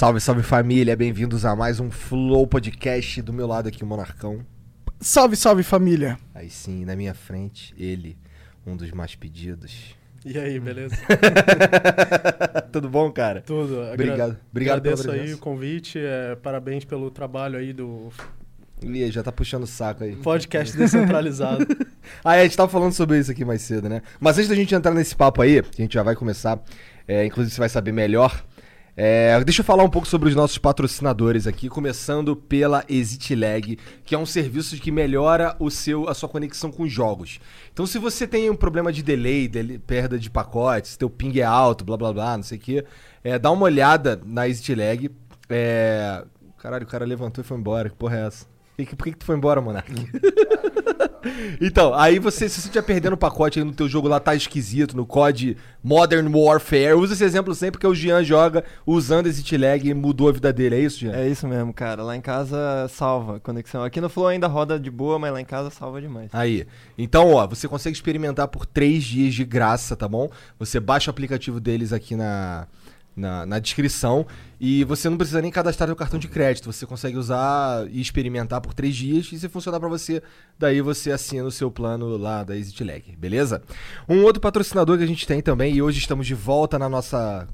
Salve, salve família, bem-vindos a mais um Flow Podcast. Do meu lado aqui, o Monarcão. Salve, salve família. Aí sim, na minha frente, ele, um dos mais pedidos. E aí, beleza? Tudo bom, cara? Tudo. Obrigado. Obrigado pela Agradeço aí presença. o convite. é, parabéns pelo trabalho aí do Ih, já tá puxando o saco aí. podcast descentralizado. Ah, é, a gente tava falando sobre isso aqui mais cedo, né? Mas antes da gente entrar nesse papo aí, que a gente já vai começar, é, inclusive você vai saber melhor. É, deixa eu falar um pouco sobre os nossos patrocinadores aqui, começando pela Exit Lag, que é um serviço que melhora o seu, a sua conexão com jogos. Então, se você tem um problema de delay, perda de pacotes, teu ping é alto, blá blá blá, não sei o quê, é, dá uma olhada na Exit Lag. É... Caralho, o cara levantou e foi embora. Que porra é essa? Que- que- Por que, que tu foi embora, Monark? Então, aí você, se você estiver perdendo o pacote aí no teu jogo lá, tá esquisito, no COD Modern Warfare, usa esse exemplo sempre que o Jean joga usando esse lag e mudou a vida dele, é isso, Jean? É isso mesmo, cara. Lá em casa salva a conexão. Aqui no Flow ainda roda de boa, mas lá em casa salva demais. Aí. Então, ó, você consegue experimentar por 3 dias de graça, tá bom? Você baixa o aplicativo deles aqui na, na, na descrição e você não precisa nem cadastrar seu cartão de crédito. Você consegue usar e experimentar por 3 dias e se funcionar pra você, daí você assina o seu plano lá da EasyTlag, beleza? Um outro patrocinador que a gente tem também e hoje estamos de volta na nossa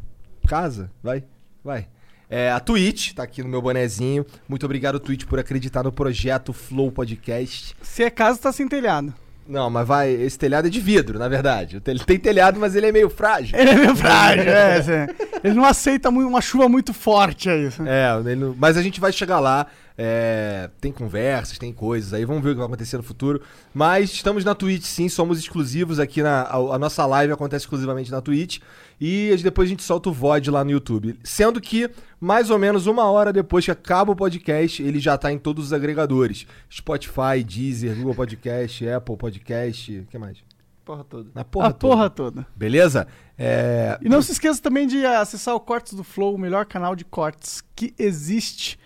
casa, vai, vai. É, a Twitch, tá aqui no meu bonezinho. Muito obrigado, Twitch, por acreditar no projeto Flow Podcast. Se é casa, tá sem telhado. Não, mas vai. Esse telhado é de vidro, na verdade. Ele tem telhado, mas ele é meio frágil. Ele é meio frágil, é, Zé. Ele não aceita uma chuva muito forte, é isso. É, não- mas a gente vai chegar lá. É, tem conversas, tem coisas aí. Vamos ver o que vai acontecer no futuro. Mas estamos na Twitch, sim. Somos exclusivos aqui na. A, a nossa live acontece exclusivamente na Twitch. E depois a gente solta o VOD lá no YouTube. Sendo que, mais ou menos uma hora depois que acaba o podcast, ele já tá em todos os agregadores: Spotify, Deezer, Google Podcast, Apple Podcast. O que mais? Porra toda. Na porra a toda. porra toda. Beleza? É, E não se esqueça também de acessar o Cortes do Flow, o melhor canal de cortes que existe.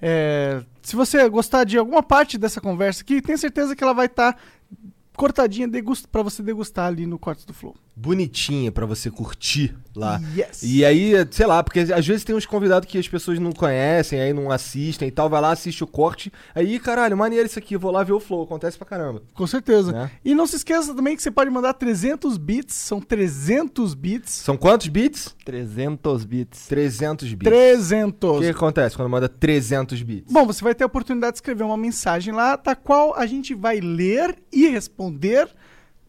É, se você gostar de alguma parte dessa conversa aqui, tenho certeza que ela vai estar cortadinha degust para você degustar ali no Cortes do Flow. Bonitinha pra você curtir lá. Yes. E aí, sei lá, porque às vezes tem uns convidados que as pessoas não conhecem, aí não assistem e tal, vai lá, assiste o corte, aí, caralho, maneiro isso aqui, vou lá ver o flow, acontece pra caramba. Com certeza. Né? E não se esqueça também que você pode mandar 300 bits, são 300 bits. São quantos bits? 300 bits. 300 bits. 300. O que acontece quando manda 300 bits? Bom, você vai ter a oportunidade de escrever uma mensagem lá, da qual a gente vai ler e responder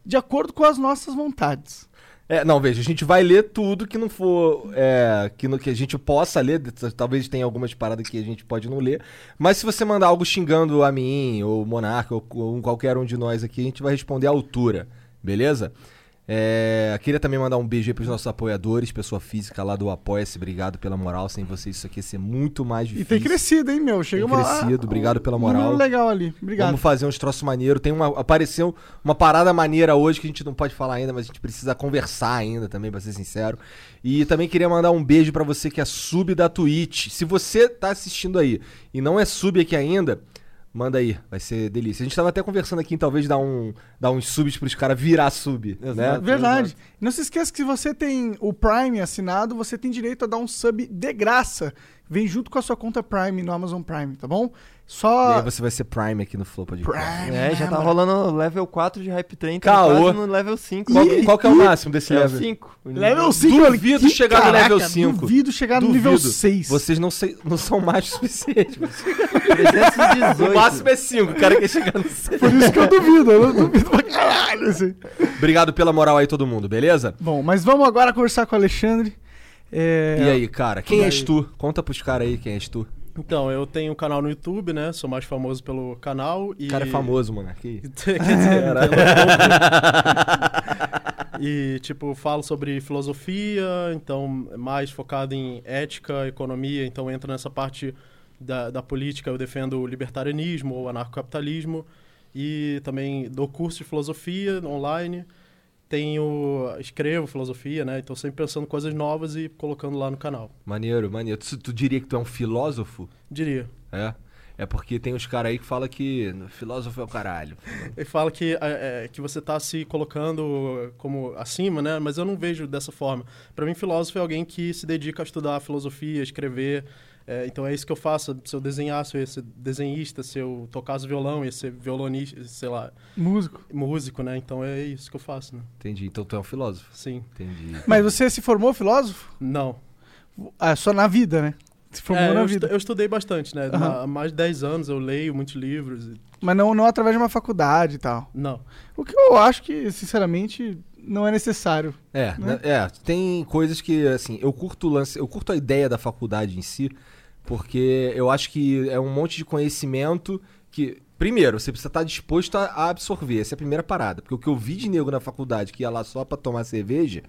de acordo com as nossas vontades. É, não, veja, a gente vai ler tudo que não for. É, que, no, que a gente possa ler. Talvez tenha algumas paradas que a gente pode não ler. Mas se você mandar algo xingando a mim, ou o Monarca, ou, ou qualquer um de nós aqui, a gente vai responder à altura. Beleza? É, queria também mandar um beijo aí pros nossos apoiadores, pessoa física lá do Apoia-se. Obrigado pela moral. Sem vocês, isso aqui ia ser muito mais E difícil. tem crescido, hein, meu? Chega Tem uma, crescido, obrigado pela um moral. número legal ali. Obrigado. Vamos fazer uns troços maneiros. Tem uma. Apareceu uma parada maneira hoje que a gente não pode falar ainda, mas a gente precisa conversar ainda também, pra ser sincero. E também queria mandar um beijo pra você que é sub da Twitch. Se você tá assistindo aí e não é sub aqui ainda, manda aí, vai ser delícia. A gente tava até conversando aqui em talvez dar, um, dar uns subs pros caras virar sub, né? Exato. Verdade. Não se esqueça que se você tem o Prime assinado, você tem direito a dar um sub de graça. Vem junto com a sua conta Prime no Amazon Prime, tá bom? E Só. aí você vai ser Prime aqui no Flow Podcast. Prime. É, já né, tá mano? rolando level 4 de Hype Train, tá Caô. quase no level 5. Qual, E- qual que é o máximo desse o level? 5. Level 5, Duvido que- chegar no level caraca, 5. Duvido chegar no Duvido. nível 6. Vocês não, sei, não são mais o suficiente. O 318. máximo é 5, o cara quer chegar no 6. Por isso que eu duvido, eu duvido pra caralho. Assim. Obrigado pela moral aí, todo mundo, beleza? Bom, mas vamos agora conversar com o Alexandre. É, E aí, cara, quem E és aí? tu? Conta pros caras aí quem és tu. Então, eu tenho um canal no YouTube, né? Sou mais famoso pelo canal. E... O cara é famoso, mano. Aqui. Quer dizer, E, tipo, falo sobre filosofia, então mais focado em ética, economia, então entra nessa parte da, da política, eu defendo o libertarianismo ou anarcocapitalismo. E também dou curso de filosofia online. Tenho. escrevo filosofia, né? Então sempre pensando coisas novas e colocando lá no canal. Maneiro, maneiro. Tu, tu diria que tu é um filósofo? Diria. É. É porque tem os caras aí que falam que filósofo é o caralho. Ele fala que, é, é, que você está se colocando como acima, né? Mas eu não vejo dessa forma. Para mim, filósofo é alguém que se dedica a estudar filosofia, escrever. É, então é isso que eu faço. Se eu desenhasse, eu ia ser desenhista. Se eu tocasse violão, eu ia ser violonista, sei lá, Músico. músico, né? Então é isso que eu faço, né? Entendi. Então tu é um filósofo. Sim. Entendi. Mas você se formou filósofo? Não. Ah, só na vida, né? Se formou É, na eu, estu- vida. eu estudei bastante, né? Aham. Há mais de 10 anos eu leio muitos livros. e- Mas não, não através de uma faculdade e tal. Não. O que eu acho que, sinceramente, não é necessário. É, né? é, tem coisas que, assim, eu curto o lance, eu curto a ideia da faculdade em si, porque eu acho que é um monte de conhecimento que, primeiro, você precisa estar disposto a, absorver, essa é a primeira parada. Porque o que eu vi de nego na faculdade que ia lá só pra tomar cerveja,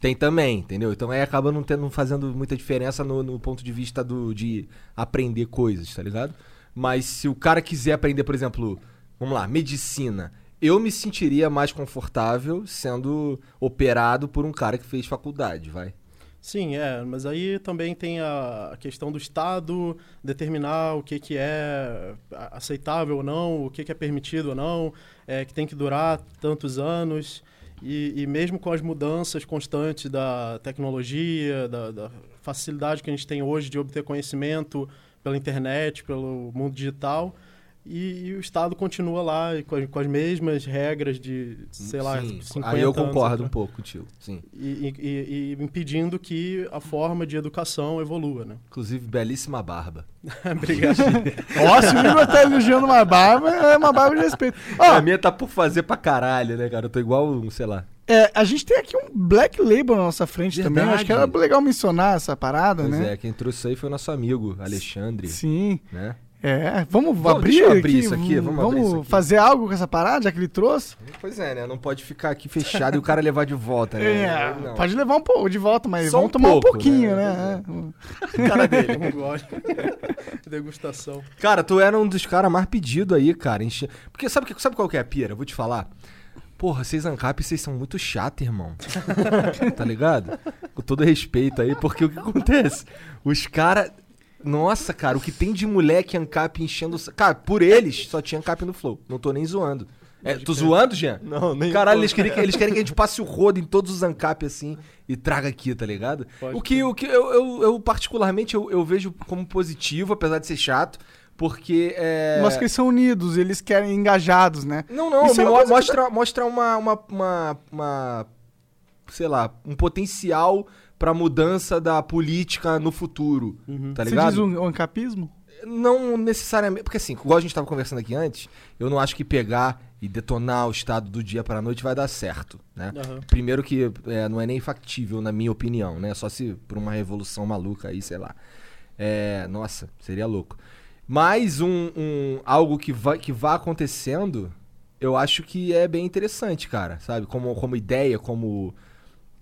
tem também, entendeu? Então aí acaba não, tendo, não fazendo muita diferença no, no ponto de vista do, de aprender coisas, tá ligado? Mas se o cara quiser aprender, por exemplo, vamos lá, medicina, eu me sentiria mais confortável sendo operado por um cara que fez faculdade, vai. Sim, é, mas aí também tem a questão do Estado determinar o que, que é aceitável ou não, o que, que é permitido ou não, é, que tem que durar tantos anos. E, e mesmo com as mudanças constantes da tecnologia, da, da facilidade que a gente tem hoje de obter conhecimento pela internet, pelo mundo digital, e, e o Estado continua lá e com, as, com as mesmas regras de, sei lá, Sim, 50 aí eu anos concordo atrás um pouco contigo, sim. e, e- e- impedindo que a forma de educação evolua, né? Inclusive, belíssima barba. Obrigado. Ó, se o Igor tá elogiando uma barba, é uma barba de respeito. Ó, a minha tá por fazer pra caralho, né, cara? Eu tô igual, um, sei lá. é, a gente tem aqui um Black Label na nossa frente também. Verdade. Acho que era legal mencionar essa parada, Pois né? é, quem trouxe isso aí foi o nosso amigo, Alexandre, Sim. né? É, vamos, Vamos, abrir, deixa eu abrir aqui, isso aqui, vamos abrir isso aqui. fazer algo com essa parada, já que ele trouxe? Pois é, né? Não pode ficar aqui fechado e o cara levar de volta, né? É, Não. pode levar um pouco de volta, mas Só vamos um tomar pouco, um pouquinho, né? né? O cara dele. Gole. Degustação. Cara, tu era um dos caras mais pedidos aí, cara. Enche... Porque sabe, que- sabe qual que é a pira? Eu vou te falar. Porra, vocês ANCAP, vocês são muito chato, irmão. tá ligado? Com todo respeito aí, porque o que acontece? Os caras. Nossa, cara, o que tem de moleque ANCAP enchendo. Cara, por eles, só tinha ANCAP no Flow. Não tô nem zoando. É, tu zoando, Jean? Não, nem Caralho, um eles querem, que, eles querem que a gente passe o rodo em todos os ANCAP assim e traga aqui, tá ligado? Pode o que, o que eu, eu, eu particularmente, eu, eu vejo como positivo, apesar de ser chato, porque é... Mas que eles são unidos, eles querem engajados, né? Não, não, Isso é me uma mo- coisa que mostra, mostra uma, uma, uma, uma, sei lá, um potencial pra mudança da política no futuro, tá Você ligado? diz um, um ancapismo? Não necessariamente, porque assim, igual a gente tava conversando aqui antes, eu não acho que pegar e detonar o estado do dia pra noite vai dar certo, né? Aham. Primeiro que é, não é nem factível, na minha opinião, né? Só se por uma revolução maluca aí, sei lá. É, nossa, seria louco. Mas um, um- algo que vai, que vá acontecendo, eu acho que é bem interessante, cara, sabe? Como, como ideia, como.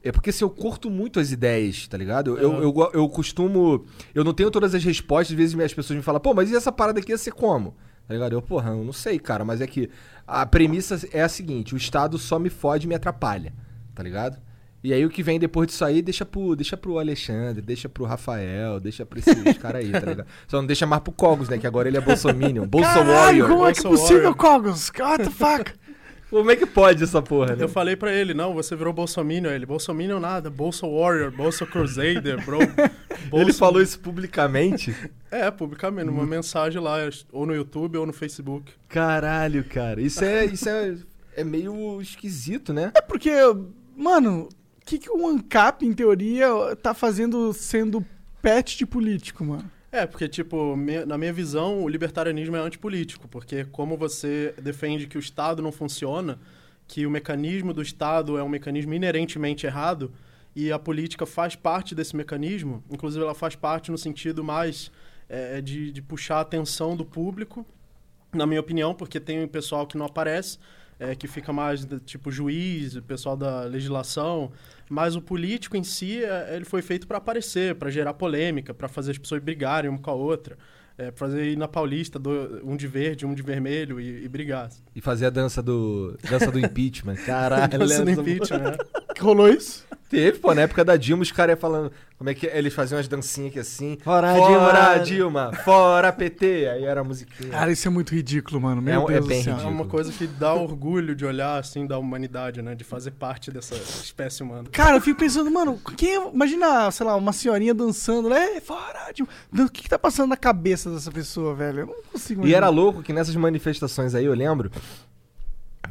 É porque se eu curto muito as ideias, tá ligado? Eu, eu, eu, eu costumo. Eu não tenho todas as respostas, às vezes as pessoas me falam, pô, mas e essa parada aqui ia ser como? Tá ligado? Eu, porra, eu não sei, cara, mas é que a premissa é a seguinte: o Estado só me fode e me atrapalha, tá ligado? E aí o que vem depois disso aí, deixa pro, deixa pro Alexandre, deixa pro Rafael, deixa pra esses caras aí, tá ligado? Só não deixa mais pro Cogos, né? Que agora ele é Bolsominion, Bolso Caralho, Warrior. como é que é possível. Cogos? What the fuck? Como é que pode essa porra, né? Eu falei pra ele, não, você virou Bolsominion. Ele, Bolsominion nada, Bolsa Warrior, Bolsa Crusader, bro. Ele Bolsa- falou isso publicamente. É, publicamente, numa mensagem lá, ou no YouTube ou no Facebook. Caralho, cara. Isso é, isso é, é meio esquisito, né? É porque, mano, o que, que o ANCAP, em teoria, tá fazendo sendo pet de político, mano? É, porque, tipo, na minha visão, o libertarianismo é antipolítico, porque como você defende que o Estado não funciona, que o mecanismo do Estado é um mecanismo inerentemente errado, e a política faz parte desse mecanismo, inclusive ela faz parte no sentido mais é, de, de puxar a atenção do público, na minha opinião, porque tem pessoal que não aparece, é, que fica mais tipo juiz, o pessoal da legislação, mas o político em si, é, ele foi feito para aparecer, para gerar polêmica, para fazer as pessoas brigarem uma com a outra, é, pra fazer ir na Paulista do- um de verde, um de vermelho e, e brigar. E fazer a dança do dança do impeachment. Caralho, Dança do impeachment, né? Que rolou isso? Teve, pô, na época da Dilma, os caras iam falando. Como é que é? Eles faziam umas dancinhas aqui assim. Fora Fora Dilma. Dilma, fora PT. Aí era a musiquinha. Cara, isso é muito ridículo, mano. Meu É um- é Deus bem do céu. É uma coisa que dá orgulho de olhar assim da humanidade, né? De fazer parte dessa espécie humana. Cara, eu fico pensando, mano, quem é- imagina, sei lá, uma senhorinha dançando, né? Fora, Dilma. o que que tá passando na cabeça dessa pessoa, velho? Eu não consigo E era imaginar. louco que nessas manifestações aí, eu lembro.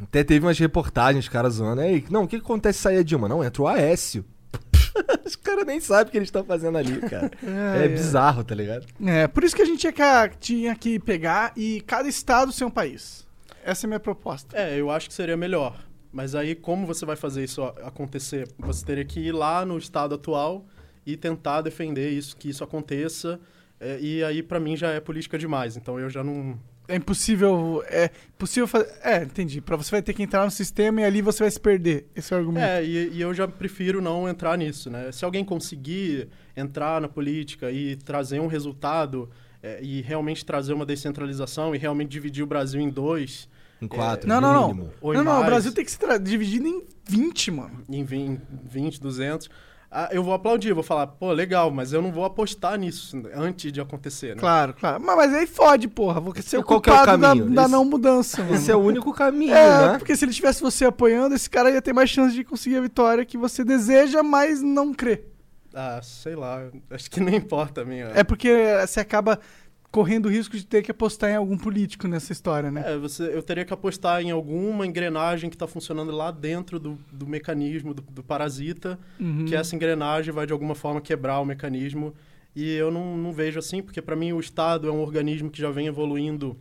Até teve umas reportagens, os caras zoando. Ei, não, o que, que acontece se sair a Dilma? Não, entra o Aécio. os caras nem sabem o que eles estão fazendo ali, cara. É, É, bizarro, tá ligado? É, por isso que a gente tinha que, tinha que pegar e cada estado ser um país. Essa é a minha proposta. É, eu acho que seria melhor. Mas aí, como você vai fazer isso acontecer? Você teria que ir lá no estado atual e tentar defender isso, que isso aconteça. É, e aí, pra mim, já é política demais. Então, eu já não... É impossível. É possível fazer. É, entendi. Pra você vai ter que entrar no sistema e ali você vai se perder. Esse é o argumento. É, e, e eu já prefiro não entrar nisso, né? Se alguém conseguir entrar na política e trazer um resultado é, e realmente trazer uma descentralização e realmente dividir o Brasil em dois, Em quatro, Não, no não, não. em não, não, o Brasil tem que ser dividido em 20, mano. em 20, 20 200, ah, eu vou aplaudir, vou falar, pô, legal, mas eu não vou apostar nisso antes de acontecer, né? Claro, claro. Mas, mas aí fode, porra. Vou ser o qual que é o culpado da, caminho? da Esse- não mudança, mano. Esse é o único caminho, É, né? porque se ele tivesse você apoiando, esse cara ia ter mais chance de conseguir a vitória que você deseja, mas não crê. Ah, sei lá, acho que não importa a minha... É porque você acaba correndo o risco de ter que apostar em algum político nessa história, né? É, você, eu teria que apostar em alguma engrenagem que está funcionando lá dentro do, do mecanismo, do, do parasita, Uhum. que essa engrenagem vai de alguma forma quebrar o mecanismo. E eu não, não vejo assim, porque para mim o Estado é um organismo que já vem evoluindo,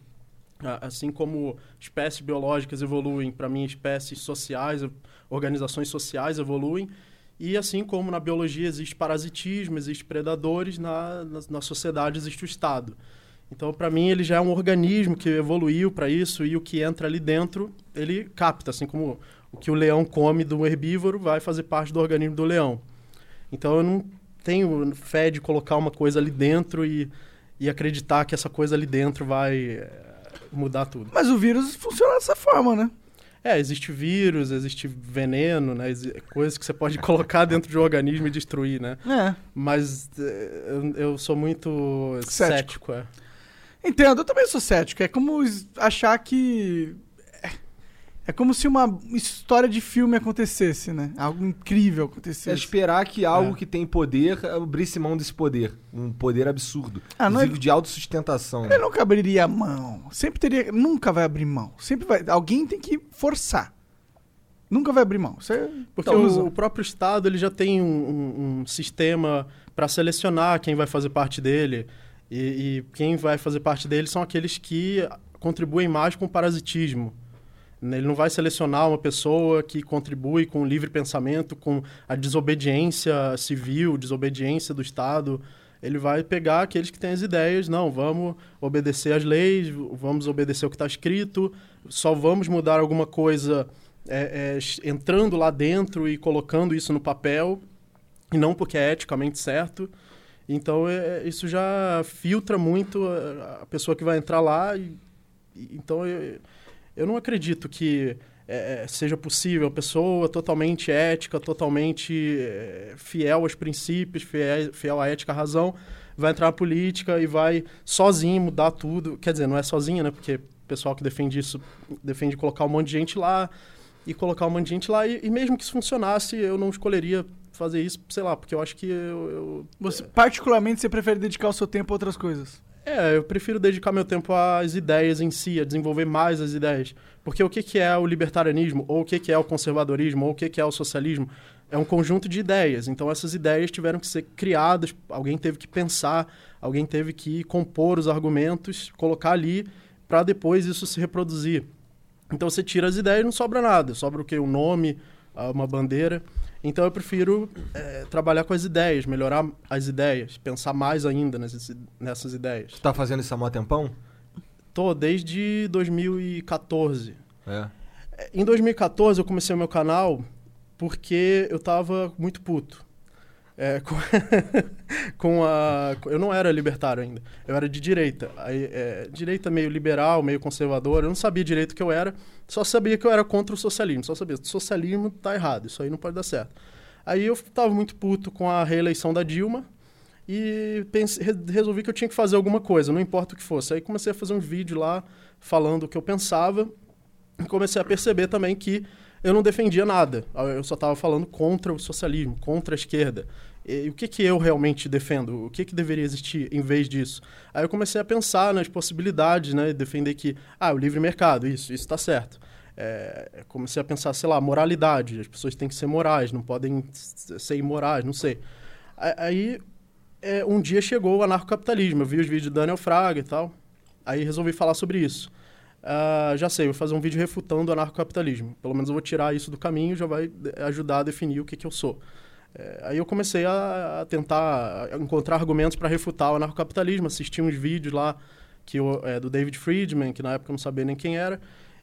assim como espécies biológicas evoluem, para mim espécies sociais, organizações sociais evoluem. E assim como na biologia existe parasitismo, existe predadores, na, na, na sociedade existe o Estado. Então, para mim, ele já é um organismo que evoluiu para isso e o que entra ali dentro, ele capta, assim como o que o leão come do herbívoro vai fazer parte do organismo do leão. Então, eu não tenho fé de colocar uma coisa ali dentro e, e acreditar que essa coisa ali dentro vai eh, mudar tudo. Mas o vírus funciona dessa forma, né? É, existe vírus, existe veneno, né? coisas que você pode colocar dentro de um organismo e destruir, né? É. Mas eh, eu, eu sou muito Cético. cético, é. Entendo, eu também sou cético. É como achar que. é- É como se uma história de filme acontecesse, né? Algo incrível É acontecesse. esperar que algo É. que tem poder abrisse mão desse poder. Um poder absurdo. Ah, não é- Inclusive de autossustentação. né? Ele nunca abriria a mão. Sempre teria. Nunca vai abrir mão. Sempre vai. Alguém tem que forçar. Nunca vai abrir mão. É Porque Então, o, o próprio Estado ele já tem um, um- um sistema para selecionar quem vai fazer parte dele. E, e quem vai fazer parte dele são aqueles que contribuem mais com o parasitismo. Né, Ele não vai selecionar uma pessoa que contribui com o livre pensamento, com a desobediência civil, desobediência do Estado. Ele vai pegar aqueles que têm as ideias, não, vamos obedecer às leis, vamos obedecer o que está escrito, só vamos mudar alguma coisa é, é, entrando lá dentro e colocando isso no papel, e não porque é eticamente certo. Então, é, isso já filtra muito a, pessoa que vai entrar lá. E, e- então, eu, eu não acredito que é, é, seja possível a pessoa totalmente ética, totalmente é, fiel aos princípios, fiel, fiel à ética, à razão, vai entrar na política e vai sozinho mudar tudo. Quer dizer, não é sozinho, né? Porque o pessoal que defende isso defende colocar um monte de gente lá e colocar um monte de gente lá. E, e mesmo que isso funcionasse, eu não escolheria fazer isso, sei lá, porque eu acho que eu- eu Você, particularmente, você prefere dedicar o seu tempo a outras coisas. é, eu prefiro dedicar meu tempo às ideias em si, a desenvolver mais as ideias. Porque o que, que é o libertarianismo, ou o que, que é o conservadorismo, ou o que, que é o socialismo? É um conjunto de ideias. Então, essas ideias tiveram que ser criadas, alguém teve que pensar, alguém teve que compor os argumentos, colocar ali, para depois isso se reproduzir. Então, você tira as ideias e não sobra nada. Sobra o quê? Um nome, uma bandeira. Então, eu prefiro eh, trabalhar com as ideias, melhorar as ideias, pensar mais ainda nessas, nessas ideias. Tu tá fazendo isso há mó tempão? Tô desde 2014. É. Em 2014 eu comecei o meu canal porque eu tava muito puto. É, com, com a. Eu não era libertário ainda. Eu era de direita. Aí, é, direita meio liberal, meio conservador. Eu não sabia direito o que eu era. Só sabia que eu era contra o socialismo. Só sabia. Socialismo tá errado. Isso aí não pode dar certo. Aí eu tava muito puto com a reeleição da Dilma e pense, re- resolvi que eu tinha que fazer alguma coisa, não importa o que fosse. Aí comecei a fazer uns vídeos lá falando o que eu pensava e comecei a perceber também que eu não defendia nada. Eu só estava falando contra o socialismo, contra a esquerda. E o que, que eu realmente defendo? O que, que deveria existir em vez disso? Aí eu comecei a pensar nas possibilidades, né? Defender que, ah, o livre mercado, isso, isso está certo. É, comecei a pensar, sei lá, moralidade. As pessoas têm que ser morais, não podem ser imorais, não sei. Aí, é, um dia chegou o anarcocapitalismo. Eu vi os vídeos do Daniel Fraga e tal. Aí resolvi falar sobre isso. Ah, já sei, vou fazer um vídeo refutando o anarcocapitalismo. Pelo menos eu vou tirar isso do caminho, já vai eh, ajudar a definir o que, que eu sou. Eh, aí eu comecei a, a tentar encontrar argumentos para refutar o anarcocapitalismo, assisti uns vídeos lá que eu, eh, do David Friedman, que na época eu não sabia nem quem era,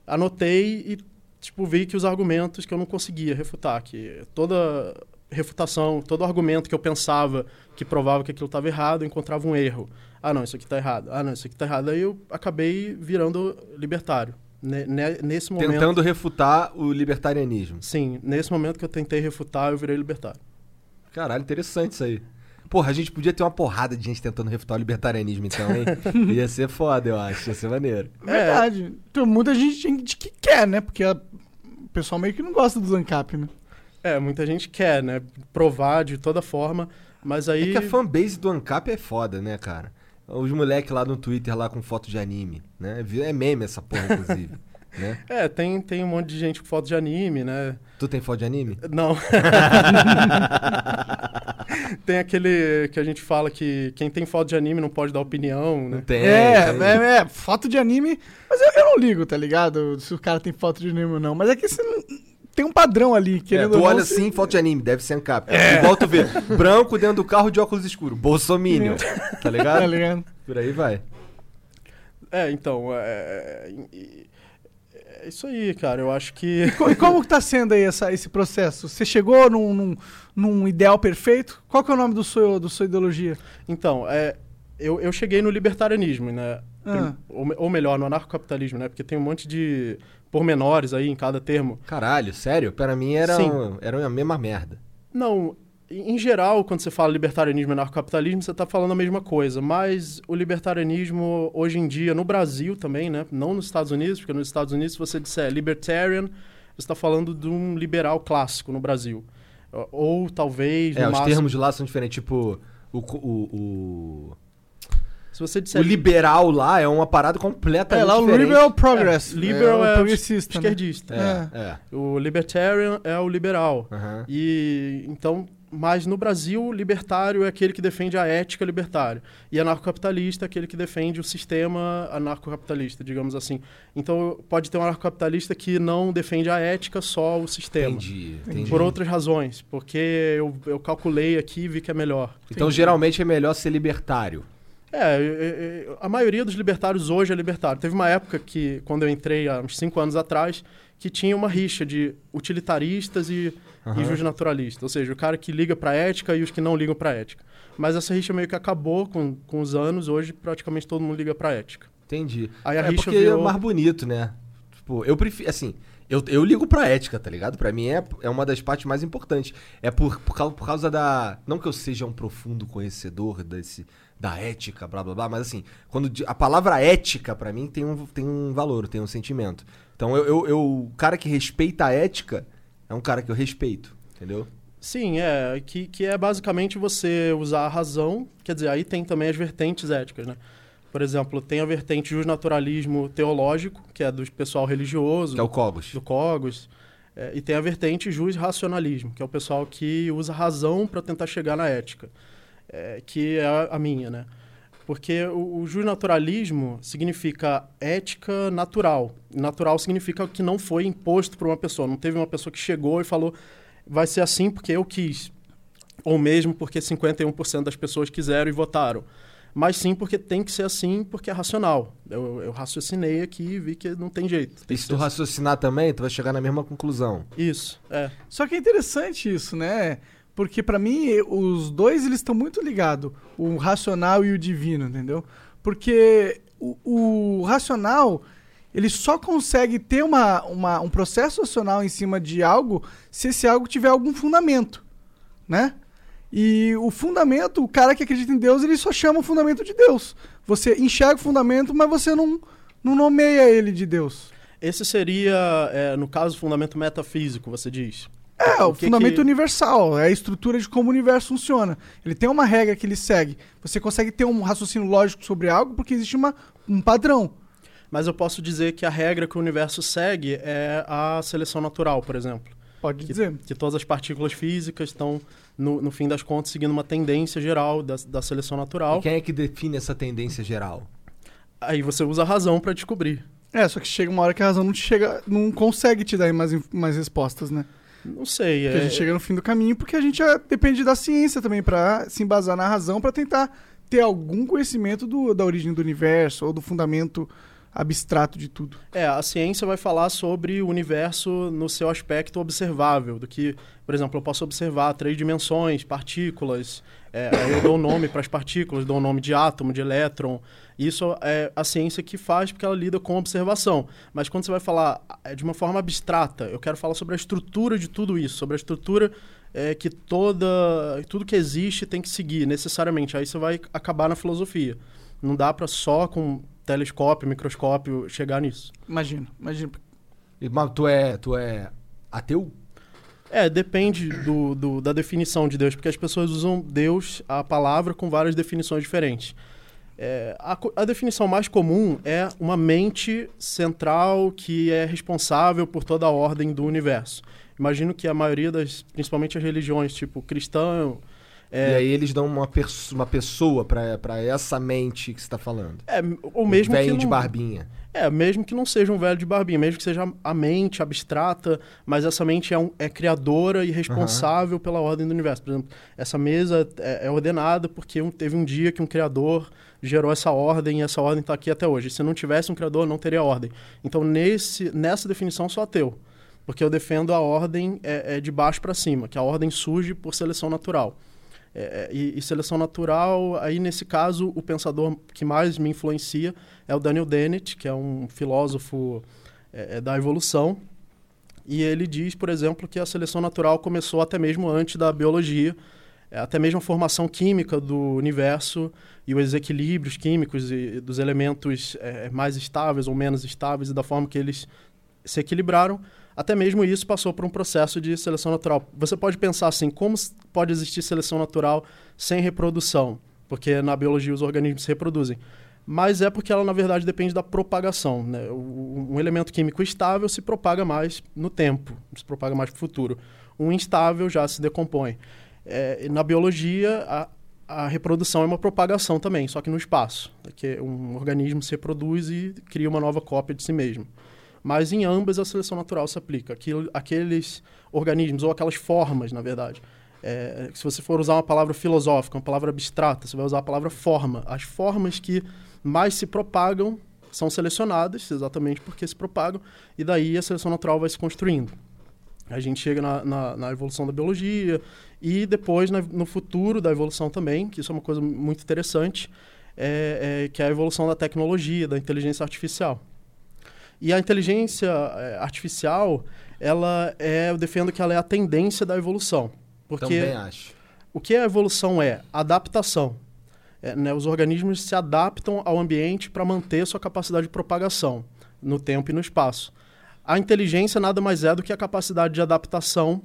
anotei e tipo vi que os argumentos que eu não conseguia refutar, que toda refutação, todo argumento que eu pensava que provava que aquilo estava errado, eu encontrava um erro. Ah, não, isso aqui está errado. Ah, não, isso aqui está errado. Aí eu acabei virando libertário. Ne- ne- Nesse momento, Tentando refutar o libertarianismo. sim, nesse momento que eu tentei refutar, eu virei libertário. Caralho, interessante isso aí. Porra, a gente podia ter uma porrada de gente tentando refutar o libertarianismo, então, hein? Ia ser foda, eu acho. Ia ser maneiro. Verdade. Tem muita gente, que quer, né? Porque a- o pessoal meio que não gosta do Zancap, né? É, muita gente quer, né? Provar de toda forma, mas aí... É que a fanbase do Ancap é foda, né, cara? Os moleques lá no Twitter, lá com foto de anime, né? É meme essa porra, inclusive. né? É, tem, tem um monte de gente com foto de anime, né? Tu tem foto de anime? Não. tem aquele que a gente fala que quem tem foto de anime não pode dar opinião, né? tem. é, tem. é, é, foto de anime. Mas eu, eu não ligo, tá ligado? Se o cara tem foto de anime ou não. Mas é que você não- tem um padrão ali, É, querendo tu ou não. olha você- assim, foto de anime, deve ser Ancap. Igual tu vê, branco dentro do carro de óculos escuros, bolsominion, tá Tá ligado? ligado? Por aí vai. É, então, é, é- é isso aí, cara. Eu acho que... E como que tá sendo aí essa, esse processo? Você chegou num, num, num ideal perfeito? Qual que é o nome do seu, do sua ideologia? Então, é, eu, eu cheguei no libertarianismo, né? Ah. Ou, ou melhor, no anarcocapitalismo, né? Porque tem um monte de pormenores aí em cada termo. Caralho, sério? Para mim era, um- era a mesma merda. Não, em geral, quando você fala libertarianismo e anarcocapitalismo, você está falando a mesma coisa. Mas o libertarianismo, hoje em dia, no Brasil também, né? Não nos Estados Unidos, porque nos Estados Unidos, se você disser libertarian, você está falando de um liberal clássico no Brasil. Ou, talvez, É, os máximo... termos de lá são diferentes. Tipo, o, co- o, Se você o, disser o liberal lá é uma parada completamente É, lá o. Liberal Progress. É, liberal é, é o progressista, né? esquerdista. É, é. O libertarian é o liberal. Aham. E então, mas no Brasil, libertário é aquele que defende a ética libertária. E anarcocapitalista é aquele que defende o sistema anarcocapitalista, digamos assim. Então, pode ter um anarcocapitalista que não defende a ética, só o sistema. Entendi, entendi. Por outras razões, porque eu, eu calculei aqui e vi que é melhor. Então, geralmente é melhor ser libertário. É, a maioria dos libertários hoje é libertário. Teve uma época que, quando eu entrei há uns cinco anos atrás, que tinha uma rixa de utilitaristas e, Aham. e justnaturalistas. Ou seja, o cara que liga pra ética e os que não ligam pra ética. Mas essa rixa meio que acabou com, com os anos. Hoje, praticamente todo mundo liga pra ética. Entendi. Aí a é rixa porque virou- é mais bonito, né? Tipo, eu prefiro. Assim, eu, eu ligo pra ética, tá ligado? Pra mim é, é uma das partes mais importantes. É por, por, causa, por causa da. Não que eu seja um profundo conhecedor desse, da ética, blá blá blá, mas assim, quando a palavra ética pra mim tem um, tem um valor, tem um sentimento. Então eu, eu, eu- o cara que respeita a ética é um cara que eu respeito, entendeu? Sim, é. Que, que é basicamente você usar a razão. Quer dizer, aí tem também as vertentes éticas, né? Por exemplo, tem a vertente justnaturalismo teológico, que é do pessoal religioso. Que é o Cogos. do Cogos. É, e tem a vertente jus racionalismo, que é o pessoal que usa a razão para tentar chegar na ética, é, que é a, a minha, né? Porque o, o justnaturalismo significa ética natural. Natural significa que não foi imposto por uma pessoa. Não teve uma pessoa que chegou e falou vai ser assim porque eu quis. Ou mesmo porque 51% das pessoas quiseram e votaram. Mas sim porque tem que ser assim porque é racional. Eu, eu raciocinei aqui e vi que não tem jeito. Tem E se tu raciocinar também, tu vai chegar na mesma conclusão. isso, é. Só que é interessante isso, né? Porque pra mim os dois eles estão muito ligados, o racional e o divino, entendeu? Porque o, o racional ele só consegue ter uma, uma- um processo racional em cima de algo se esse algo tiver algum fundamento. né? E o fundamento, o cara que acredita em Deus, ele só chama o fundamento de Deus. Você enxerga o fundamento, mas você não, não nomeia ele de Deus. Esse seria, é, no caso, o fundamento metafísico, você diz. É, o, O que fundamento que- universal, é a estrutura de como o universo funciona. Ele tem uma regra que ele segue. Você consegue ter um raciocínio lógico sobre algo porque existe uma, um padrão. Mas eu posso dizer que a regra que o universo segue é a seleção natural, por exemplo. Pode Que, dizer. que todas as partículas físicas estão, no, no fim das contas, seguindo uma tendência geral da, da seleção natural. E quem é que define essa tendência geral? Aí você usa a razão para descobrir. É, só que chega uma hora que a razão não te chega, não consegue te dar mais, mais respostas, né? Não sei. Porque a É, gente chega no fim do caminho porque a gente depende da ciência também pra se embasar na razão pra tentar ter algum conhecimento do, da origem do universo ou do fundamento abstrato de tudo. É, a ciência vai falar sobre o universo no seu aspecto observável, do que, por exemplo, eu posso observar três dimensões, partículas, é, eu dou nome para as partículas, dou um nome de átomo, de elétron. Isso é a ciência que faz porque ela lida com observação. Mas quando você vai falar é, de uma forma abstrata, eu quero falar sobre a estrutura de tudo isso, sobre a estrutura é, que toda, tudo que existe tem que seguir necessariamente. Aí você vai acabar na filosofia. Não dá para só com telescópio, microscópio chegar nisso. Imagina, imagina. E, Mas tu é, tu é ateu? É, depende do, do- da definição de Deus, porque as pessoas usam Deus, a palavra, com várias definições diferentes. É, a, a definição mais comum é uma mente central que é responsável por toda a ordem do universo. Imagino que a maioria das, principalmente as religiões, tipo cristão, E é, aí eles dão uma, pers- uma pessoa pra, pra essa mente que você tá falando. é ou mesmo que Velho de não- barbinha. É, mesmo que não seja um velho de barbinha, mesmo que seja a mente abstrata, mas essa mente é, um- é criadora e responsável pela ordem do universo. Por exemplo, essa mesa é, é ordenada porque um- teve um dia que um criador gerou essa ordem e essa ordem está aqui até hoje. Se não tivesse um criador, não teria ordem. Então, nesse, nessa definição, sou ateu. Porque eu defendo a ordem é, é de baixo para cima, que a ordem surge por seleção natural. É, é, e, e seleção natural, aí nesse caso, o pensador que mais me influencia é o Daniel Dennett, que é um filósofo é, é, da evolução. E ele diz, por exemplo, que a seleção natural começou até mesmo antes da biologia, é, até mesmo a formação química do universo e os equilíbrios químicos e, dos elementos é, mais estáveis ou menos estáveis e da forma que eles se equilibraram. Até mesmo isso passou por um processo de seleção natural. Você pode pensar assim, como pode existir seleção natural sem reprodução? Porque na biologia os organismos se reproduzem. Mas é porque ela, na verdade, depende da propagação. Né? Um elemento químico estável se propaga mais no tempo, se propaga mais para o futuro. Um instável já se decompõe. É, na biologia, a, a reprodução é uma propagação também, só que no espaço. É que um organismo se reproduz e cria uma nova cópia de si mesmo. Mas em ambas a seleção natural se aplica. Aquilo, aqueles organismos, ou aquelas formas, na verdade. É, se você for usar uma palavra filosófica, uma palavra abstrata, você vai usar a palavra forma. As formas que mais se propagam são selecionadas, exatamente porque se propagam, e daí a seleção natural vai se construindo. A gente chega na, na, na evolução da biologia e depois na- no futuro da evolução também, que isso é uma coisa muito interessante, é, é, que é a evolução da tecnologia, da inteligência artificial. E a inteligência é, artificial, ela é, eu defendo que ela é a tendência da evolução. Porque Também acho. o que a evolução é? Adaptação. É, né, os organismos se adaptam ao ambiente para manter sua capacidade de propagação no tempo e no espaço. A inteligência nada mais é do que a capacidade de adaptação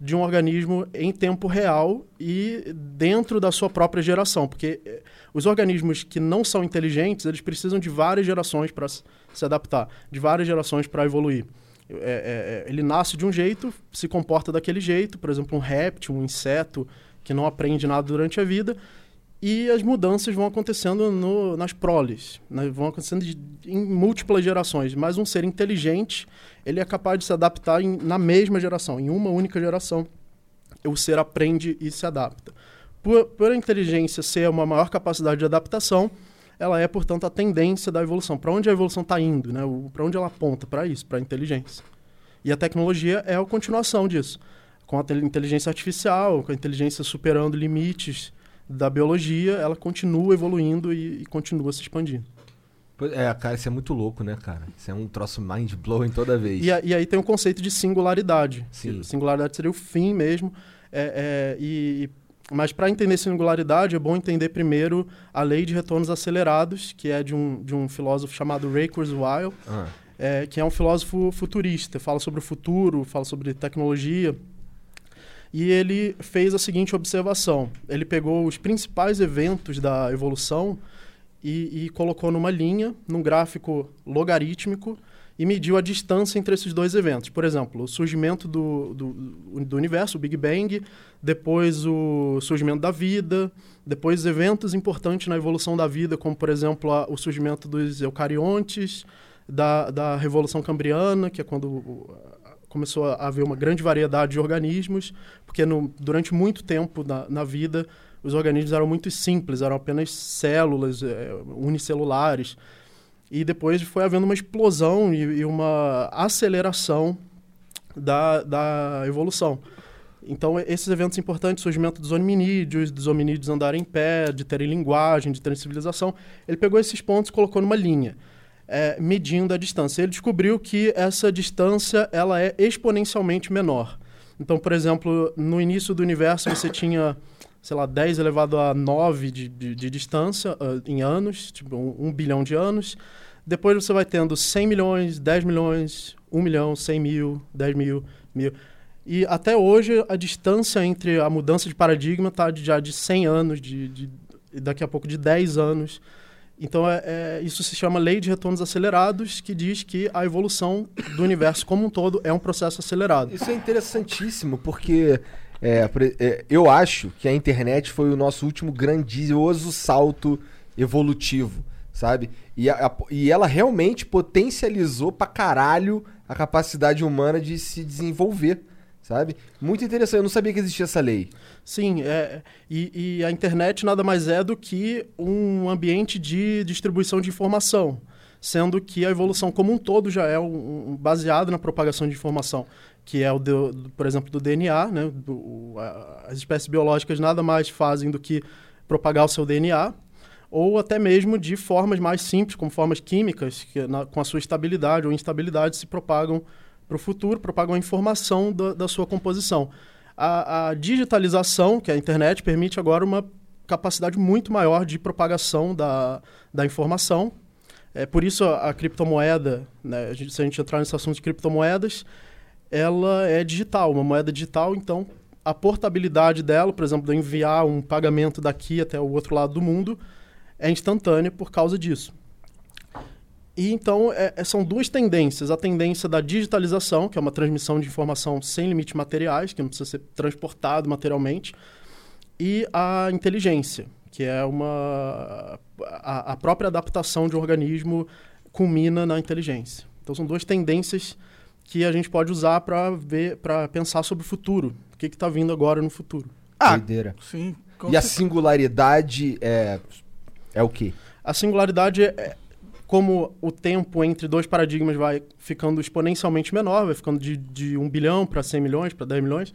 de um organismo em tempo real e dentro da sua própria geração, porque eh, os organismos que não são inteligentes, eles precisam de várias gerações para se adaptar, de várias gerações para evoluir. É, é, é, ele nasce de um jeito, se comporta daquele jeito, por exemplo, um réptil, um inseto que não aprende nada durante a vida, e as mudanças vão acontecendo no, nas proles, né? vão acontecendo de- em múltiplas gerações. Mas um ser inteligente, ele é capaz de se adaptar em- na mesma geração, em uma única geração. O ser aprende e se adapta. Por, por a inteligência ser uma maior capacidade de adaptação, ela é, portanto, a tendência da evolução. Para onde a evolução está indo? Né? Para onde ela aponta? Para isso, para a inteligência. E a tecnologia é a continuação disso. Com a te- inteligência artificial, com a inteligência superando limites da biologia, ela continua evoluindo e, e continua se expandindo. É, cara, isso é muito louco, né, cara? Isso é um troço mind blowing toda vez. E, a- e aí tem o conceito de singularidade. Sim. Singularidade seria o fim mesmo. É, é, e, mas para entender singularidade é bom entender primeiro a lei de retornos acelerados, que é de um, de um filósofo chamado Ray Kurzweil, Ah. é, que é um filósofo futurista, fala sobre o futuro, fala sobre tecnologia. E ele fez a seguinte observação: ele pegou os principais eventos da evolução e, e colocou numa linha, num gráfico logarítmico, e mediu a distância entre esses dois eventos. Por exemplo, o surgimento do, do, do universo, o Big Bang, depois o surgimento da vida, depois eventos importantes na evolução da vida, como, por exemplo, a- o surgimento dos eucariontes, da, da Revolução Cambriana, que é quando começou a haver uma grande variedade de organismos, porque no, durante muito tempo na, na vida os organismos eram muito simples, eram apenas células eh, unicelulares. E depois foi havendo uma explosão e, e uma aceleração da, da evolução. Então, esses eventos importantes, surgimento dos hominídeos, dos hominídeos andarem em pé, de terem linguagem, de terem civilização, ele pegou esses pontos e colocou numa linha, eh, medindo a distância. Ele descobriu que essa distância ela é exponencialmente menor. Então, por exemplo, no início do universo você tinha, sei lá, 10 elevado a 9 de, de, de distância ah, em anos, tipo um, um bilhão de anos. Depois você vai tendo 100 milhões, 10 milhões, 1 milhão, 100 mil, 10 mil, mil. E até hoje a distância entre a mudança de paradigma está já de 100 anos, de, de, daqui a pouco de 10 anos. Então, é, é- isso se chama lei de retornos acelerados, que diz que a evolução do universo como um todo é um processo acelerado. Isso é interessantíssimo, porque é, é, eu acho que a internet foi o nosso último grandioso salto evolutivo, sabe? E, a- a- e ela realmente potencializou pra caralho a capacidade humana de se desenvolver, sabe? Muito interessante, eu não sabia que existia essa lei. Sim, é, e, e a internet nada mais é do que um ambiente de distribuição de informação, sendo que a evolução como um todo já é um, um- baseado na propagação de informação, que é o, por exemplo, do DNA, né? Do- a- as espécies biológicas nada mais fazem do que propagar o seu DNA, ou até mesmo de formas mais simples, como formas químicas, que na- com a sua estabilidade ou instabilidade se propagam para o futuro, propagam a informação da, da sua composição. A, a digitalização, que é a internet, permite agora uma capacidade muito maior de propagação da, da informação. É, por isso a, criptomoeda, né, se a gente entrar nesse assunto de criptomoedas, ela é digital, uma moeda digital, então a portabilidade dela, por exemplo, de eu enviar um pagamento daqui até o outro lado do mundo, é instantânea por causa disso. E então é- é- são duas tendências: a tendência da digitalização, que é uma transmissão de informação sem limites materiais, que não precisa ser transportado materialmente, e a inteligência, que é uma a, a própria adaptação de um organismo culmina na inteligência. Então são duas tendências que a gente pode usar para ver, para pensar sobre o futuro, o que está vindo agora no futuro. Ah, Doideira. sim. E a singularidade é. É o quê? A singularidade é é como o tempo entre dois paradigmas vai ficando exponencialmente menor, vai ficando de, de 1 bilhão para 100 milhões, para 10 milhões.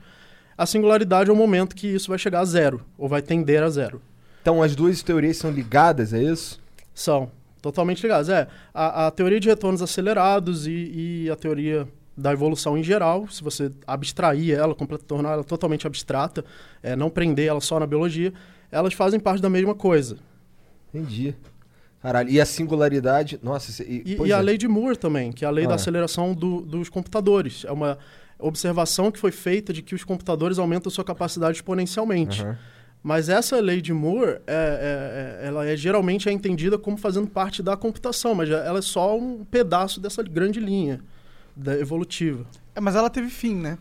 A singularidade é o momento que isso vai chegar a zero, ou vai tender a zero. Então as duas teorias são ligadas, é isso? São totalmente ligadas. É, a, a teoria de retornos acelerados e, e a teoria da evolução em geral, se você abstrair ela, tornar ela totalmente abstrata, é, não prender ela só na biologia, elas fazem parte da mesma coisa. Entendi. Caralho. E a singularidade. Nossa, esse- e, E, e a é. lei de Moore também, que é a lei Ah. da aceleração do- dos computadores. É uma observação que foi feita de que os computadores aumentam sua capacidade exponencialmente. Mas essa lei de Moore, é, é- é- ela é geralmente é entendida como fazendo parte da computação, mas ela é só um pedaço dessa grande linha da evolutiva. É, mas ela teve fim, né?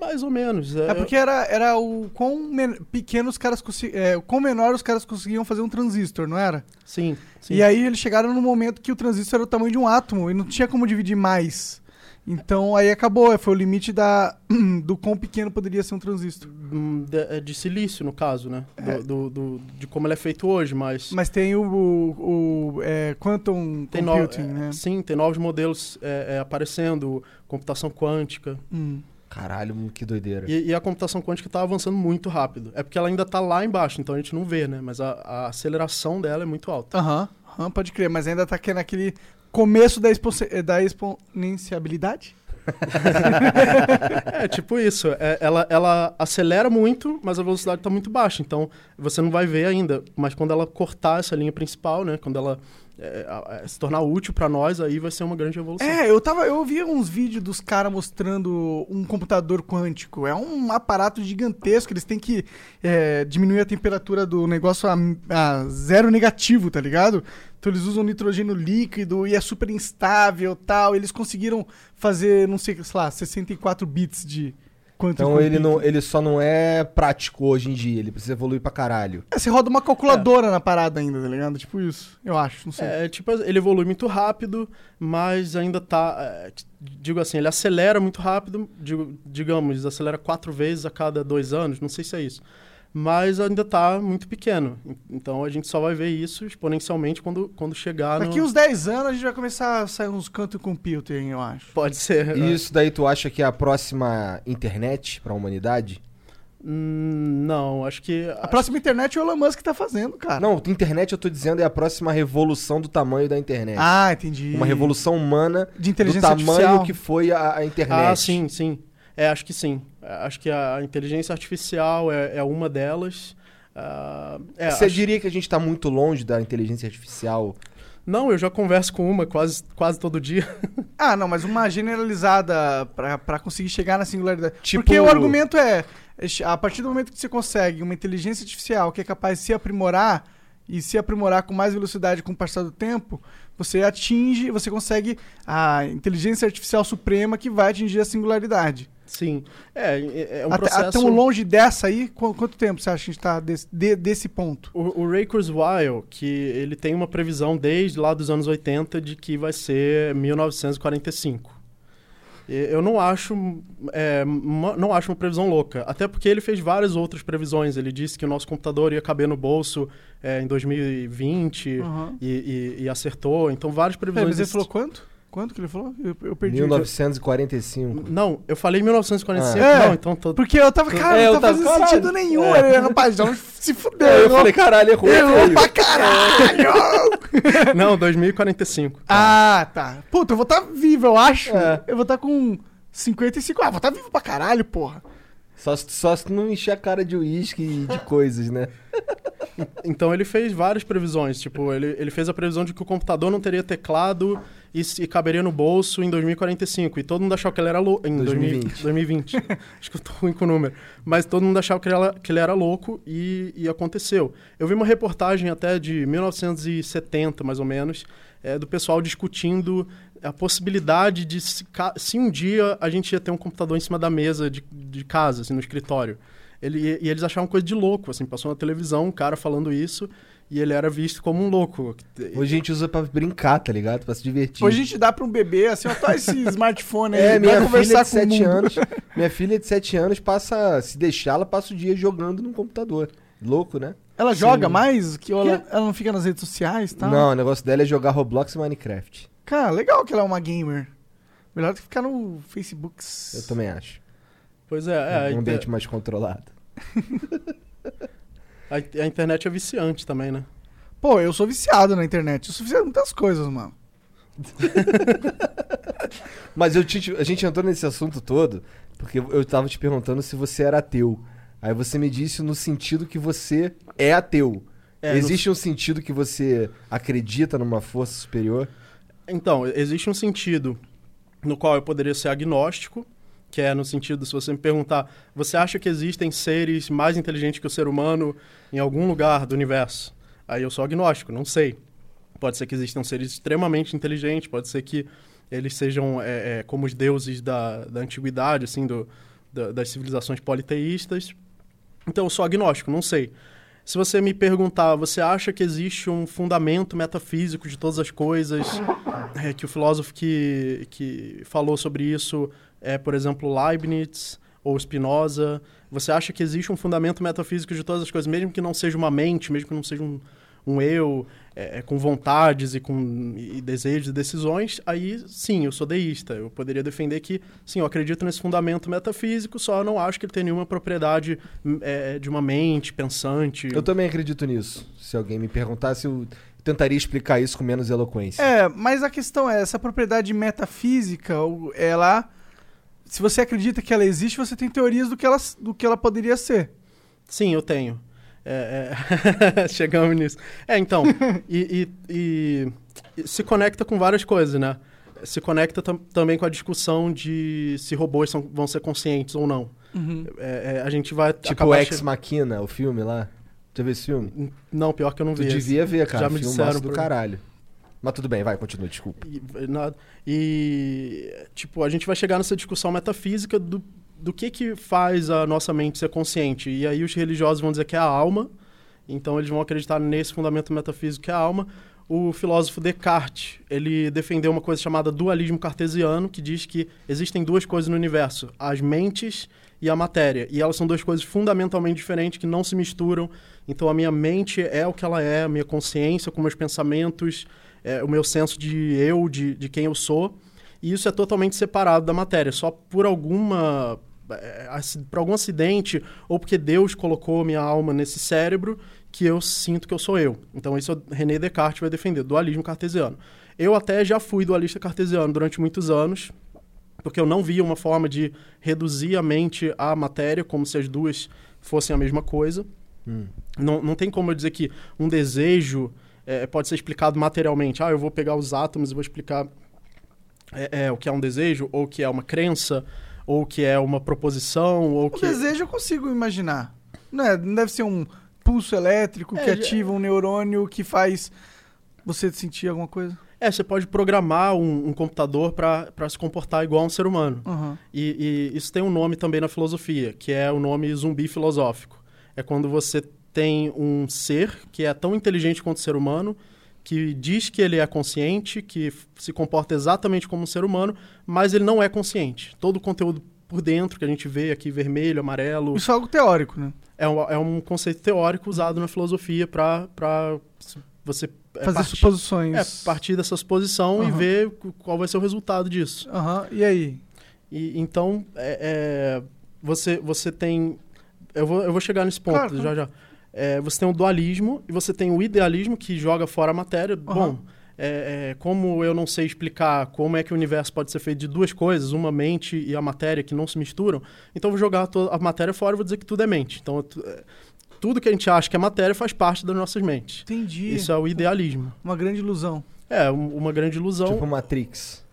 Mais ou menos. É porque era, era o quão men- pequeno os caras conseguiam. É, o quão menor os caras conseguiam fazer um transistor, não era? Sim, sim. E aí eles chegaram no momento que o transistor era o tamanho de um átomo e não tinha como dividir mais. Então aí acabou, foi o limite da, do quão pequeno poderia ser um transistor. Hum, de, é de silício, no caso, né? Do, do- do- de como ele é feito hoje, mas... Mas tem o, o, o, é, Quantum Tem no- Computing, é, né? Sim, tem novos modelos é, é, aparecendo, computação quântica. Hum. Caralho, que doideira. E, e a computação quântica está avançando muito rápido. É porque ela ainda está lá embaixo, então a gente não vê, né? Mas a, a aceleração dela é muito alta. Aham, aham, pode crer, mas ainda tá aqui naquele começo da, da exponenciabilidade? É, tipo isso. É, ela, ela acelera muito, mas a velocidade está muito baixa. Então, você não vai ver ainda. Mas quando ela cortar essa linha principal, né? Quando ela é, é, se tornar útil para nós, aí vai ser uma grande evolução. É, eu tava. Eu vi uns vídeos dos caras mostrando um computador quântico. É um aparato gigantesco. Eles têm que é, diminuir a temperatura do negócio a, a zero negativo, tá ligado? Então eles usam nitrogênio líquido e é super instável tal. Eles conseguiram fazer, não sei, sei lá, 64 bits de quantum Então ele, não, ele só não é prático hoje em dia, ele precisa evoluir pra caralho. É, você roda uma calculadora na parada ainda, tá ligado? Tipo isso, eu acho, não sei. É, tipo, ele evolui muito rápido, mas ainda tá. é, digo assim, ele acelera muito rápido, digo- digamos, acelera quatro vezes a cada dois anos, não sei se é isso. Mas ainda tá muito pequeno. Então a gente só vai ver isso exponencialmente quando, quando chegar Daqui no. uns 10 anos a gente vai começar a sair uns quantum computing, eu acho. Pode ser. E isso daí tu acha que é a próxima internet pra humanidade? Hum, Não, acho que. A próxima internet é o Elon Musk tá fazendo, cara. Não, internet eu tô dizendo é a próxima revolução do tamanho da internet. Ah, entendi. Uma revolução humana de do inteligência tamanho artificial. que foi a, a internet. Ah, sim, sim. É, acho que sim. É, Acho que a inteligência artificial é, é uma delas. Ah, é, Você acho- diria que a gente tá muito longe da inteligência artificial? Não, eu já converso com uma quase, quase todo dia. Ah, não, mas uma generalizada pra conseguir chegar na singularidade. Tipo- Porque o argumento é, a partir do momento que você consegue uma inteligência artificial que é capaz de se aprimorar e se aprimorar com mais velocidade com o passar do tempo, você atinge, você consegue a inteligência artificial suprema que vai atingir a singularidade. Sim. É, é é um até, processo... até um longe dessa aí, qu- quanto tempo você acha que a gente tá desse, de- desse ponto? O, o Ray Kurzweil, que ele tem uma previsão desde lá dos anos 80 de que vai ser 1945. E Eu não acho, é, uma- não acho uma previsão louca, até porque ele fez várias outras previsões. Ele disse que o nosso computador ia caber no bolso é, em 2020 Uhum. e, e- e acertou. Então, várias É, previsões. mas ele falou quanto? Quanto que ele falou? Eu, eu perdi. 1945. Não, eu falei 1945. Ah. É. Não, então tô, Porque eu tava, cara, É, não eu tá fazendo caralho. sentido nenhum. É. Ele, rapaz, não se fudeu. É, eu falei, caralho, errou. errou pra caralho! Não, 2045. ah, tá. Puta, eu vou estar vivo, eu acho. É. Eu vou estar com 55. Ah, vou estar vivo pra caralho, porra. Só, se- só se tu não encher a cara de uísque e de coisas, né? Então ele fez várias previsões. Tipo, ele, ele fez a previsão de que o computador não teria teclado e, e caberia no bolso em 2045. E todo mundo achava que ele era louco. Em 2020. 2020. 2020. Acho que eu tô ruim com o número. Mas todo mundo achava que ele era, que ele era louco e, e aconteceu. Eu vi uma reportagem até de 1970, mais ou menos, é, do pessoal discutindo a possibilidade de se, se um dia a gente ia ter um computador em cima da mesa de, de casa, assim, no escritório. Ele, e eles achavam coisa de louco, assim, passou na televisão um cara falando isso e ele era visto como um louco. Hoje a gente usa pra brincar, tá ligado? Pra se divertir. Hoje a gente dá pra um bebê assim, ó, tá esse smartphone aí. É, vai minha filha conversar de com o 7 mundo. anos. Minha filha de 7 anos passa. Se deixar, ela passa o dia jogando no computador. Louco, né? Ela Sim. joga mais? Que ela, ela não fica nas redes sociais e tal? Não, o negócio dela é jogar Roblox e Minecraft. Cara, legal que ela é uma gamer. Melhor do que ficar no Facebook. Eu também acho. Pois é, é, um inter- ambiente mais controlado. a, a internet é viciante também, né? Pô, eu sou viciado na internet. Eu sou viciado em muitas coisas, mano. Mas eu te- a gente entrou nesse assunto todo porque eu tava te perguntando se você era ateu. Aí você me disse no sentido que você é ateu. É, no- Existe um sentido que você acredita numa força superior? Então, existe um sentido no qual eu poderia ser agnóstico, que é no sentido, se você me perguntar, você acha que existem seres mais inteligentes que o ser humano em algum lugar do universo? Aí eu sou agnóstico, não sei. Pode ser que existam seres extremamente inteligentes, pode ser que eles sejam é, é, como os deuses da, da antiguidade, assim, do, da- das civilizações politeístas. Então eu sou agnóstico, não sei. Se você me perguntar, você acha que existe um fundamento metafísico de todas as coisas? É, que o filósofo que, que falou sobre isso é, por exemplo, Leibniz ou Spinoza. Você acha que existe um fundamento metafísico de todas as coisas, mesmo que não seja uma mente, mesmo que não seja um, um eu é, é, com vontades e com e desejos e decisões? Aí, sim, eu sou deísta. Eu poderia defender que, sim, eu acredito nesse fundamento metafísico, só não acho que ele tem nenhuma propriedade é, de uma mente pensante. Eu também acredito nisso. Se alguém me perguntasse, eu tentaria explicar isso com menos eloquência. É, mas a questão é, essa propriedade metafísica, ela se você acredita que ela existe, você tem teorias do que ela, do que ela poderia ser. Sim, eu tenho. É, é... Chegamos nisso. É, então, e, e, e, se conecta com várias coisas, né? Se conecta tam também com a discussão de se robôs são, vão ser conscientes ou não. Uhum. É, a gente vai. Tipo o Ex Machina, o filme lá. Já viu esse filme? Não, pior que eu não tu vi. Tu devia ver, cara. Já me disseram do caralho. Mas tudo bem, vai, continua, desculpa. E, e, tipo, a gente vai chegar nessa discussão metafísica do, do que que faz a nossa mente ser consciente. E aí os religiosos vão dizer que é a alma, então eles vão acreditar nesse fundamento metafísico que é a alma. O filósofo Descartes, ele defendeu uma coisa chamada dualismo cartesiano, que diz que existem duas coisas no universo, as mentes e a matéria. E elas são duas coisas fundamentalmente diferentes que não se misturam. Então a minha mente é o que ela é, a minha consciência com meus pensamentos, é, o meu senso de eu, de, de quem eu sou. E isso é totalmente separado da matéria. Só por alguma é, por algum acidente ou porque Deus colocou minha alma nesse cérebro que eu sinto que eu sou eu. Então isso René Descartes vai defender, dualismo cartesiano. Eu até já fui dualista cartesiano durante muitos anos, porque eu não via uma forma de reduzir a mente à matéria como se as duas fossem a mesma coisa. Hum. Não, não tem como eu dizer que um desejo é, pode ser explicado materialmente. Ah, eu vou pegar os átomos e vou explicar é, é, o que é um desejo, ou o que é uma crença, ou o que é uma proposição, ou o que... desejo eu consigo imaginar. Não, é, não deve ser um pulso elétrico que é, ativa um neurônio que faz você sentir alguma coisa? É, você pode programar um, um computador para se comportar igual a um ser humano. Uhum. E, e, isso tem um nome também na filosofia, que é o nome zumbi filosófico. É quando você tem um ser que é tão inteligente quanto o ser humano, que diz que ele é consciente, que se comporta exatamente como um ser humano, mas ele não é consciente. Todo o conteúdo por dentro que a gente vê aqui, vermelho, amarelo. Isso é algo teórico, né? É um, é um conceito teórico usado na filosofia para você. É, Fazer partir, suposições. É, partir dessa suposição uhum. e ver qual vai ser o resultado disso. Uhum. E aí? E, então, é, é, você, você tem. Eu vou, eu vou chegar nesse ponto claro, já já. É, você tem o dualismo e você tem o idealismo que joga fora a matéria. Uhum. Bom, é, é, como eu não sei explicar como é que o universo pode ser feito de duas coisas, uma mente e a matéria que não se misturam, então eu vou jogar a matéria fora e vou dizer que tudo é mente. Então, é, tudo que a gente acha que é matéria faz parte das nossas mentes. Entendi. Isso é o idealismo. Uma grande ilusão. É, uma grande ilusão. Tipo Matrix.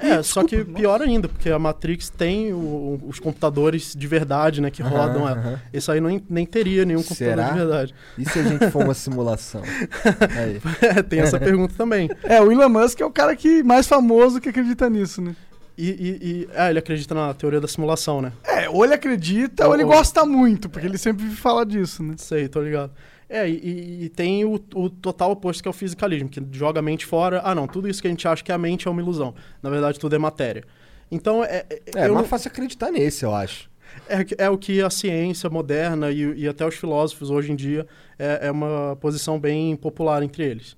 É, só que pior ainda, porque a Matrix tem o, os computadores de verdade, né, que rodam ela. Uhum. Esse aí não, nem teria nenhum computador Será? de verdade. E se a gente for uma simulação? é, tem essa pergunta também. É, o Elon Musk é o cara que mais famoso que acredita nisso, né? E, e, e ah, ele acredita na teoria da simulação, né? É, ou ele acredita ou, ou ele gosta muito, porque ele sempre fala disso, né? Sei, tô ligado. É, e, e tem o, o, total oposto que é o fisicalismo, que joga a mente fora. Ah, não, tudo isso que a gente acha que é a mente é uma ilusão. Na verdade, tudo é matéria. Então, é. É, é mais não... fácil acreditar nesse, eu acho. É, é o que a ciência moderna e, e até os filósofos hoje em dia é, é uma posição bem popular entre eles.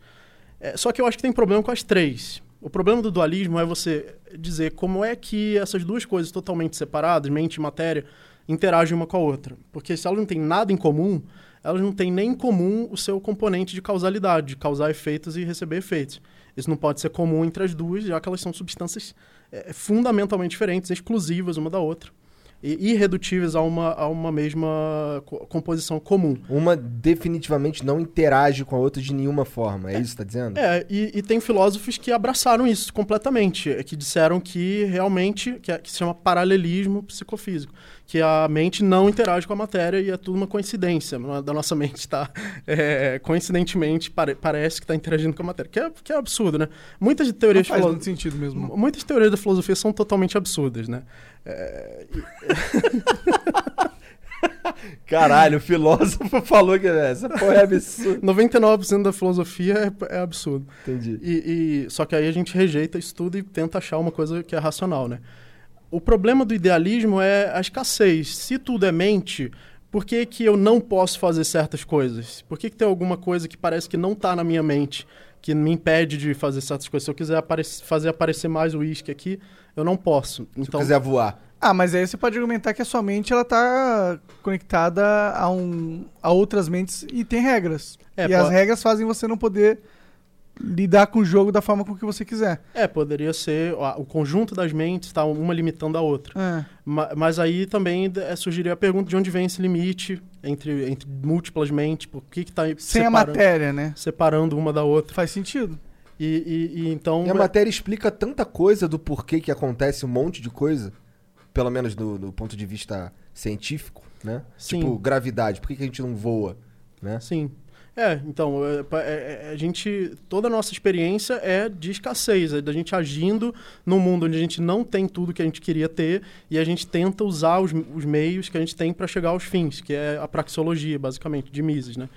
É, só que eu acho que tem problema com as três. O problema do dualismo é você dizer como é que essas duas coisas totalmente separadas, mente e matéria, interagem uma com a outra. Porque se elas não têm nada em comum, elas não têm nem em comum o seu componente de causalidade, de causar efeitos e receber efeitos. Isso não pode ser comum entre as duas, já que elas são substâncias é, fundamentalmente diferentes, exclusivas uma da outra irredutíveis a uma, a uma mesma co composição comum. Uma definitivamente não interage com a outra de nenhuma forma, é, é isso que está dizendo? É, e, e, tem filósofos que abraçaram isso completamente, que disseram que realmente, que, é, que se chama paralelismo psicofísico, que a mente não interage com a matéria e é tudo uma coincidência é da nossa mente, tá? É, coincidentemente, pare, parece que está interagindo com a matéria, que é, que é absurdo, né? Muitas teorias... Não faz muito sentido mesmo. Muitas teorias da filosofia são totalmente absurdas, né? É... Caralho, o filósofo falou que essa porra é absurdo. 99% da filosofia é, é absurdo. Entendi. E, e, só que aí a gente rejeita isso tudo e tenta achar uma coisa que é racional, né? O problema do idealismo é a escassez. Se tudo é mente, por que, que eu não posso fazer certas coisas? Por que, que tem alguma coisa que parece que não está na minha mente, que me impede de fazer certas coisas? Se eu quiser fazer aparecer mais o uísque aqui, eu não posso. Então, Se eu quiser voar. Ah, mas aí você pode argumentar que a sua mente ela tá conectada a, um, a outras mentes e tem regras. É, e pode... as regras fazem você não poder lidar com o jogo da forma com que você quiser. É, poderia ser ó, o conjunto das mentes, tá uma limitando a outra. É. Ma- Mas aí também é, surgiria a pergunta de onde vem esse limite entre, entre múltiplas mentes, por que que tá Sem a matéria, né? separando uma da outra. Faz sentido. E, e- e então... E a matéria explica tanta coisa do porquê que acontece um monte de coisa, pelo menos do, do ponto de vista científico, né? Sim. Tipo, gravidade, por que, que a gente não voa, né? Sim. É, então, é, é, é, a gente. Toda a nossa experiência é de escassez, é da gente agindo num mundo onde a gente não tem tudo que a gente queria ter e a gente tenta usar os, os meios que a gente tem para chegar aos fins, que é a praxeologia, basicamente, de Mises, né?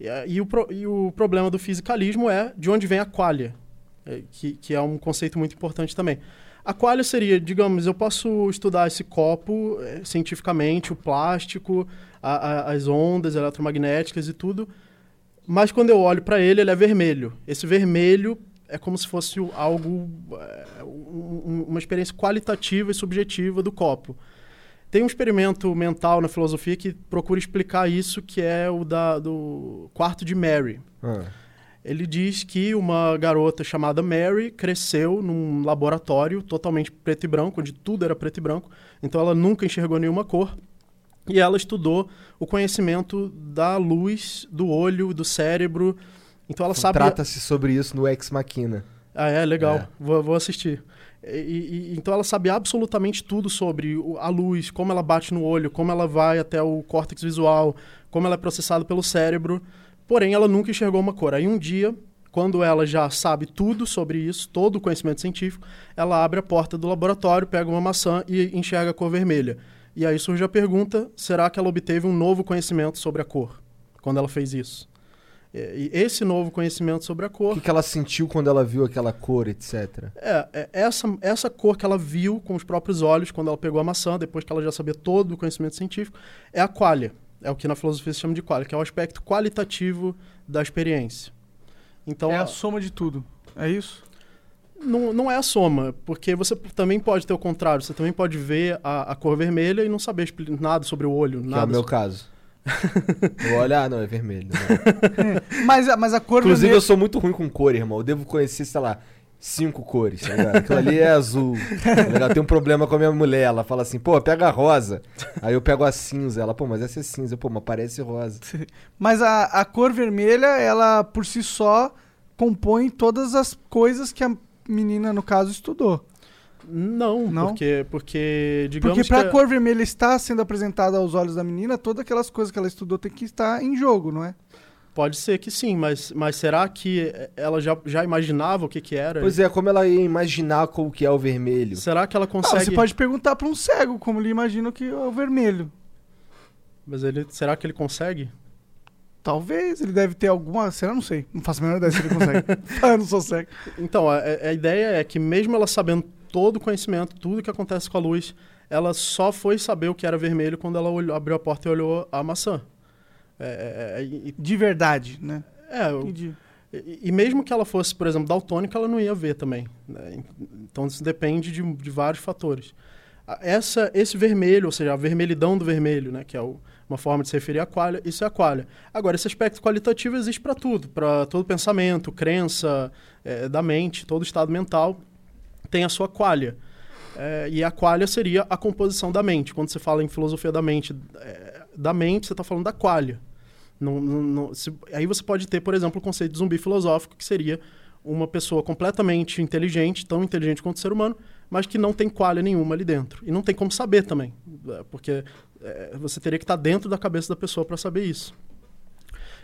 E, e o, e o problema do fisicalismo é de onde vem a qualia, que, que é um conceito muito importante também. A qualia seria, digamos, eu posso estudar esse copo cientificamente, o plástico, a- a- as ondas eletromagnéticas e tudo, mas quando eu olho para ele, ele é vermelho. Esse vermelho é como se fosse algo, um- uma experiência qualitativa e subjetiva do copo. Tem um experimento mental na filosofia que procura explicar isso, que é o da, do quarto de Mary. Ah. Ele diz que uma garota chamada Mary cresceu num laboratório totalmente preto e branco, onde tudo era preto e branco, então ela nunca enxergou nenhuma cor. E ela estudou o conhecimento da luz, do olho, do cérebro. Então ela sabe. Trata-se sobre isso no Ex Machina. Ah, é? Legal. É. Vou, vou assistir. E- e- então ela sabe absolutamente tudo sobre a luz, como ela bate no olho, como ela vai até o córtex visual, como ela é processada pelo cérebro. Porém, ela nunca enxergou uma cor. Aí um dia, quando ela já sabe tudo sobre isso, todo o conhecimento científico, ela abre a porta do laboratório, pega uma maçã e enxerga a cor vermelha. E aí surge a pergunta: será que ela obteve um novo conhecimento sobre a cor quando ela fez isso? E esse novo conhecimento sobre a O cor que, que ela sentiu quando ela viu aquela cor, etc. é, é, essa, essa cor que ela viu com os próprios olhos quando ela pegou a maçã, depois que ela já sabia todo o conhecimento científico, é a qualia. É o que na filosofia se chama de qualia, que é o aspecto qualitativo da experiência. Então, é a a- soma de tudo. É isso? Não, não é a soma, porque você também pode ter o contrário. Você também pode ver a, a cor vermelha e não saber nada sobre o olho, Que é nada o meu sobre- caso. eu olho, ah, não, é vermelho. não. Mas, a- mas a cor Inclusive, vermelha... eu sou muito ruim com cor, irmão. Eu devo conhecer, sei lá, cinco cores, tá ligado? Aquilo ali é azul. Tá? Tem um problema com a minha mulher. Ela fala assim, pô, pega a rosa. Aí eu pego a cinza. Ela, pô, mas essa é cinza. Pô, mas parece rosa. Mas a, a cor vermelha, ela por si só compõe todas as coisas que a menina, no caso, estudou. Não, Não? porque, porque digamos Porque pra que... cor vermelha estar sendo apresentada aos olhos da menina, todas aquelas coisas que ela estudou tem que estar em jogo, não é? Pode ser que sim, mas, mas será que ela já, já imaginava o que, que era? Pois é, como ela ia imaginar como que é o vermelho? Será que ela Ah, consegue... você pode perguntar pra um cego como ele imagina que é o vermelho. Mas ele, será que ele consegue? Talvez, ele deve ter alguma. Será? Não sei. Não faço a menor ideia se ele consegue. ah, eu não sou cego. Então, a, a ideia é que mesmo ela sabendo todo o conhecimento, tudo que acontece com a luz, ela só foi saber o que era vermelho quando ela olhou- abriu a porta e olhou a maçã. É, é, é, e- De verdade, né? é, o- Entendi. e, e mesmo que ela fosse, por exemplo, daltônica, ela não ia ver também. né? Então, isso depende de, de vários fatores. Essa, esse vermelho, ou seja, a vermelhidão do vermelho, né, que é o- uma forma de se referir à qualia, isso é a qualia. Agora, esse aspecto qualitativo existe para tudo, para todo pensamento, crença eh, da mente, todo estado mental tem a sua qualia. Eh, e a qualia seria a composição da mente. Quando você fala em filosofia da mente, eh, da mente, você está falando da qualia. Não- não- não- se- aí você pode ter, por exemplo, o conceito de zumbi filosófico, que seria uma pessoa completamente inteligente, tão inteligente quanto o ser humano, mas que não tem qualia nenhuma ali dentro. E não tem como saber também, eh, porque eh, você teria que estar dentro da cabeça da pessoa para saber isso.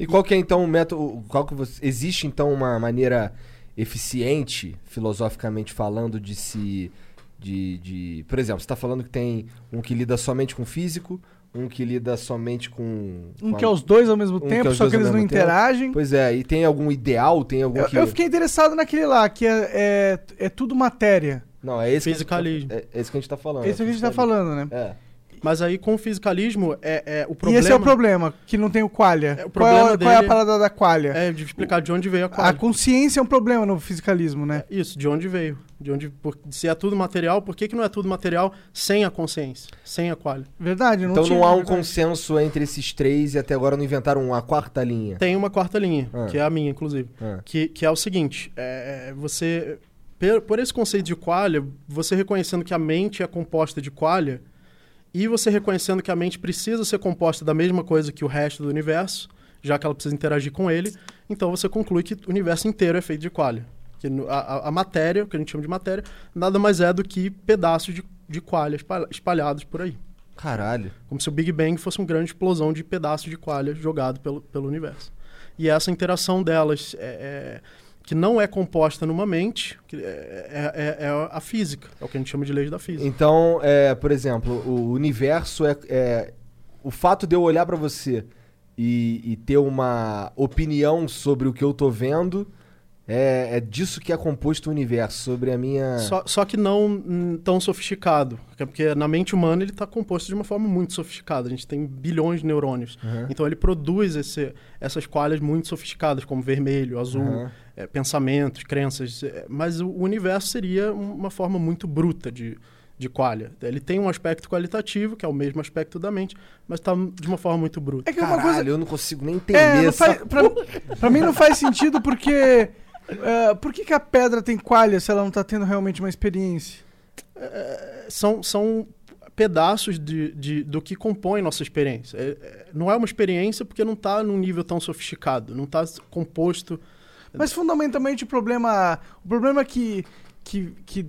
E qual que é então o método. Qual que você, existe então uma maneira eficiente, filosoficamente falando, de se. De, de, por exemplo, você está falando que tem um que lida somente com físico, um que lida somente com. Um com que a- é os dois ao mesmo um que tempo, é os só que eles não mesmo tempo. interagem. Pois é, e tem algum ideal? Tem algum Eu, que. eu fiquei interessado naquele lá, que é, é, é tudo matéria. Não, é esse Fisicalismo. Que a gente tá, é, é esse que a gente tá falando. Esse é que a gente tá falando, né? É. Mas aí com o fisicalismo é, é o E problema. esse é o problema, que não tem o qualia. É, o qual, é, problema qual é a dele- parada da qualia? É de explicar de onde veio a A qualia. consciência é um problema no fisicalismo, né? Isso, de onde veio. De onde, por- se é tudo material, por que, que não é tudo material sem a consciência, sem a qualia? Verdade, não Então tinha, não há um verdade. consenso entre esses três e até agora não inventaram uma quarta linha. Tem uma quarta linha, Ah. que é a minha, inclusive. Ah. Que, que é o seguinte: é, você. per- Por esse conceito de qualia, você reconhecendo que a mente é composta de qualia, e você reconhecendo que a mente precisa ser composta da mesma coisa que o resto do universo, já que ela precisa interagir com ele, então você conclui que o universo inteiro é feito de qualia. Que a, a- matéria, o que a gente chama de matéria, nada mais é do que pedaços de, de qualia espalha- espalhados por aí. Caralho. Como se o Big Bang fosse uma grande explosão de pedaços de qualia jogado pelo, pelo universo. E essa interação delas, é, é, que não é composta numa mente, é, é- é- é a física, é o que a gente chama de leis da física. Então, é, por exemplo, o universo é, é- o fato de eu olhar pra você e, e ter uma opinião sobre o que eu tô vendo é, é disso que é composto o universo, sobre a minha. Só, só que não hum, tão sofisticado, é porque na mente humana ele está composto de uma forma muito sofisticada. A gente tem bilhões de neurônios. Aham. Então ele produz esse, essas qualhas muito sofisticadas, como vermelho, azul, Aham. é, pensamentos, crenças. é, mas o universo seria uma forma muito bruta de, de qualia. Ele tem um aspecto qualitativo, que é o mesmo aspecto da mente, mas está de uma forma muito bruta. É que é uma Caralho, coisa. eu não consigo nem entender É, essa faz, pra, pra mim não faz sentido porque. É, por que, que a pedra tem qualia se ela não tá tendo realmente uma experiência? são, são pedaços de, de- do que compõe nossa experiência. É- é- não é uma experiência porque não está num nível tão sofisticado, não está composto. Mas fundamentalmente o problema. O problema que, que, que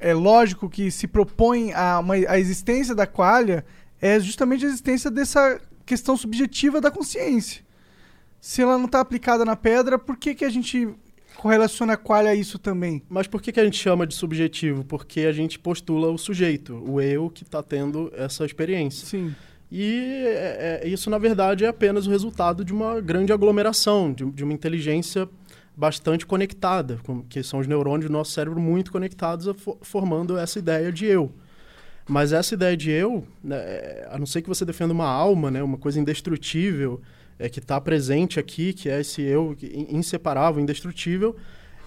é lógico que se propõe a, uma, a existência da qualia é justamente a existência dessa questão subjetiva da consciência. Se ela não está aplicada na pedra, por que, que a gente correlaciona a qualia a isso também? Mas por que, que a gente chama de subjetivo? Porque a gente postula o sujeito, o eu que está tendo essa experiência. Sim. E é- é- isso, na verdade, é apenas o resultado de uma grande aglomeração, de, de uma inteligência bastante conectada, com- que são os neurônios do nosso cérebro muito conectados, a fo- formando essa ideia de eu. Mas essa ideia de eu, né, é, a não ser que você defenda uma alma, né, uma coisa indestrutível, é, que está presente aqui, que é esse eu inseparável, indestrutível,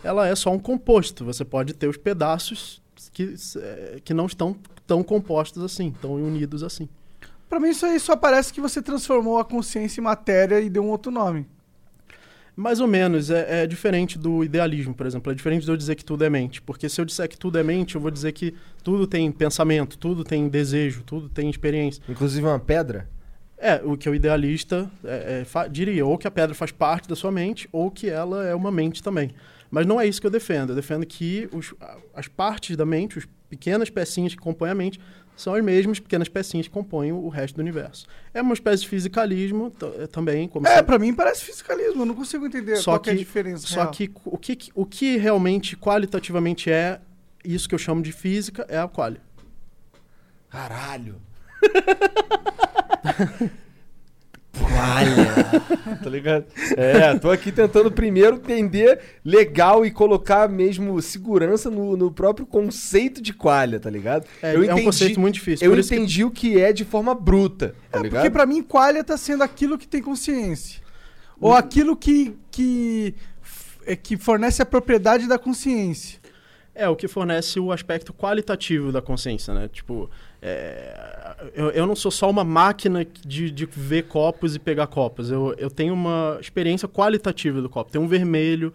ela é só um composto. Você pode ter os pedaços que, é, que não estão tão compostos assim, tão unidos assim. Pra mim isso aí só parece que você transformou a consciência em matéria e deu um outro nome. Mais ou menos, é, é diferente do idealismo, por exemplo. É diferente de eu dizer que tudo é mente. Porque se eu disser que tudo é mente, eu vou dizer que tudo tem pensamento, tudo tem desejo, tudo tem experiência. Inclusive uma pedra? É, o que o idealista é, é, diria, ou que a pedra faz parte da sua mente, ou que ela é uma mente também. Mas não é isso que eu defendo. Eu defendo que os- as partes da mente, as pequenas pecinhas que compõem a mente, são as mesmas pequenas pecinhas que compõem o resto do universo. É uma espécie de fisicalismo é, também, como É, pra mim parece fiscalismo, eu não consigo entender Só qual que é a diferença. Só real. que o que, o que realmente qualitativamente é isso que eu chamo de física é a qualia. Caralho. Olha. tá ligado? É, tô aqui tentando primeiro entender legal e colocar mesmo segurança no, no próprio conceito de qualha, tá ligado? É, é um conceito muito difícil. Eu isso que- entendi o que é de forma bruta, tá É, ligado? porque pra mim qualia tá sendo aquilo que tem consciência. Ou aquilo que, que, é, que fornece a propriedade da consciência. É, o que fornece o aspecto qualitativo da consciência, né? Tipo, é, eu, eu não sou só uma máquina de, de ver copos e pegar copos. Eu, eu tenho uma experiência qualitativa do copo. Tem um vermelho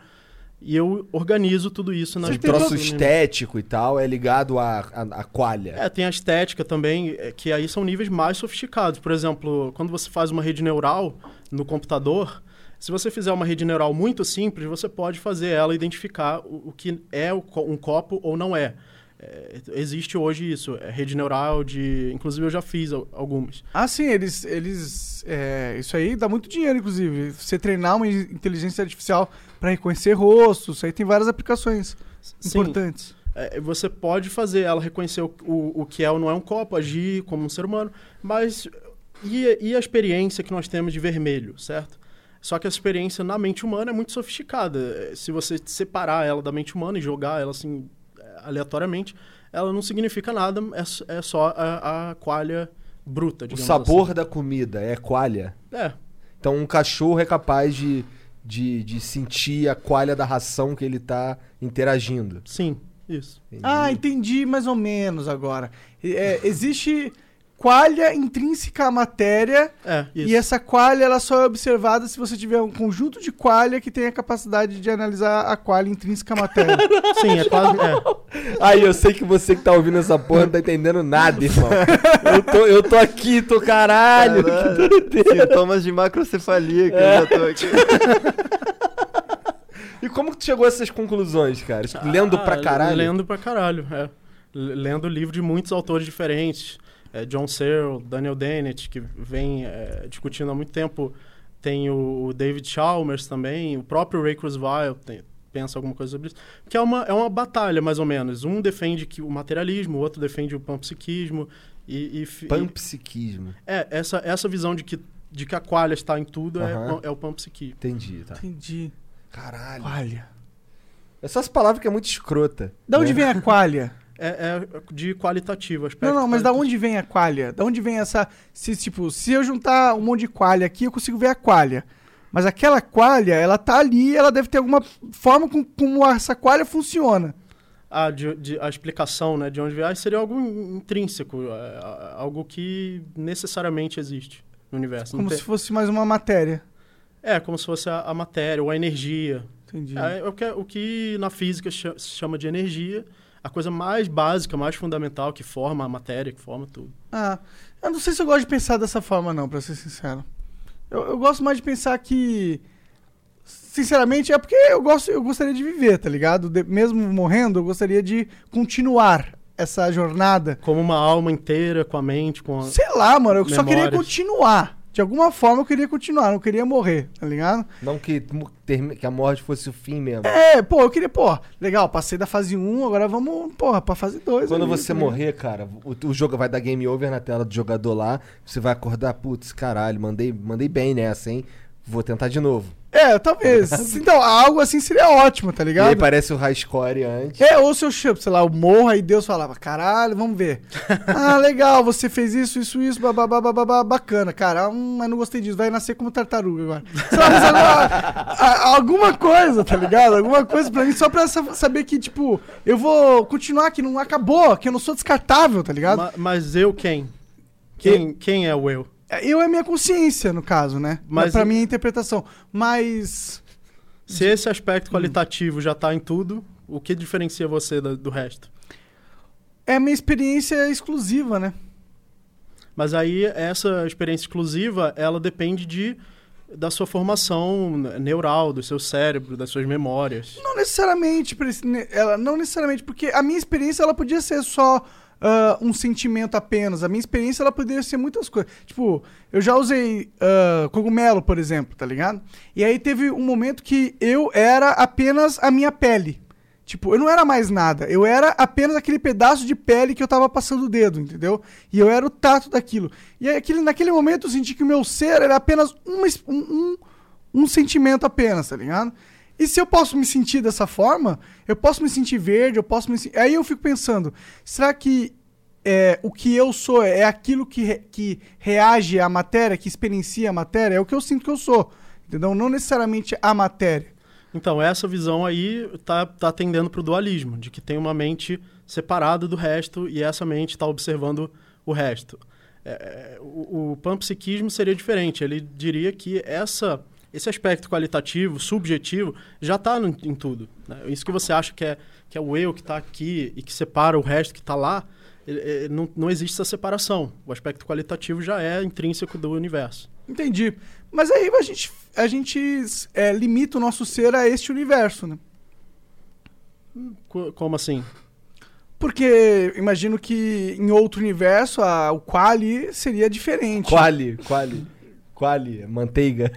e eu organizo tudo isso na O troço estético e tal é ligado à, à, à qualha. É, tem a estética também, é, que aí são níveis mais sofisticados. Por exemplo, quando você faz uma rede neural no computador, se você fizer uma rede neural muito simples, você pode fazer ela identificar o, o que é um copo ou não é. É, existe hoje isso, é rede neural de... Inclusive eu já fiz al- algumas. Ah, sim, eles. eles é, isso aí dá muito dinheiro, inclusive. Você treinar uma in- inteligência artificial pra reconhecer rostos, isso aí tem várias aplicações Sim, importantes. é, você pode fazer ela reconhecer o, o, o que é ou não é um copo, agir como um ser humano, mas e, e a experiência que nós temos de vermelho, certo? Só que a experiência na mente humana é muito sofisticada. É, Se você separar ela da mente humana e jogar ela assim aleatoriamente, ela não significa nada, é, é só a, a qualha bruta, O sabor da comida é qualha. assim. É, Então um cachorro é capaz de, de, de sentir a qualha da ração que ele tá interagindo. sim, isso. Entendi. Ah, entendi mais ou menos agora. É, existe qualha intrínseca à matéria É, isso. e essa qualha ela só é observada se você tiver um conjunto de qualha que tem a capacidade de analisar a qualha intrínseca à matéria. Sim, é quase. É. Aí eu sei que você que tá ouvindo essa porra não tá entendendo nada, irmão. Eu tô, eu tô aqui, tô caralho. Caralho, Sintomas de macrocefalia que eu já tô aqui. E como que tu chegou a essas conclusões, cara? Lendo Ah, pra caralho? Lendo pra caralho, é. Lendo livro de muitos autores diferentes. É, John Searle, Daniel Dennett, que vem é, discutindo há muito tempo. Tem o, o David Chalmers também, o próprio Ray Kurzweil tem- pensa alguma coisa sobre isso. Que é uma, é uma batalha, mais ou menos. Um defende que o materialismo, o outro defende o panpsiquismo. E, e, fi- e- Panpsiquismo. é, essa, essa visão de que, de que a qualha está em tudo é, Aham. é o panpsiquismo. Entendi, tá. Entendi. Caralho. Qualha. Essas palavras que é muito escrota. Da onde né? vem a qualha? É, é de qualitativo, aspecto Não, não, mas da onde vem a qualha? Da onde vem essa. Se, tipo, se eu juntar um monte de qualha aqui, eu consigo ver a qualha. Mas aquela qualha, ela tá ali, ela deve ter alguma forma com, como essa qualha funciona. a, de- de- a explicação né, de onde vier seria algo in- intrínseco, é, algo que necessariamente existe no universo. Como tem- se fosse mais uma matéria. É, como se fosse a, a matéria ou a energia. Entendi. É, o, que, o que na física se chama de energia, a coisa mais básica, mais fundamental, que forma a matéria, que forma tudo. Ah, eu não sei se eu gosto de pensar dessa forma, não, pra ser sincero. Eu, eu gosto mais de pensar que. Sinceramente, é porque eu, gosto, eu gostaria de viver, tá ligado? De- mesmo morrendo, eu gostaria de continuar essa jornada. Como uma alma inteira, com a mente, com a... Sei lá, mano, eu só queria Memórias. continuar. De alguma forma eu queria continuar, não queria morrer, tá ligado? Não que, que a morte fosse o fim mesmo. É, pô, eu queria, pô, legal, passei da fase 1, agora vamos, porra, pra fase 2. Quando ali, você tá morrer, cara, o, o jogo vai dar game over na tela do jogador lá. Você vai acordar, putz, caralho, mandei, mandei bem nessa, hein? Vou tentar de novo. É, talvez. então, algo assim seria ótimo, tá E aí ligado? parece o high score antes. É, ou se eu chamo, sei lá, eu morro, aí Deus falava, caralho, vamos ver. ah, legal, você fez isso, isso, isso, babá, babá, bacana, cara. Hum, mas não gostei disso, vai nascer como tartaruga agora. Sei lá, mas agora, a- alguma coisa, tá ligado? Alguma coisa pra mim, só pra sa- saber que, tipo, eu vou continuar, que não acabou, que eu não sou descartável, tá ligado? Ma- mas eu quem? Quem, quem é o eu? Eu é minha consciência, no caso, né? Mas Mas pra e- minha interpretação. Mas. Se esse aspecto qualitativo já está em tudo, o que diferencia você do, do resto? É a minha experiência exclusiva, né? Mas aí essa experiência exclusiva, ela depende de da sua formação neural, do seu cérebro, das suas memórias. Não necessariamente, ela não necessariamente, porque a minha experiência ela podia ser só ah, um sentimento apenas. A minha experiência ela poderia ser muitas coisas. Tipo, eu já usei ah, cogumelo, por exemplo, tá ligado? E aí teve um momento que eu era apenas a minha pele. Tipo, eu não era mais nada. Eu era apenas aquele pedaço de pele que eu tava passando o dedo, entendeu? E eu era o tato daquilo. E aí, aquele, naquele momento eu senti que o meu ser era apenas uma um, um, um sentimento apenas, tá ligado? E se eu posso me sentir dessa forma, eu posso me sentir verde, eu posso me. Aí eu fico pensando, será que é, o que eu sou é aquilo que, re- que reage à matéria, que experiencia a matéria? É o que eu sinto que eu sou, entendeu? Não necessariamente a matéria. Então, essa visão aí tá, tá tendendo para o dualismo, de que tem uma mente separada do resto e essa mente está observando o resto. É, o, o panpsiquismo seria diferente. Ele diria que essa, esse aspecto qualitativo, subjetivo, já está em tudo. né? Isso que você acha que é, que é o eu que está aqui e que separa o resto que está lá, ele- ele- não, não existe essa separação. O aspecto qualitativo já é intrínseco do universo. Entendi. Mas aí a gente, a gente é, limita o nosso ser a este universo, né? Co- Como assim? Porque imagino que em outro universo a, o quali seria diferente. Quali, quali. Quali, manteiga.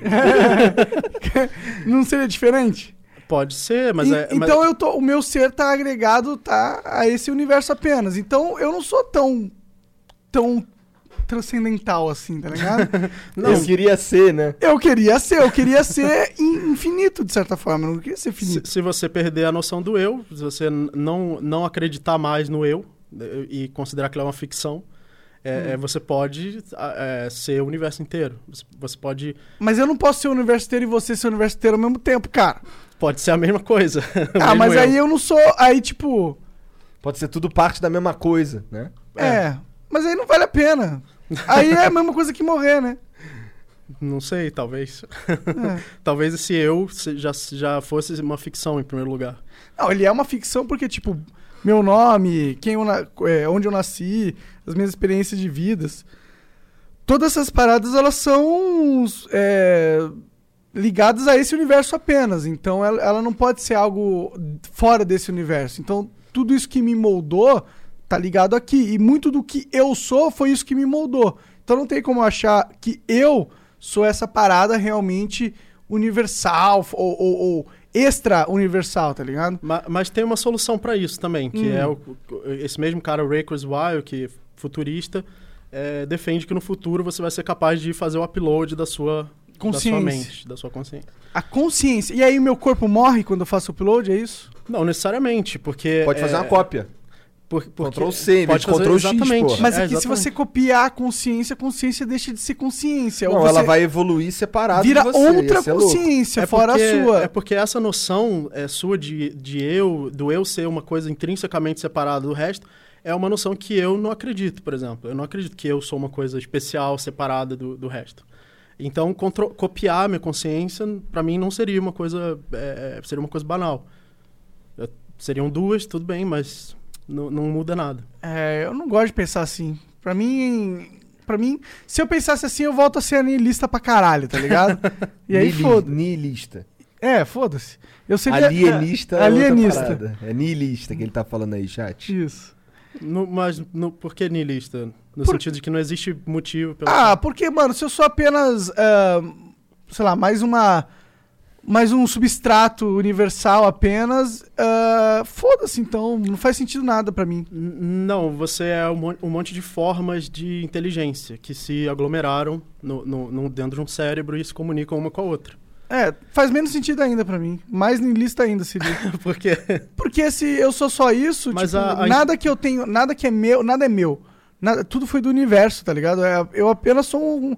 Não seria diferente? Pode ser, mas E- é. mas- então eu tô, o meu ser tá agregado tá a esse universo apenas. Então eu não sou tão tão transcendental assim, tá ligado? Não, Eu queria ser, né? eu queria ser, eu queria ser in- infinito de certa forma, eu não queria ser Se, finito. se você perder a noção do eu, se você não, não acreditar mais no eu e considerar que ela é uma ficção, É, é, você pode é, ser o universo inteiro. Você, você pode. Mas eu não posso ser universitário e você ser universitário ao mesmo tempo, cara. Pode ser a mesma coisa. o ah, mas eu. aí eu não sou. Aí, tipo. Pode ser tudo parte da mesma coisa, né? É. Mas aí não vale a pena. Aí é a mesma coisa que morrer, né? Não sei, talvez. É. talvez esse eu já, já fosse uma ficção em primeiro lugar. Não, ele é uma ficção porque, tipo, meu nome, quem eu é, onde eu nasci, as minhas experiências de vidas. Todas essas paradas, elas são é, ligadas a esse universo apenas. Então, ela, ela não pode ser algo fora desse universo. Então, tudo isso que me moldou tá ligado aqui. E muito do que eu sou foi isso que me moldou. Então, não tem como achar que eu sou essa parada realmente universal ou, ou- ou extra-universal, tá ligado? Ma- Mas, tem uma solução para isso também, que Hum. é o, esse mesmo cara, o Ray Kurzweil, que é futurista, é, defende que no futuro você vai ser capaz de fazer o upload da sua, da Consciência. sua mente, da sua consciência. A consciência. E aí o meu corpo morre quando eu faço upload, é isso? Não necessariamente, porque... Pode fazer é, uma cópia. Por- porque- Ctrl C, pode fazer Ctrl X, exatamente. porra. Mas É, aqui, se exatamente. você copiar a consciência, a consciência deixa de ser consciência. Não, ela vai evoluir separado vira de você. outra consciência, É fora porque- a sua. É porque essa noção é sua de, de eu, do eu ser uma coisa intrinsecamente separada do resto, é uma noção que eu não acredito, por exemplo. Eu não acredito que eu sou uma coisa especial, separada do, do resto. Então, contro- copiar minha consciência, para mim, não seria uma coisa. é, é, seria uma coisa banal. Eu- seriam duas, tudo bem, mas não, não muda nada. É, eu não gosto de pensar assim. Pra mim, para mim, se eu pensasse assim, eu volto a ser anilista pra caralho, tá ligado? E aí Nihili- foda. Nihilista. É, foda-se. Eu seria Alienista. é Alienista. É nihilista que ele tá falando aí, chat. Isso. No- mas no, por que niilista? No Por- sentido de que não existe motivo pelo. Ah, porque, mano, se eu sou apenas, ah, sei lá, mais uma. Mais um substrato universal apenas, ah, foda-se então, não faz sentido nada pra mim. Não, você é um, um monte de formas de inteligência que se aglomeraram no, no- no- dentro de um cérebro e se comunicam uma com a outra. É, faz menos sentido ainda pra mim. Mais niilista ainda seria. Porque Porque se eu sou só isso, Mas tipo, a- a- nada que eu tenho, nada que é meu, nada é meu. Nada, tudo foi do universo, tá ligado? É, eu apenas sou um,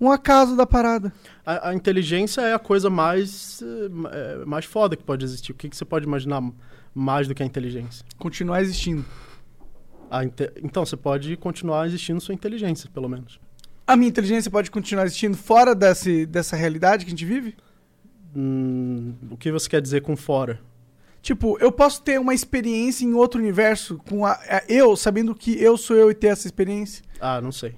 um acaso da parada. a, a inteligência é a coisa mais, ma- eh, mais foda que pode existir. O que, que você pode imaginar mais do que a inteligência? Continuar existindo. A inte- Então, você pode continuar existindo sua inteligência, pelo menos. A minha inteligência pode continuar existindo fora desse, dessa realidade que a gente vive? Hum, o que você quer dizer com fora? Tipo, eu posso ter uma experiência em outro universo com a, a- eu, sabendo que eu sou eu e ter essa experiência? Ah, não sei.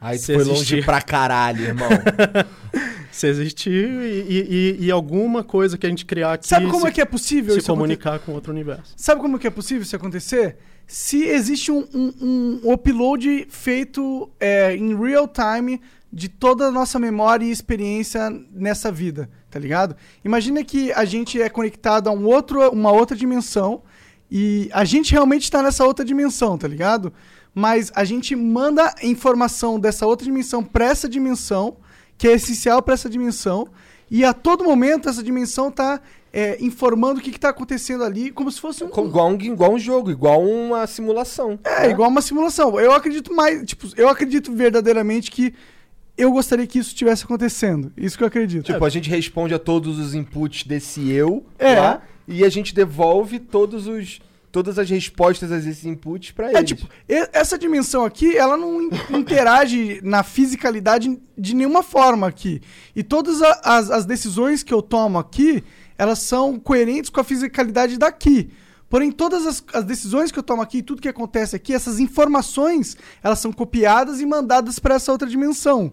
Aí tu Se foi longe existir. pra caralho, irmão. Se existir e, e- e- alguma coisa que a gente criar aqui Sabe como se, é que é possível se isso acontecer? comunicar com outro universo. Sabe como que é possível isso acontecer? Se existe um, um- um upload feito é, em real time de toda a nossa memória e experiência nessa vida, tá ligado? Imagina que a gente é conectado a um outro, uma outra dimensão e a gente realmente está nessa outra dimensão, tá ligado? Mas a gente manda informação dessa outra dimensão para essa dimensão, que é essencial para essa dimensão, e a todo momento essa dimensão tá é, informando o que, está acontecendo ali, como se fosse um, igual, um, igual um jogo, igual uma simulação. é, né? igual uma simulação. Eu acredito mais, tipo, eu acredito verdadeiramente que eu gostaria que isso estivesse acontecendo. Isso que eu acredito. Tipo, a gente responde a todos os inputs desse eu É. lá e a gente devolve todos os, todas as respostas a esses inputs pra eles. É tipo, essa dimensão aqui, ela não in- interage na fisicalidade de nenhuma forma aqui. E todas as, as decisões que eu tomo aqui, elas são coerentes com a fisicalidade daqui. Porém, todas as, as decisões que eu tomo aqui, tudo que acontece aqui, essas informações, elas são copiadas e mandadas para essa outra dimensão.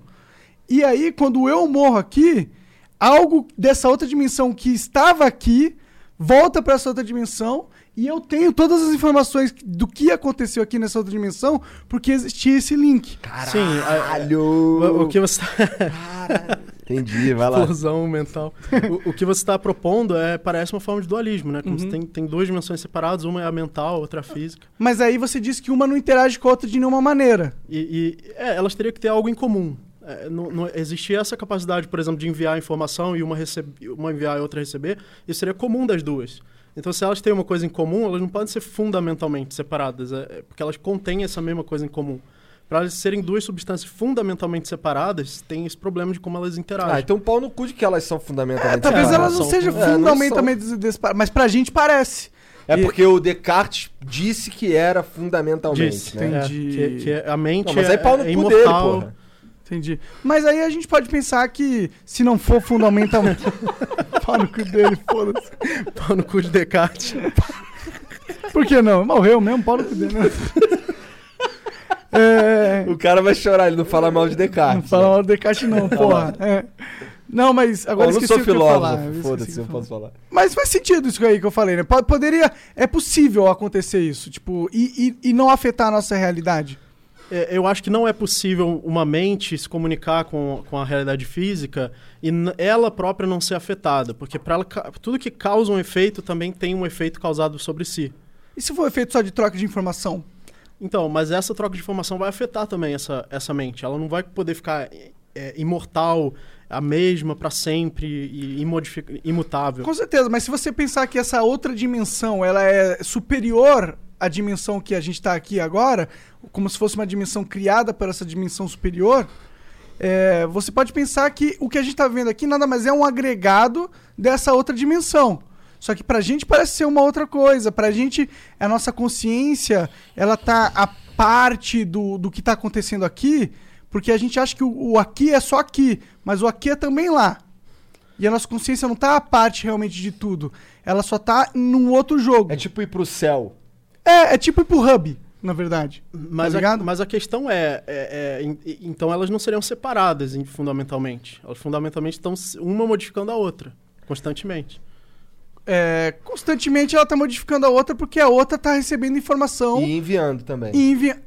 E aí, quando eu morro aqui, algo dessa outra dimensão que estava aqui volta para essa outra dimensão e eu tenho todas as informações do que aconteceu aqui nessa outra dimensão porque existia esse link. Sim, a- Caralho! O, o que você tá... Entendi, vai lá. Explosão mental. O, o que você está propondo é, parece uma forma de dualismo, né? Como Uhum. tem, tem duas dimensões separadas, uma é a mental, a outra é a física. Mas aí você disse que uma não interage com a outra de nenhuma maneira. E, e, é, elas teriam que ter algo em comum. É, não, não existia essa capacidade, por exemplo, de enviar informação e uma, recebe, uma enviar e outra receber, isso seria comum das duas. Então, se elas têm uma coisa em comum, elas não podem ser fundamentalmente separadas, é, é porque elas contêm essa mesma coisa em comum. Para elas serem duas substâncias fundamentalmente separadas, tem esse problema de como elas interagem. Ah, então pau no cu de que elas são fundamentalmente É, talvez separadas. ela não são- seja é, não fundamentalmente despar, mas pra gente parece. É E- porque o Descartes disse que era fundamentalmente, Disse, né? é, Entendi. que, que a mente Não, mas aí é, pau no é cu dele, imortal. porra. Entendi. Mas aí a gente pode pensar que se não for fundamentalmente. Pau no cu dele, foda-se. Pau no cu de Descartes. Por que não? Morreu mesmo, pau no cu dele. né? É, O cara vai chorar, ele não fala mal de Descartes. não fala né? mal do Descartes, não, porra. É. Não, mas agora eu não sou filósofo, foda-se, eu posso falar. Mas faz sentido isso aí que eu falei, né? Po- Poderia. É possível acontecer isso, tipo, e, e, e não afetar a nossa realidade. É, eu acho que não é possível uma mente se comunicar com, com a realidade física e ela própria não ser afetada, porque para tudo que causa um efeito também tem um efeito causado sobre si. E se for feito só de troca de informação? Então, mas essa troca de informação vai afetar também essa, essa mente. Ela não vai poder ficar é, imortal, a mesma para sempre e imutável. Com certeza, mas se você pensar que essa outra dimensão ela é superior à dimensão que a gente está aqui agora, como se fosse uma dimensão criada por essa dimensão superior, é, você pode pensar que o que a gente está vendo aqui nada mais é um agregado dessa outra dimensão. Só que pra gente parece ser uma outra coisa. Pra gente, a nossa consciência, ela tá a parte do, do que tá acontecendo aqui, porque a gente acha que o, o aqui é só aqui, mas o aqui é também lá. E a nossa consciência não tá a parte realmente de tudo. Ela só tá num outro jogo. É tipo ir pro céu. É, é tipo ir pro hub, na verdade. Mas, Tá a, mas a questão é, é- é, então elas não seriam separadas em- fundamentalmente. Elas fundamentalmente estão uma modificando a outra, constantemente. É, constantemente ela tá modificando a outra porque a outra tá recebendo informação E enviando também. e envia...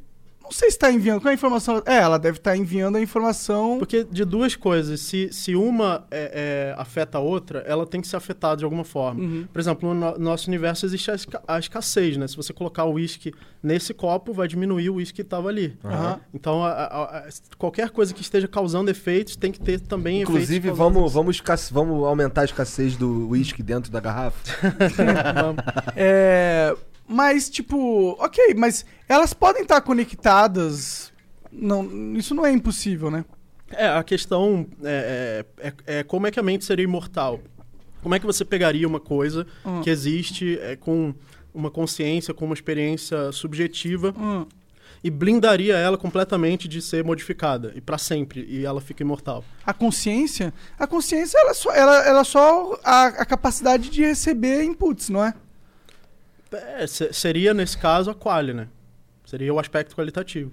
Não sei se tá enviando. Qual é a informação? É, ela deve estar enviando a informação. Porque de duas coisas, se, se uma é, é, afeta a outra, ela tem que ser afetada de alguma forma. Uhum. Por exemplo, no no nosso universo existe a, esca- a escassez, né? Se você colocar o uísque nesse copo, vai diminuir o uísque que estava ali. Aham. Então, a- a- a- qualquer coisa que esteja causando efeitos tem que ter também Inclusive, vamos, vamos, escasse- vamos aumentar a escassez do uísque dentro da garrafa? É, mas, tipo, ok, mas elas podem estar conectadas. Não, isso não é impossível, né? É, a questão é, é- é- é como é que a mente seria imortal. Como é que você pegaria uma coisa Hum. que existe é, com uma consciência, com uma experiência subjetiva Hum. e blindaria ela completamente de ser modificada e para sempre e ela fica imortal. A consciência, a consciência ela é só, ela, ela só a, a capacidade de receber inputs, não é? É, se- seria nesse caso a qualia, né? Seria o aspecto qualitativo.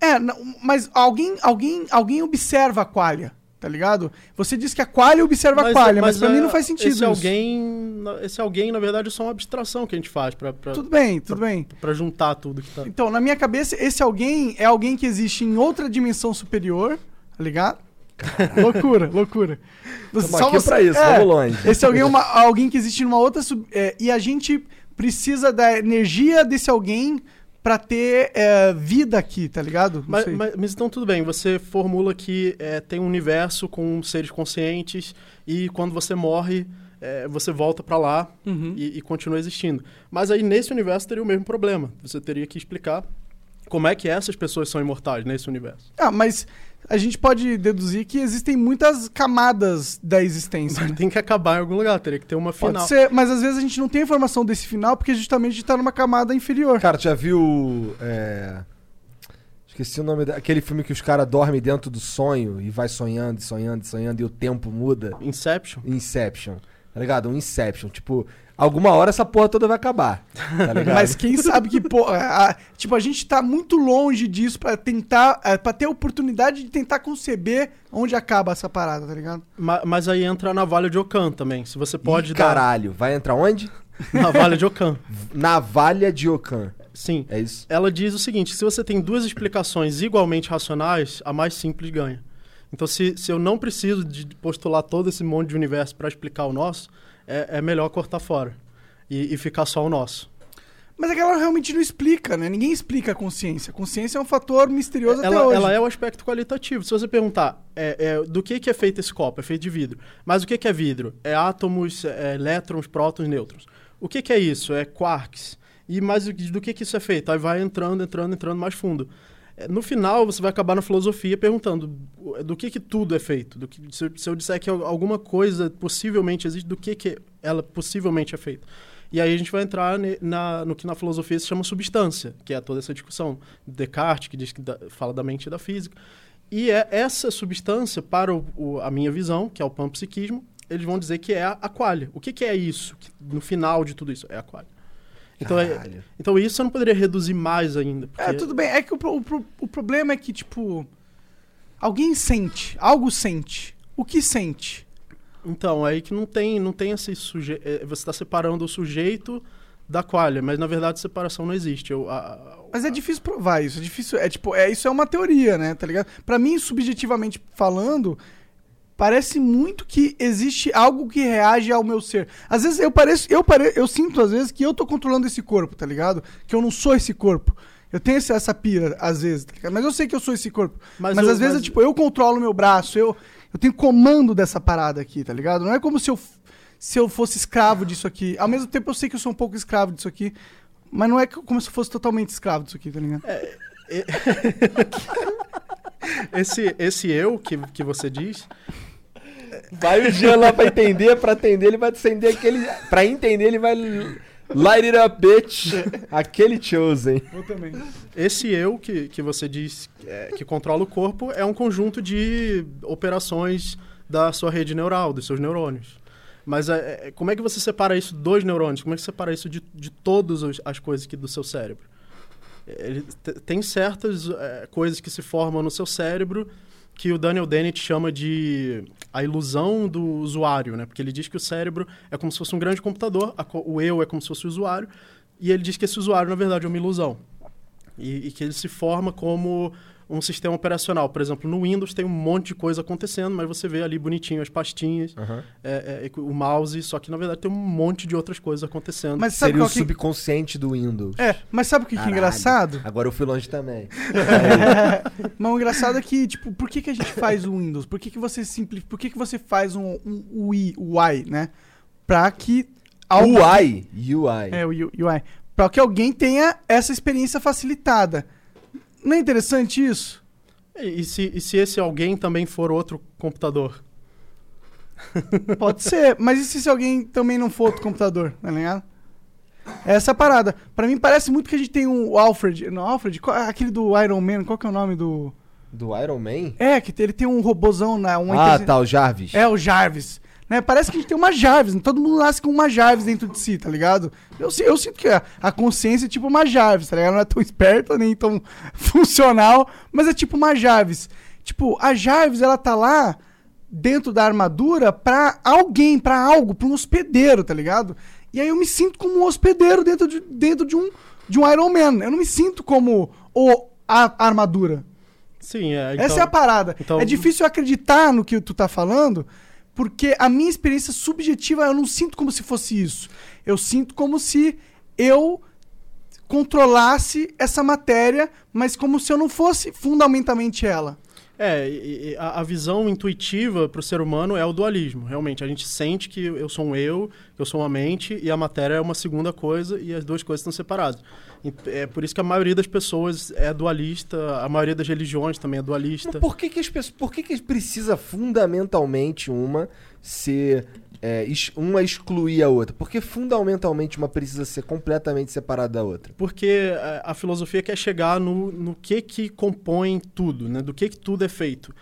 É, não, mas alguém, alguém, alguém observa a qualia, tá ligado? Você diz que a qualia observa a qualia, mas, pra é, mim não faz sentido Esse isso. alguém, esse alguém na verdade é só uma abstração que a gente faz para Tudo bem, tudo bem. para juntar tudo que tá. Então, na minha cabeça, esse alguém é alguém que existe em outra dimensão superior, tá ligado? loucura, loucura. Tamo aqui pra isso, é, vamos longe. Esse alguém é uma- alguém que existe numa outra. sub- é, e a gente precisa da energia desse alguém pra ter é, vida aqui, tá ligado? Mas, mas- mas então tudo bem, você formula que é, tem um universo com seres conscientes e quando você morre, é, você volta pra lá Uhum. e, e continua existindo. Mas aí nesse universo teria o mesmo problema. Você teria que explicar como é que essas pessoas são imortais nesse universo. Ah, mas a gente pode deduzir que existem muitas camadas da existência. né? Tem que acabar em algum lugar, teria que ter uma Pode final. ser, mas às vezes a gente não tem informação desse final porque justamente a gente tá numa camada inferior. Cara, já viu. é, Esqueci o nome daquele filme que os caras dormem dentro do sonho e vai sonhando, e sonhando, e sonhando e o tempo muda. Inception? Inception. Tá ligado? Um Inception. Tipo, alguma hora essa porra toda vai acabar. Tá? Mas quem sabe que, pô, a- a- tipo, a gente tá muito longe disso pra tentar, é, pra ter a oportunidade de tentar conceber onde acaba essa parada, tá ligado? Ma- Mas aí entra a navalha de Ockham também. Se você pode Ih, dar Caralho, vai entrar onde? navalha de Ockham. Navalha de Okan. Sim. É isso? Ela diz o seguinte: se você tem duas explicações igualmente racionais, a mais simples ganha. Então, se, se eu não preciso de postular todo esse monte de universo para explicar o nosso, é, é melhor cortar fora e, e ficar só o nosso. Mas é que ela realmente não explica, né? Ninguém explica a consciência. A consciência é um fator misterioso até Ela, hoje. ela é o aspecto qualitativo. Se você perguntar é, é, do que, que é feito esse copo, é feito de vidro. Mas o que, que é vidro? É átomos, é elétrons, prótons, nêutrons. O que, que é isso? É quarks. E mais do que- do que, que isso é feito? Aí vai entrando, entrando, entrando mais fundo. No final, você vai acabar na filosofia perguntando do que que tudo é feito. Do que, se, se eu disser que alguma coisa possivelmente existe, do que que ela possivelmente é feita. E aí a gente vai entrar ne- na- no que na filosofia se chama substância, que é toda essa discussão. Descartes, que diz que da- fala da mente e da física. E é essa substância, para o- o- a minha visão, que é o panpsiquismo, eles vão dizer que é a, a qualia. O que, que é isso? Que no final de tudo isso, é a qualia. Então, é- então isso eu não poderia reduzir mais ainda. É, porque- tudo bem. É que o, o o problema é que, tipo. Alguém sente. Algo sente. O que sente? Então, aí que não tem, não tem esse sujeito. Você está separando o sujeito da qualia, mas na verdade separação não existe. Eu, a- a- Mas é difícil provar isso. É difícil. É tipo, é, isso é uma teoria, né? Tá ligado? Pra mim, subjetivamente falando, parece muito que existe algo que reage ao meu ser. Às vezes eu pareço, eu pare, eu sinto às vezes que eu tô controlando esse corpo, tá ligado? Que eu não sou esse corpo. Eu tenho essa pira, às vezes, tá mas eu sei que eu sou esse corpo. Mas, Mas eu- às vezes, mas- é, tipo, eu controlo meu braço, eu, eu tenho comando dessa parada aqui, tá ligado? Não é como se eu, se eu fosse escravo disso aqui. Ao mesmo tempo, eu sei que eu sou um pouco escravo disso aqui, mas não é como se eu fosse totalmente escravo disso aqui, tá ligado? esse, esse eu que, que você diz, Vai o Jean lá pra entender, pra atender, ele vai acender aquele. Pra entender, ele vai. Light it up, bitch. Aquele chosen. Eu também. esse eu que, que você diz é, que controla o corpo é um conjunto de operações da sua rede neural, dos seus neurônios. Mas é, é, como é que você separa isso dos neurônios? Como é que você separa isso de, de todas as coisas aqui do seu cérebro? Ele te- tem certas é, coisas que se formam no seu cérebro que o Daniel Dennett chama de a ilusão do usuário, né? Porque ele diz que o cérebro é como se fosse um grande computador, o eu é como se fosse o usuário, e ele diz que esse usuário, na verdade, é uma ilusão. E, e que ele se forma como um sistema operacional. Por exemplo, no Windows tem um monte de coisa acontecendo, mas você vê ali bonitinho as pastinhas, é, é, o mouse, só que na verdade tem um monte de outras coisas acontecendo. Mas sabe Seria o que... subconsciente do Windows. É, mas sabe o que, que é engraçado? Agora eu fui longe também. Mas o engraçado é que, tipo, por que, que a gente faz o Windows? Por que, que você simplifica? Por que, que você faz um, um UI, UI, né? Pra que algo- UI. UI. É, o UI. Pra que alguém tenha essa experiência facilitada. Não é interessante isso? E, e se, e se esse alguém também for outro computador? Pode ser, mas e se, se alguém também não for outro computador, tá ligado? Essa é a parada. Pra mim parece muito que a gente tem um Alfred. Não, Alfred? Qual- aquele do Iron Man, qual que é o nome do. Do Iron Man? É, que ele tem um robozão na. Um ah, tá, o Jarvis. É, o Jarvis. Né? Parece que a gente tem uma Jarvis. né? Todo mundo nasce com uma Jarvis dentro de si, tá ligado? Eu, eu sinto que a, a consciência é tipo uma Jarvis, tá ligado? Não é tão esperta nem tão funcional, mas é tipo uma Jarvis. Tipo, a Jarvis, ela tá lá dentro da armadura pra alguém, pra algo, pra um hospedeiro, tá ligado? E aí eu me sinto como um hospedeiro dentro de, dentro de, um, de um Iron Man. Eu não me sinto como o, a, a armadura. Sim, é. Então, Essa é a parada. então- É difícil acreditar no que tu tá falando, porque a minha experiência subjetiva eu não sinto como se fosse isso. Eu sinto como se eu controlasse essa matéria, mas como se eu não fosse fundamentalmente ela. É, a, visão intuitiva para o ser humano é o dualismo. Realmente, a gente sente que eu sou um eu, eu sou uma mente, e a matéria é uma segunda coisa, e as duas coisas estão separadas. É por isso que a maioria das pessoas é dualista, a maioria das religiões também é dualista. Mas por que, que as pessoas. Por que, que precisa fundamentalmente uma ser. É, uma excluir a outra? Porque fundamentalmente uma precisa ser completamente separada da outra. Porque a filosofia quer chegar no, no que que compõe tudo, né? Do que que tudo é feito.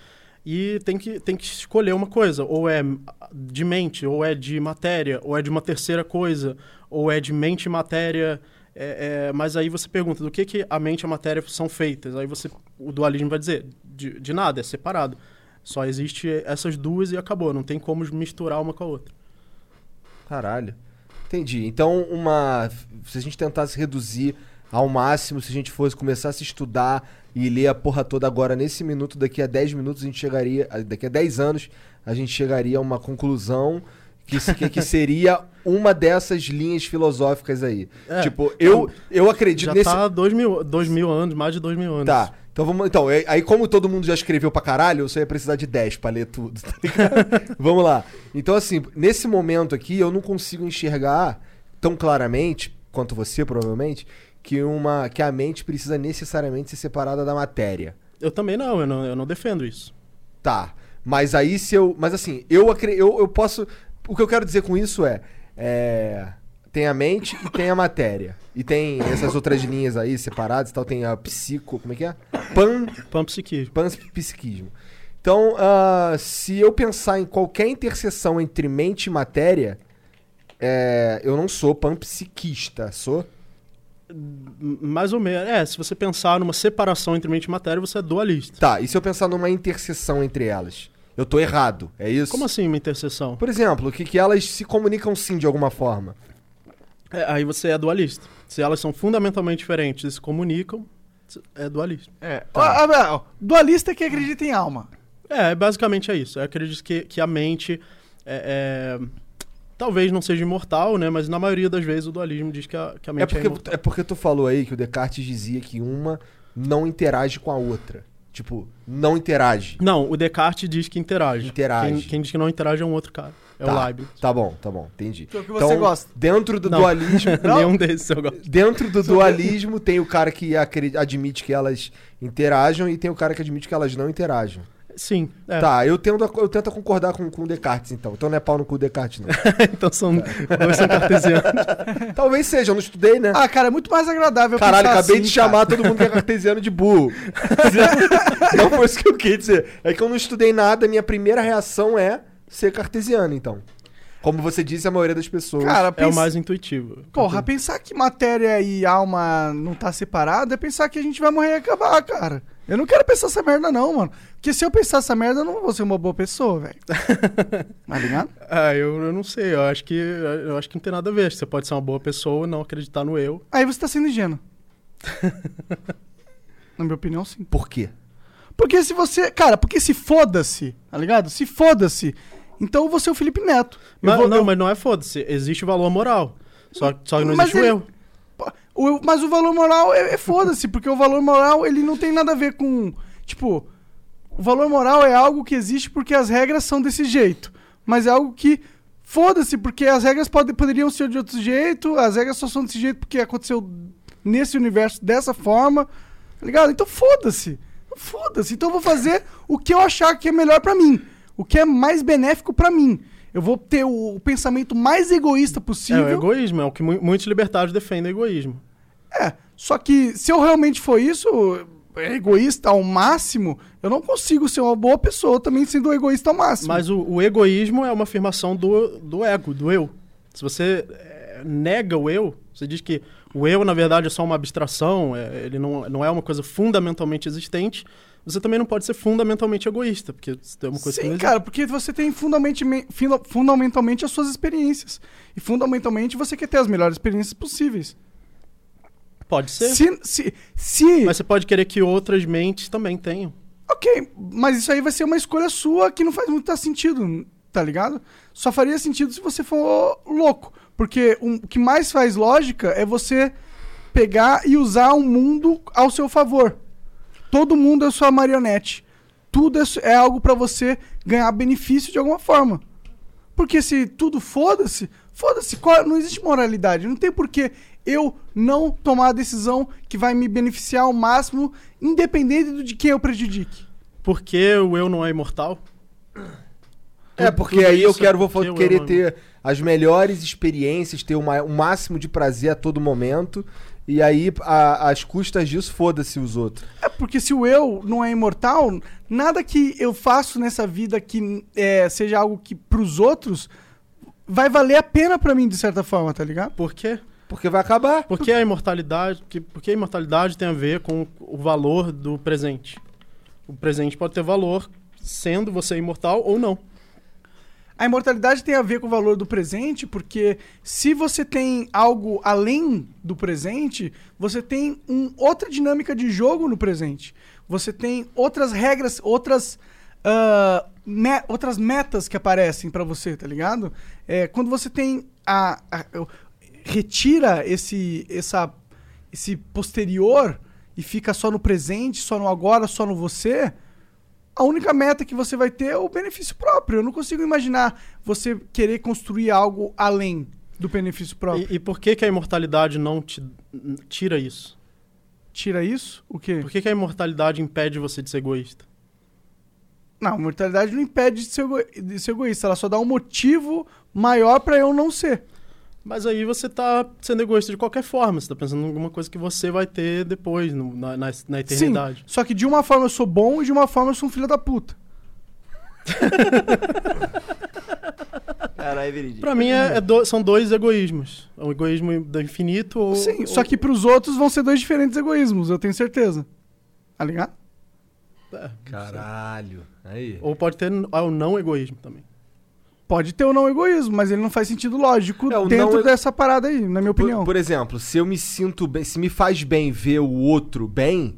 E tem que, tem que escolher uma coisa. Ou é de mente, ou é de matéria, ou é de uma terceira coisa, ou é de mente e matéria. É, é, mas aí você pergunta, do que que a mente e a matéria são feitas? Aí você, o dualismo vai dizer, de, de nada, é separado. Só existe essas duas e acabou. Não tem como misturar uma com a outra. Caralho. Entendi. Então, uma. Se a gente tentasse reduzir ao máximo, se a gente fosse começar a se estudar e ler a porra toda agora, nesse minuto, daqui a 10 minutos, a gente chegaria. Daqui a 10 anos, a gente chegaria a uma conclusão que, que, seria uma dessas linhas filosóficas aí. É. tipo, eu, eu acredito Já nesse. tá dois mil, dois mil anos, mais de dois mil anos. Tá. Então vamos. Então, é- aí como todo mundo já escreveu pra caralho, eu só ia precisar de 10 pra ler tudo, tá ligado? vamos lá. Então, assim, nesse momento aqui, eu não consigo enxergar tão claramente, quanto você, provavelmente, que, uma, que a mente precisa necessariamente ser separada da matéria. Eu também não, eu não, eu não defendo isso. Tá. Mas aí se eu. Mas assim, eu, eu, eu posso. O que eu quero dizer com isso é. é, Tem a mente e tem a matéria. E tem essas outras linhas aí separadas e tal. Tem a psico. Como é que é? Pan, Panpsiquismo. panpsiquismo. Então, ah, se eu pensar em qualquer interseção entre mente e matéria, é, eu não sou panpsiquista, sou? Mais ou menos. É, se você pensar numa separação entre mente e matéria, você é dualista. Tá, e se eu pensar numa interseção entre elas? Eu tô errado, é isso? Como assim uma interseção? Por exemplo, que, que elas se comunicam sim de alguma forma. É, aí você é dualista. Se elas são fundamentalmente diferentes e se comunicam, é dualista. É, Ó, ó, ó, dualista é que acredita em alma. É, basicamente é isso. Eu acredito que, que a mente é, é- talvez não seja imortal, né? Mas na maioria das vezes o dualismo diz que a, que a É mente é, porque, imortal. é porque tu falou aí que o Descartes dizia que uma não interage com a outra. Tipo, não interage. Não, o Descartes diz que interage. Interage. Quem, quem diz que não interage é um outro cara. É tá, o Leibniz. Tá bom, tá bom, entendi. Que é o que você gosta. Dentro do Não. dualismo, Nenhum desses eu gosto. dentro do dualismo tem o cara que admite que elas interajam e tem o cara que admite que elas não interagem. Sim, é. Tá, eu tento, eu tento concordar com, com o Descartes, então. Então não é pau no cu Descartes, não. então são dois são cartesianos. Talvez seja, eu não estudei, né? Ah, cara, é muito mais agradável Caralho, pensar acabei assim, de cara. chamar todo mundo que é cartesiano de burro. não foi isso que eu quis dizer. É que eu não estudei nada, minha primeira reação é ser cartesiano, então. Como você disse, a maioria das pessoas. Cara, É o mais intuitivo. Porra, pensar que matéria e alma não tá separado é pensar que a gente vai morrer e acabar, cara. Eu não quero pensar essa merda, não, mano. Porque se eu pensar essa merda, eu não vou ser uma boa pessoa, velho. tá ligado? Ah, eu, eu não sei. Eu acho que eu acho que não tem nada a ver. Você pode ser uma boa pessoa, não acreditar no eu. Aí você tá sendo ingênuo. Na minha opinião, sim. Por quê? Porque se você. Cara, porque se foda-se, tá ligado? Se foda-se. Então você é o Felipe Neto. Eu Mas, vou- não, eu- mas não é foda-se. Existe o valor moral. Só, só que não Mas existe ele- o eu. O- mas o valor moral é, é foda-se, porque o valor moral ele não tem nada a ver com. Tipo, o valor moral é algo que existe porque as regras são desse jeito. Mas é algo que. Foda-se, porque as regras pode, poderiam ser de outro jeito, as regras só são desse jeito porque aconteceu nesse universo dessa forma. Tá ligado? Então foda-se. Foda-se. Então eu vou fazer o que eu achar que é melhor pra mim. O que é mais benéfico pra mim. Eu vou ter o, o pensamento mais egoísta É possível. o egoísmo. É o que mu- muitos libertários defendem, egoísmo. É, só que se eu realmente for isso, egoísta ao máximo, eu não consigo ser uma boa pessoa também sendo egoísta ao máximo. Mas o, o egoísmo é uma afirmação do, do ego, do eu. Se você eh, nega o eu, você diz que o eu, na verdade, é só uma abstração, é- ele não, não é uma coisa fundamentalmente existente, você também não pode ser fundamentalmente egoísta, porque é uma coisa que Sim, não cara, porque você tem fundamentalmente, funda- fundamentalmente as suas experiências. E fundamentalmente você quer ter as melhores experiências possíveis. Pode ser, Se, se, se mas você pode querer que outras mentes também tenham. Ok, mas isso aí vai ser uma escolha sua que não faz muito sentido, tá ligado? Só faria sentido se você for louco. Porque um- o que mais faz lógica é você pegar e usar o mundo ao seu favor. Todo mundo é sua marionete. Tudo é, é algo pra você ganhar benefício de alguma forma. Porque se tudo foda-se, foda-se, qual- não existe moralidade. Não tem por que eu não tomar a decisão que vai me beneficiar ao máximo, independente de quem eu prejudique. Porque o eu não é imortal? É, porque tudo aí eu isso quero, vou querer ter as melhores experiências, ter uma- o máximo de prazer a todo momento. E aí, a- às custas disso, foda-se os outros. É porque se o eu não é imortal, nada que eu faço nessa vida que é, seja algo que pros outros vai valer a pena pra mim, de certa forma, tá ligado? Por quê? Porque vai acabar. Porque a imortalidade, que- porque a imortalidade tem a ver com o valor do presente. O presente pode ter valor sendo você imortal ou não. A imortalidade tem a ver com o valor do presente, porque se você tem algo além do presente, você tem um, outra dinâmica de jogo no presente. Você tem outras regras, outras, ah, me- outras metas que aparecem pra você, tá ligado? É, quando você tem a, a- o- retira esse, essa, esse posterior e fica só no presente, só no agora, só no você, a única meta que você vai ter é o benefício próprio. Eu não consigo imaginar você querer construir algo além. do benefício próprio. E, e por que, que a imortalidade não te tira isso? Tira isso? O quê? Por que, que a imortalidade impede você de ser egoísta? Não, a mortalidade não impede de ser, ego- de ser egoísta. Ela só dá um motivo maior pra eu não ser. Mas aí você tá sendo egoísta de qualquer forma. Você tá pensando em alguma coisa que você vai ter depois, no- na, na, na eternidade. Só que de uma forma eu sou bom e de uma forma eu sou um filho da puta. Caralho, verídico. Pra mim, é, é do- são dois egoísmos. É um egoísmo do infinito ou... Sim, ou- só que pros outros vão ser dois diferentes egoísmos, eu tenho certeza. Tá ligado? é, Caralho. Aí. Ou pode ter o não egoísmo também. Pode ter o não egoísmo, mas ele não faz sentido lógico É, dentro dessa parada aí, na minha Por, opinião. por exemplo, se eu me sinto bem, se me faz bem ver o outro bem,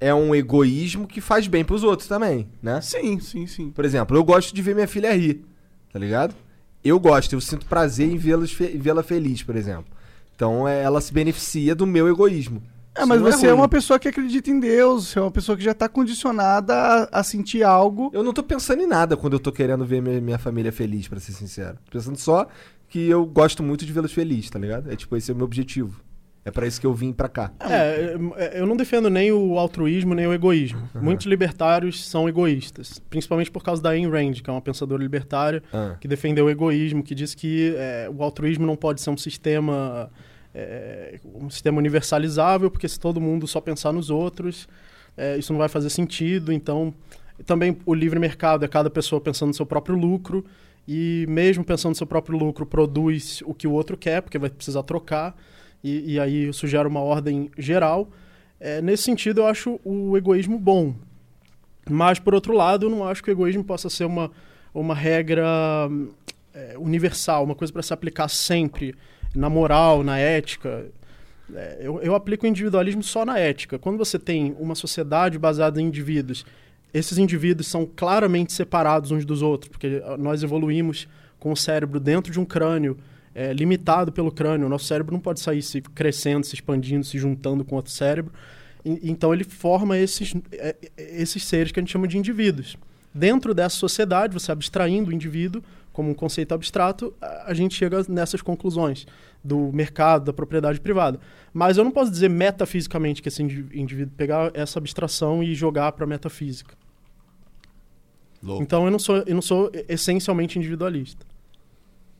é um egoísmo que faz bem pros outros também, né? Sim, sim, sim. Por exemplo, eu gosto de ver minha filha rir, tá ligado? Eu gosto, eu sinto prazer em vê-las fe- vê-la feliz, por exemplo. Então é, ela se beneficia do meu egoísmo. É, mas não você é ruim. uma pessoa que acredita em Deus, você é uma pessoa que já tá condicionada a, a sentir algo. Eu não tô pensando em nada quando eu tô querendo ver minha, minha família feliz, pra ser sincero. Tô pensando só que eu gosto muito de vê-los felizes, tá ligado? É tipo, esse é o meu objetivo. É pra isso que eu vim pra cá. É, é, eu não defendo nem o altruísmo nem o egoísmo. Muitos libertários são egoístas, principalmente por causa da Ayn Rand, que é uma pensadora libertária Ah. que defendeu o egoísmo, que diz que é, o altruísmo não pode ser um sistema é, um sistema universalizável, porque se todo mundo só pensar nos outros, é, isso não vai fazer sentido. Então, também o livre mercado é cada pessoa pensando no seu próprio lucro e mesmo pensando no seu próprio lucro produz o que o outro quer, porque vai precisar trocar e, e aí isso gera uma ordem geral. É, nesse sentido, eu acho o egoísmo bom. Mas, por outro lado, eu não acho que o egoísmo possa ser uma, uma regra é, universal, uma coisa para se aplicar sempre, na moral, na ética. É, eu, eu aplico o individualismo só na ética. Quando você tem uma sociedade baseada em indivíduos, esses indivíduos são claramente separados uns dos outros, porque ah, nós evoluímos com o cérebro dentro de um crânio, é, limitado pelo crânio. O nosso cérebro não pode sair se crescendo, se expandindo, se juntando com outro cérebro. E- então ele forma esses, é, é, esses seres que a gente chama de indivíduos. Dentro dessa sociedade, você abstraindo o indivíduo como um conceito abstrato, a gente chega nessas conclusões do mercado, da propriedade privada. Mas eu não posso dizer metafisicamente que esse indi- indivíduo pegar essa abstração e jogar para a metafísica. Louco. Então eu não sou eu não sou essencialmente individualista.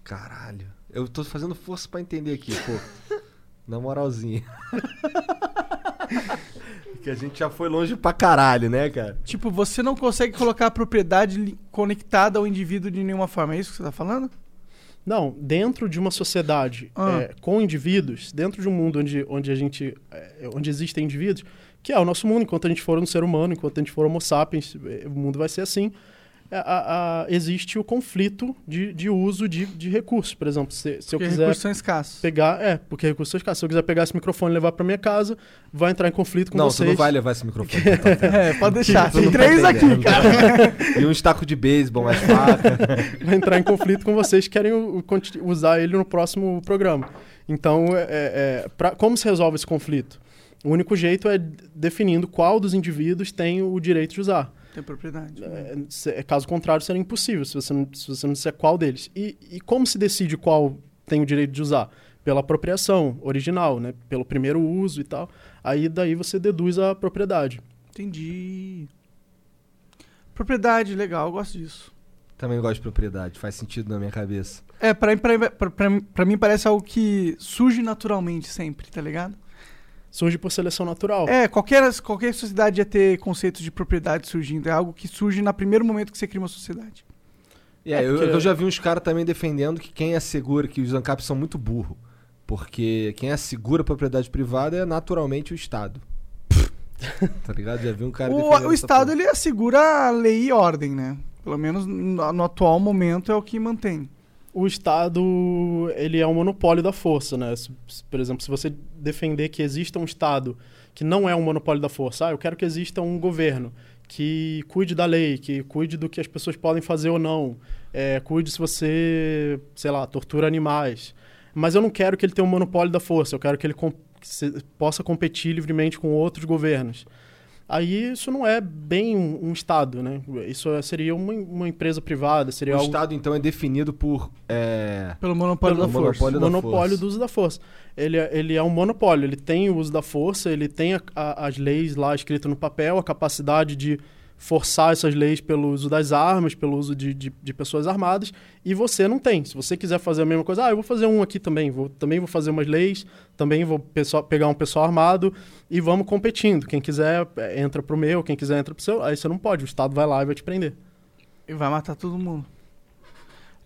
Caralho. Eu tô fazendo força pra entender aqui, pô. Na moralzinha. que a gente já foi longe pra caralho, né, cara? Tipo, você não consegue colocar a propriedade conectada ao indivíduo de nenhuma forma. É isso que você tá falando? Não, dentro de uma sociedade Ah. é, com indivíduos, dentro de um mundo onde, onde a gente, é, onde existem indivíduos, que é o nosso mundo, enquanto a gente for um ser humano, enquanto a gente for homo sapiens, é, o mundo vai ser assim. É, a- a- existe o conflito de, de uso de, de recursos. Por exemplo, se, se eu Porque quiser recursos são escassos. pegar, é, porque recursos são escassos. Se eu quiser pegar esse microfone e levar para minha casa, vai entrar em conflito com não, vocês. tu não vai levar esse microfone. casa. É, pode deixar. Tem não tá três aqui, cara. E um estaco de beisebol mais faca. vai entrar em conflito com vocês que querem o- o conti- usar ele no próximo programa. Então, é, é, pra- como se resolve esse conflito? O único jeito é definindo qual dos indivíduos tem o direito de usar. Tem propriedade. É, se- é, caso contrário, seria impossível se você não, se você não disser qual deles. E, e como se decide qual tem o direito de usar? Pela apropriação original, né? pelo primeiro uso e tal. Aí daí você deduz a propriedade. Entendi. Propriedade, legal, eu gosto disso. Também gosto de propriedade, faz sentido na minha cabeça. É, pra, pra, pra, pra, pra mim parece algo que surge naturalmente sempre, tá ligado? Surge por seleção natural. É, qualquer, qualquer sociedade ia ter conceitos de propriedade surgindo. É algo que surge no primeiro momento que você cria uma sociedade. É, É, eu, porque- eu já vi uns caras também defendendo que quem assegura, que os ANCAPs são muito burro. Porque quem assegura a propriedade privada é naturalmente o Estado. tá ligado? Já vi um cara defendendo O, o Estado, porra. ele assegura a lei e ordem, né? Pelo menos no, no atual momento é o que mantém. O Estado ele é um monopólio da força, né? Por exemplo, se você defender que exista um Estado que não é um monopólio da força, ah, eu quero que exista um governo que cuide da lei, que cuide do que as pessoas podem fazer ou não, é, cuide se você, sei lá, tortura animais. Mas eu não quero que ele tenha um monopólio da força, eu quero que ele com- que se- possa competir livremente com outros governos. Aí isso não é bem um, um Estado, né? Isso é- seria uma, uma empresa privada, seria O algo Estado, então, é definido por. é, Pelo monopólio Pelo da força. monopólio da monopólio força. do uso da força. Ele, é- ele é um monopólio, ele tem o uso da força, ele tem a- a- as leis lá escritas no papel, a capacidade de forçar essas leis pelo uso das armas, pelo uso de, de, de pessoas armadas, e você não tem. Se você quiser fazer a mesma coisa, ah, eu vou fazer um aqui também, vou, também vou fazer umas leis, também vou pessoal, pegar um pessoal armado e vamos competindo. Quem quiser é, entra pro meu, quem quiser entra pro seu, aí você não pode, o Estado vai lá e vai te prender. E vai matar todo mundo.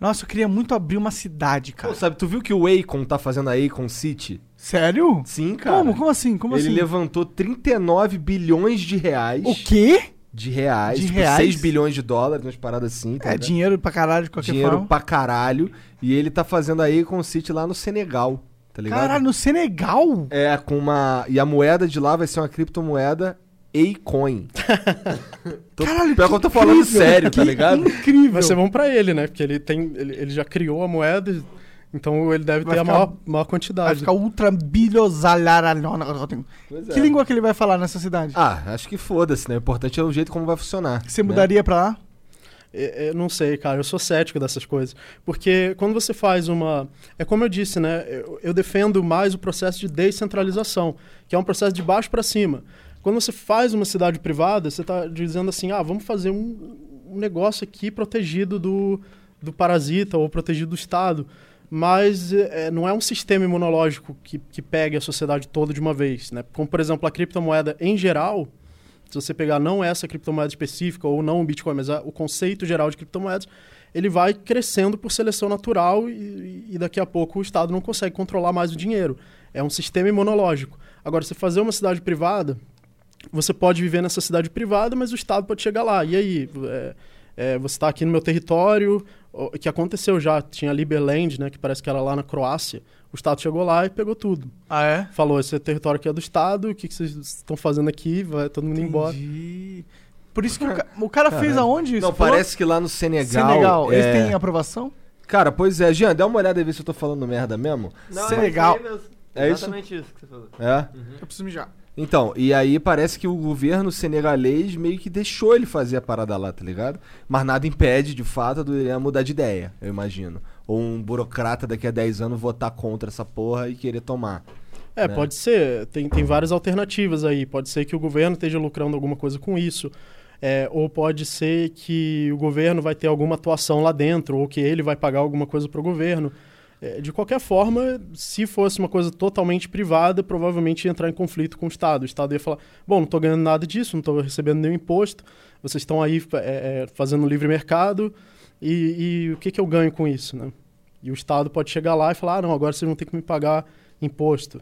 Nossa, eu queria muito abrir uma cidade, Pô, cara. sabe, tu viu que o Akon tá fazendo a Akon City? Sério? Sim, cara. Como? Como assim? Como ele assim? levantou 39 bilhões de reais. O quê? De reais. De tipo, reais? 6 bilhões de dólares, umas paradas assim. tá É ligado? dinheiro pra caralho de qualquer Dinheiro forma. pra caralho. E ele tá fazendo a Akon City lá no Senegal, tá ligado? Caralho, no Senegal? É, com uma. E a moeda de lá vai ser uma criptomoeda A-Coin. Tô... Caralho, Pior que eu tô falando incrível, sério, tá ligado? Incrível. Vai ser bom pra ele, né? Porque ele tem. Ele, ele já criou a moeda, então ele deve Vai ter ficar- a maior, maior Vai quantidade. ficar ultra bilhosalharalhão. Pois Que é. língua que ele vai falar nessa cidade? Ah, acho que foda-se, né? O importante é o jeito como vai funcionar. Você né? mudaria pra lá? Eu não sei, cara, eu sou cético dessas coisas. Porque quando você faz uma. É como eu disse, né? Eu, eu defendo mais o processo de descentralização, que é um processo de baixo para cima. Quando você faz uma cidade privada, você está dizendo assim: ah, vamos fazer um, um negócio aqui protegido do, do parasita ou protegido do Estado. Mas é, não é um sistema imunológico que, que pegue a sociedade toda de uma vez. Né? Como, por exemplo, a criptomoeda em geral, se você pegar não essa criptomoeda específica ou não o Bitcoin, mas a- o conceito geral de criptomoedas, ele vai crescendo por seleção natural e, e daqui a pouco o Estado não consegue controlar mais o dinheiro. É um sistema imunológico. Agora, você fazer uma cidade privada, você pode viver nessa cidade privada, mas o Estado pode chegar lá. E aí? É, é, você está aqui no meu território, que aconteceu já, tinha a Liberland, né, que parece que era lá na Croácia. O Estado chegou lá e pegou tudo. Ah, é? Falou, esse território aqui é do Estado, o que, que vocês estão fazendo aqui? Vai todo mundo embora. Entendi. Por isso que o, ca- o cara fez aonde? Não, Você falou? parece que lá no Senegal. Senegal. é- Eles têm aprovação? Cara, pois é. Jean, dá uma olhada aí ver se eu tô falando merda mesmo. Não, Senegal. É, isso mesmo. É isso? Exatamente isso que você falou. É. Eu preciso mijar. Então, e aí parece que o governo senegalês meio que deixou ele fazer a parada lá, tá ligado? Mas nada impede, de fato, do ele mudar de ideia, eu imagino. Ou um burocrata daqui a 10 anos votar contra essa porra e querer tomar. É, né? pode ser. Tem, tem várias alternativas aí. Pode ser que o governo esteja lucrando alguma coisa com isso. É, ou pode ser que o governo vai ter alguma atuação lá dentro, ou que ele vai pagar alguma coisa para o governo. É, de qualquer forma, se fosse uma coisa totalmente privada, provavelmente ia entrar em conflito com o Estado. O Estado ia falar: bom, não estou ganhando nada disso, não estou recebendo nenhum imposto, vocês estão aí é, é, fazendo livre mercado, e, e o que, que eu ganho com isso? Né? E o Estado pode chegar lá e falar: ah, não, agora vocês vão ter que me pagar imposto.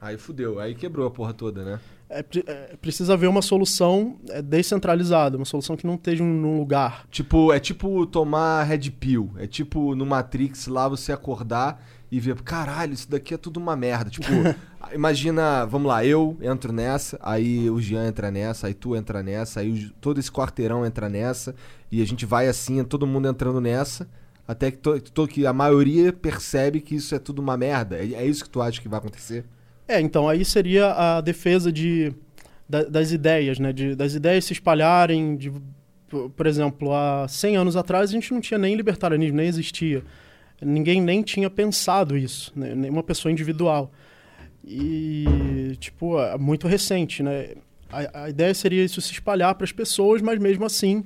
Aí fudeu, aí quebrou a porra toda, né? É, é, precisa haver uma solução é, descentralizada, uma solução que não esteja num lugar. Tipo, é tipo tomar Red Pill. É tipo no Matrix lá você acordar e ver, caralho, isso daqui é tudo uma merda. Tipo, imagina, vamos lá, eu entro nessa, aí o Jean entra nessa, aí tu entra nessa, aí o- todo esse quarteirão entra nessa, e a gente vai assim, todo mundo entrando nessa, até que, to, to- que a maioria percebe que isso é tudo uma merda. É, é isso que tu acha que vai acontecer? É, então aí seria a defesa de, da- das ideias, né? De, das ideias se espalharem. De, por exemplo, há 100 anos atrás a gente não tinha nem libertarianismo, nem existia. Ninguém nem tinha pensado isso, né? nenhuma pessoa individual. E, tipo, é muito recente, né? A, a ideia seria isso se espalhar para as pessoas, mas mesmo assim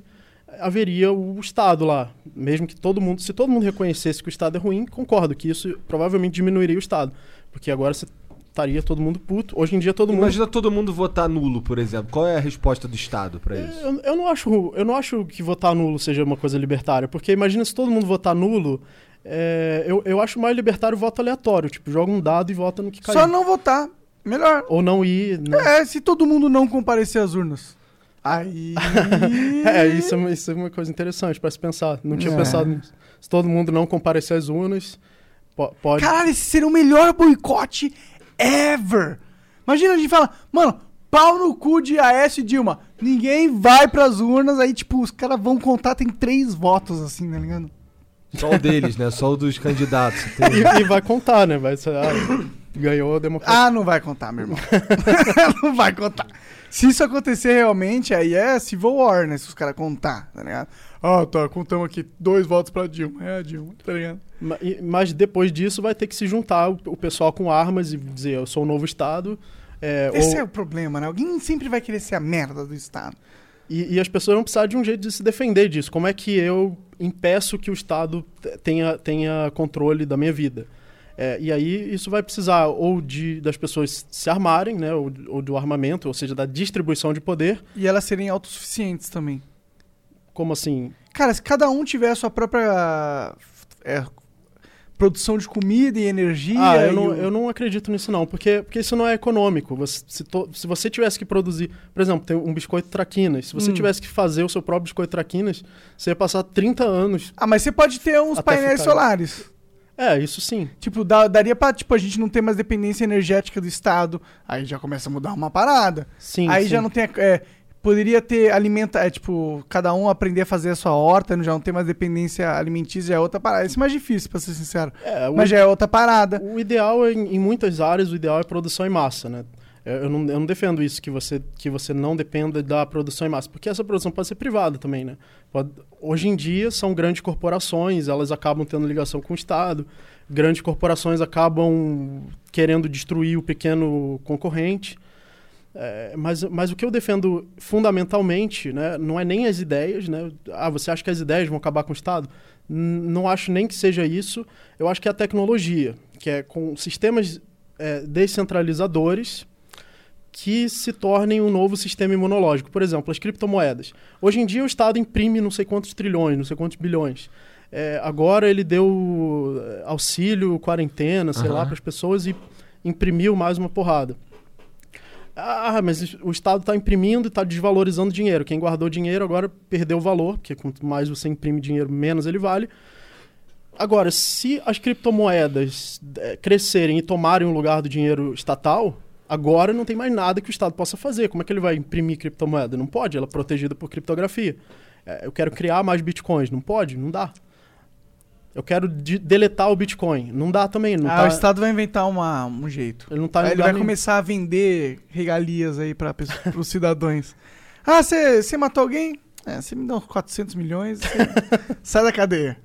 haveria o Estado lá. Mesmo que todo mundo, se todo mundo reconhecesse que o Estado é ruim, concordo que isso provavelmente diminuiria o Estado. Porque agora você estaria todo mundo puto. Hoje em dia todo mundo. Imagina todo mundo votar nulo, por exemplo. Qual é a resposta do Estado pra isso? Eu, eu não acho, eu não acho que votar nulo seja uma coisa libertária, porque imagina se todo mundo votar nulo, é, eu, eu acho mais libertário o voto aleatório, tipo, joga um dado e vota no que caiu. Só não votar. Melhor. Ou não ir, né? É, se todo mundo não comparecer às urnas. Aí. É, isso é, uma, isso é uma coisa interessante pra se pensar. Não tinha É. pensado nisso. Se todo mundo não comparecer às urnas, po- pode. Caralho, esse seria o melhor boicote ever. Imagina a gente fala, mano, pau no cu de Aécio e Dilma. Ninguém vai pras urnas, aí, tipo, os caras vão contar, tem três votos, assim, tá ligado? Só o deles, né? Só o dos candidatos. Tem- E, e vai contar, né? Vai ser, ah, ganhou a democracia. Ah, não vai contar, meu irmão. não vai contar. Se isso acontecer realmente, aí é Civil War, né? Se os caras contar, tá ligado? Ah, tá, contamos aqui dois votos pra Dilma. É a Dilma, tá ligado? Ma- e- Mas depois disso vai ter que se juntar o o pessoal com armas e dizer, eu sou o novo Estado. é, Esse ou- é o problema, né? Alguém sempre vai querer ser a merda do Estado. e, e as pessoas vão precisar de um jeito de se defender disso. Como é que eu impeço que o Estado te- tenha, tenha controle da minha vida? É, e aí isso vai precisar ou de das pessoas se armarem, né? Ou, ou do armamento, ou seja, da distribuição de poder. E elas serem autossuficientes também. Como assim? Cara, se cada um tiver a sua própria é, produção de comida e energia. Ah, eu e não, o- eu não acredito nisso não, porque, porque isso não é econômico. Você- se, to- se você tivesse que produzir, por exemplo, tem um biscoito traquinas. Se você Hum. tivesse que fazer o seu próprio biscoito traquinas, você ia passar 30 anos. Ah, mas você pode ter uns painéis ficar- solares. É, isso sim. Tipo, dá- daria pra tipo, a gente não ter mais dependência energética do Estado. Aí já começa a mudar uma parada. Sim, Aí sim. já não tem. é, poderia ter alimenta, é, tipo, cada um aprender a fazer a sua horta, já não tem mais dependência alimentícia, já é outra parada. Isso é mais difícil, pra ser sincero. É, Mas já é outra parada. o ideal, é, em, muitas áreas, o ideal é produção em massa, né? Eu eu não, eu não defendo isso, que você, que você não dependa da produção em massa, porque essa produção pode ser privada também, né? Pode- hoje em dia, são grandes corporações, elas acabam tendo ligação com o Estado, grandes corporações acabam querendo destruir o pequeno concorrente. É, mas, mas o que eu defendo fundamentalmente né, não é nem as ideias, né? Ah, você acha que as ideias vão acabar com o Estado? N- não acho nem que seja isso. Eu acho que é a tecnologia, que é com sistemas é, descentralizadores que se tornem um novo sistema imunológico. Por exemplo, as criptomoedas. Hoje em dia o Estado imprime não sei quantos trilhões, não sei quantos bilhões. É, agora ele deu é, auxílio, quarentena, sei lá, Aham. para as pessoas e imprimiu mais uma porrada. Ah, mas o Estado está imprimindo e está desvalorizando dinheiro. Quem guardou dinheiro agora perdeu o valor, porque quanto mais você imprime dinheiro, menos ele vale. Agora, se as criptomoedas eh, crescerem e tomarem o lugar do dinheiro estatal, agora não tem mais nada que o Estado possa fazer. Como é que ele vai imprimir criptomoeda? Não pode, ela é protegida por criptografia. Eh, eu quero criar mais bitcoins. Não pode? Não dá. Eu quero de- deletar o Bitcoin. Não dá também. Não ah, tá, o Estado vai inventar uma, um jeito. Ele não tá Aí ele vai nenhum. começar a vender regalias aí para os cidadãos. Ah, você matou alguém? É, você me dá uns 400 milhões, sai da cadeia.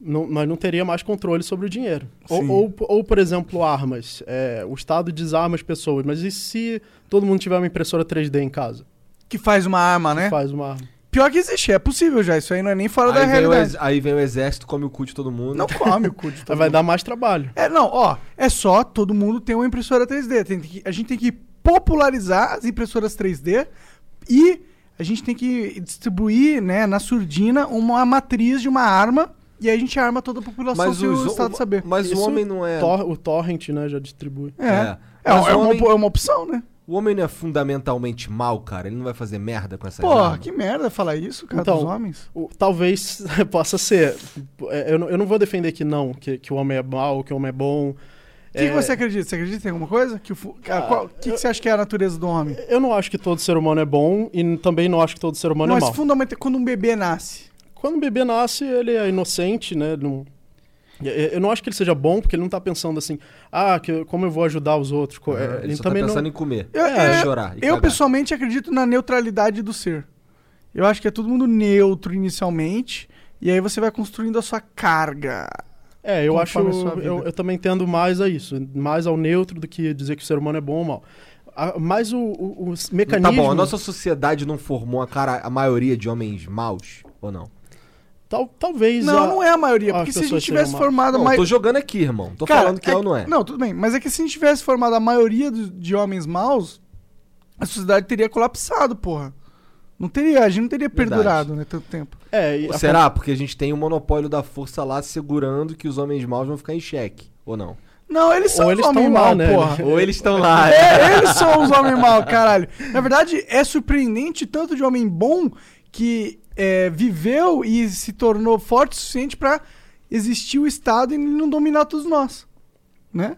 não, nós não teria mais controle sobre o dinheiro. Ou, ou, ou, por exemplo, armas. É, o Estado desarma as pessoas, mas e se todo mundo tiver uma impressora 3D em casa? Que faz uma arma, Que né? faz uma arma. Pior que existe, é possível já. Isso aí não é nem fora da Aí vem, o realidade. ex- aí vem o exército, come o cu de todo mundo. Não come o cu de todo vai mundo. dar mais trabalho. É, não, ó, é só todo mundo ter uma impressora 3D. Tem que- a gente tem que popularizar as impressoras 3D e a gente tem que distribuir, né, na surdina, uma matriz de uma arma e aí a gente arma toda a população Mas, sem os- o Estado saber. mas o Isso homem não é. Tor- o torrent, né, já distribui. É, É. é, é o uma, homem- é uma opção, né? O homem não é fundamentalmente mal, cara. Ele não vai fazer merda com essa Porra, que merda falar isso, cara, Então, dos homens. O- talvez possa ser. É, Eu não, eu não vou defender que não, que, que o homem é mau, que o homem é bom. O que, que É, você acredita? Você acredita em alguma coisa? Que o Ah, qual- que, que você acha que é a natureza do homem? Eu não acho que todo ser humano é bom e também não acho que todo ser humano é Mas mau. fundamentalmente, quando um bebê nasce, Quando o bebê nasce, ele é inocente, né? Não... Eu- não acho que ele seja bom, porque ele não tá pensando assim, ah, que, como eu vou ajudar os outros. É, ele só também tá não- pensando em comer. Eu- É, chorar. e eu cagar. pessoalmente acredito na neutralidade do ser. Eu acho que é todo mundo neutro inicialmente, e aí você vai construindo a sua carga. É, eu acho. Eu, eu também tendo mais a isso, mais ao neutro do que dizer que o ser humano é bom ou mal. A- Mas o, o, os Tá bom, a nossa sociedade não formou a, cara, a maioria de homens maus, ou não? Tal, talvez. Não, a- não é a maioria, porque se a gente tivesse má. formado a maioria. tô jogando aqui, irmão. Tô falando que é, ou não é. Não, tudo bem, mas é que se a gente tivesse formado a maioria do- de homens maus, a sociedade teria colapsado, porra. Não teria, a gente não teria Verdade. perdurado, né, tanto tempo. É, e a- Será? Porque a gente tem o monopólio da força lá segurando que os homens maus vão ficar em xeque, ou não? Não, eles são Ou os eles homens maus, né? porra. Ou eles estão lá. É, eles são os homens maus, caralho. Na verdade, é surpreendente tanto de homem bom que é, viveu e se tornou forte o suficiente pra existir o Estado e não dominar todos nós. Né?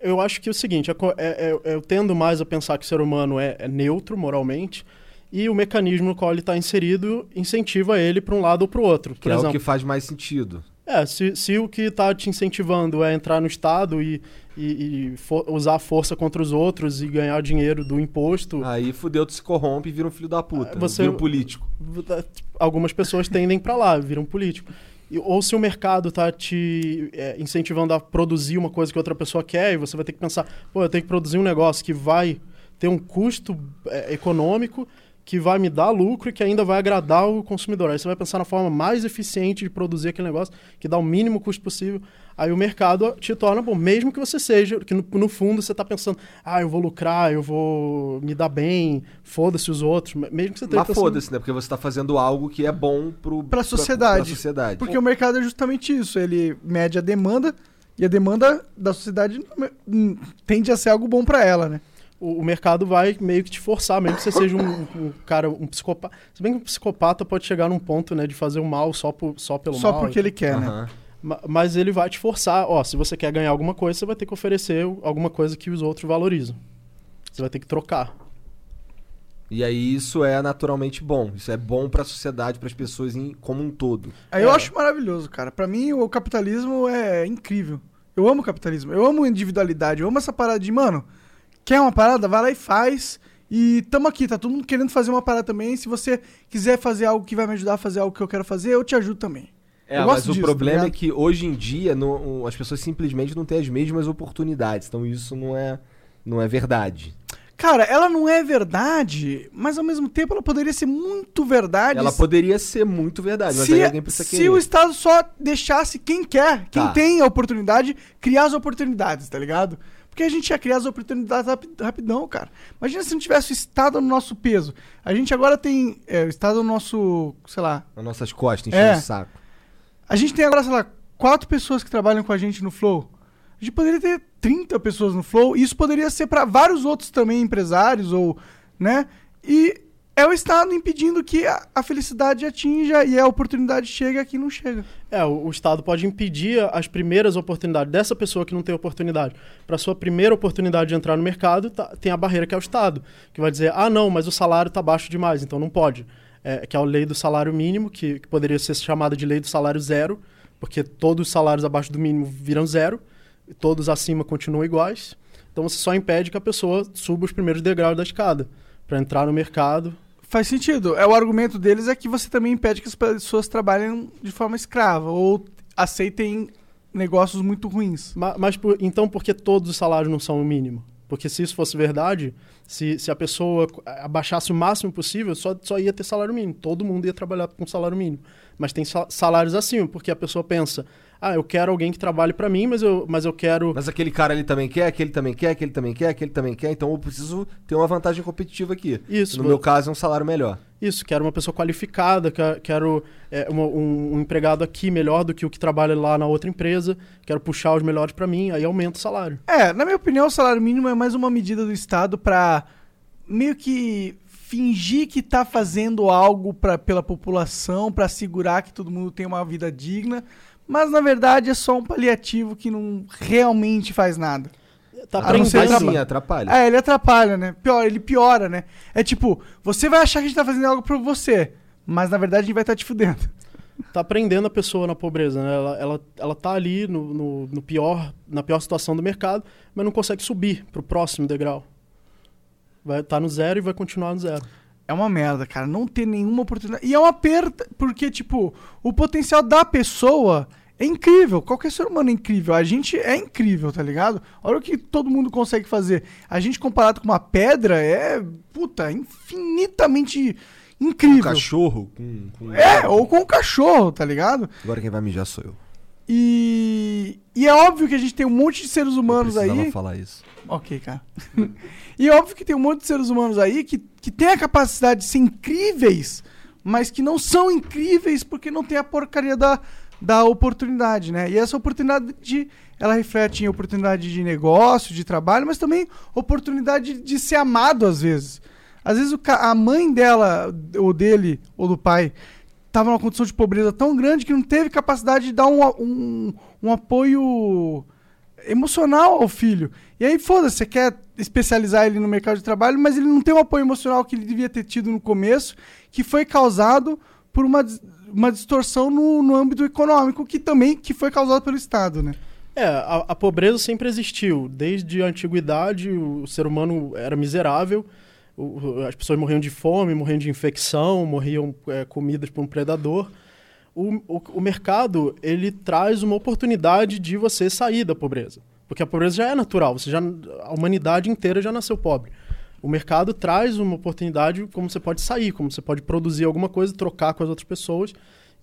Eu acho que é o seguinte, é é- é- eu tendo mais a pensar que o ser humano é, é neutro moralmente e o mecanismo no qual ele está inserido incentiva ele para um lado ou para o outro. Que Por é o exemplo, que faz mais sentido. É, se, se o que está te incentivando é entrar no Estado e, e, e fo- usar a força contra os outros e ganhar dinheiro do imposto, Aí fudeu, tu se corrompe e vira um filho da puta. Você- Vira um político. algumas pessoas tendem para lá, viram político. E- Ou se o mercado está te é, incentivando a produzir uma coisa que outra pessoa quer, e você vai ter que pensar, pô, eu tenho que produzir um negócio que vai ter um custo é, econômico, que vai me dar lucro e que ainda vai agradar o consumidor. Aí você vai pensar na forma mais eficiente de produzir aquele negócio, que dá o mínimo custo possível. Aí o mercado te torna bom, mesmo que você seja, que no, no fundo você está pensando, ah, eu vou lucrar, eu vou me dar bem, foda-se os outros, mesmo que você esteja Mas pensando- foda-se, né? Porque você tá fazendo algo que é bom pro, Pra sociedade. Pra, sociedade. Porque o mercado é justamente isso. Ele mede a demanda e a demanda da sociedade hum, tende a ser algo bom pra ela, né? O, o mercado vai meio que te forçar, mesmo que você seja um, um cara, um psicopata. Se bem que um psicopata pode chegar num ponto, né, de fazer o mal só, por, só pelo Só mal. porque ele quer, né? Aham. Ma- Mas ele vai te forçar, ó, se você quer ganhar alguma coisa, você vai ter que oferecer alguma coisa que os outros valorizam. Você vai ter que trocar. E aí isso é naturalmente bom. Isso é bom pra sociedade, pras pessoas em, como um todo. Aí eu É. acho maravilhoso, cara. Pra mim, o capitalismo é incrível. Eu amo o capitalismo. Eu amo individualidade. Eu amo essa parada de, mano, quer uma parada? Vai lá e faz. E tamo aqui, tá todo mundo querendo fazer uma parada também. Se você quiser fazer algo que vai me ajudar a fazer algo que eu quero fazer, eu te ajudo também. É, mas gosto o disso, problema tá é que hoje em dia não- as pessoas simplesmente não têm as mesmas oportunidades. Então isso não é, não é verdade. Cara, ela não é verdade, mas ao mesmo tempo ela poderia ser muito verdade. Ela poderia ser muito verdade, mas se, aí alguém precisa se querer. o Estado só deixasse quem quer, quem Tá. tem a oportunidade, criar as oportunidades, tá ligado? Porque a gente ia criar as oportunidades rapi- rapidão, cara. Imagina se não tivesse o Estado no nosso peso. A gente agora tem é, o Estado no nosso, sei lá. Nas nossas costas, enchendo É. o saco. A gente tem agora, sei lá, quatro pessoas que trabalham com a gente no Flow. A gente poderia ter 30 pessoas no Flow. E isso poderia ser para vários outros também empresários ou, né? E é o Estado impedindo que a, felicidade atinja e a oportunidade chegue a quem não chega. É, o, o Estado pode impedir as primeiras oportunidades dessa pessoa que não tem oportunidade. Para sua primeira oportunidade de entrar no mercado, tá- tem a barreira que é o Estado, que vai dizer: ah, não, mas o salário está baixo demais, então não pode. É, que é a lei do salário mínimo, que, que poderia ser chamada de lei do salário zero, porque todos os salários abaixo do mínimo viram zero, e todos acima continuam iguais. Então você só impede que a pessoa suba os primeiros degraus da escada para entrar no mercado. Faz sentido. É o argumento deles é que você também impede que as pessoas trabalhem de forma escrava ou aceitem negócios muito ruins. Ma- Mas, por- então por que todos os salários não são o mínimo? Porque se isso fosse verdade, se, se a pessoa abaixasse o máximo possível, só, só ia ter salário mínimo. Todo mundo ia trabalhar com salário mínimo. Mas tem sa- salários acima, porque a pessoa pensa, ah, eu quero alguém que trabalhe para mim, mas eu, mas eu quero... Mas aquele cara ali também quer, aquele também quer, aquele também quer, aquele também quer. Então eu preciso ter uma vantagem competitiva aqui. Isso, No meu caso é um salário melhor. Isso, quero uma pessoa qualificada, que- quero é, uma- um, um empregado aqui melhor do que o que trabalha lá na outra empresa, quero puxar os melhores para mim, aí aumenta o salário. É, na minha opinião, o salário mínimo é mais uma medida do Estado pra meio que fingir que tá fazendo algo pra, pela população, pra assegurar que todo mundo tem uma vida digna, mas na verdade é só um paliativo que não realmente faz nada. Tá Ah, aprendendo. Sim, atrapalha. É, ele atrapalha, né? Pior, ele piora, né? É tipo, você vai achar que a gente tá fazendo algo pra você, mas na verdade a gente vai estar te fudendo. tá prendendo a pessoa na pobreza, né? Ela, ela, ela tá ali no, no, no pior, na pior situação do mercado, mas não consegue subir pro próximo degrau. Vai estar no zero e vai continuar no zero. É uma merda, cara. Não ter nenhuma oportunidade. E é uma perda, porque, tipo, o potencial da pessoa é incrível. Qualquer ser humano é incrível. A gente é incrível, tá ligado? Olha o que todo mundo consegue fazer. A gente, comparado com uma pedra, é, puta, infinitamente Um incrível. cachorro com, com- É, ou com um cachorro, tá ligado? Agora quem vai mijar sou eu. E, e é óbvio que a gente tem um monte de seres humanos eu precisava aí. falar isso. Ok, cara. e é óbvio que tem um monte de seres humanos aí que, que tem a capacidade de ser incríveis, mas que não são incríveis porque não tem a porcaria da, da oportunidade, né? E essa oportunidade, ela reflete em oportunidade de negócio, de trabalho, mas também oportunidade de ser amado às vezes. Às vezes o a mãe dela, ou dele, ou do pai, tava numa condição de pobreza tão grande que não teve capacidade de dar um, um, um apoio emocional ao filho. E aí, foda-se, você quer especializar ele no mercado de trabalho, mas ele não tem o apoio emocional que ele devia ter tido no começo, que foi causado por uma uma distorção no, no âmbito econômico que também que foi causado pelo Estado, né? É, a, a pobreza sempre existiu. Desde a antiguidade, o ser humano era miserável. O- as pessoas morriam de fome, morriam de infecção, morriam é, comidas por um predador. O, o, o mercado, ele traz uma oportunidade de você sair da pobreza. Porque a pobreza já é natural, você já, a humanidade inteira já nasceu pobre. O mercado traz uma oportunidade como você pode sair, como você pode produzir alguma coisa, trocar com as outras pessoas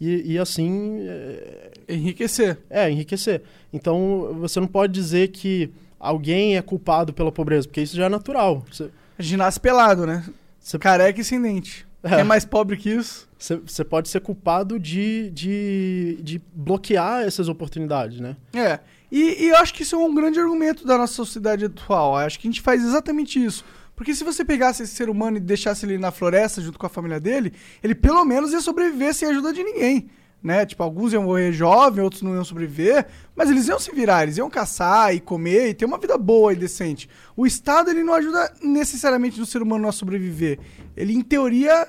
e, e assim é, Enriquecer. é, enriquecer. Então, você não pode dizer que alguém é culpado pela pobreza, porque isso já é natural. Você, A gente nasce pelado, né? Você- Careca e sem dente. É. É mais pobre que isso? você, você pode ser culpado de, de, de bloquear essas oportunidades, né? É. E, e eu acho que isso é um grande argumento da nossa sociedade atual. Eu acho que a gente faz exatamente isso. Porque se você pegasse esse ser humano e deixasse ele na floresta junto com a família dele, ele pelo menos ia sobreviver sem a ajuda de ninguém. Né? Tipo, alguns iam morrer jovem, outros não iam sobreviver, mas eles iam se virar, eles iam caçar e comer e ter uma vida boa e decente. O Estado ele não ajuda necessariamente no ser humano a sobreviver. Ele, em teoria,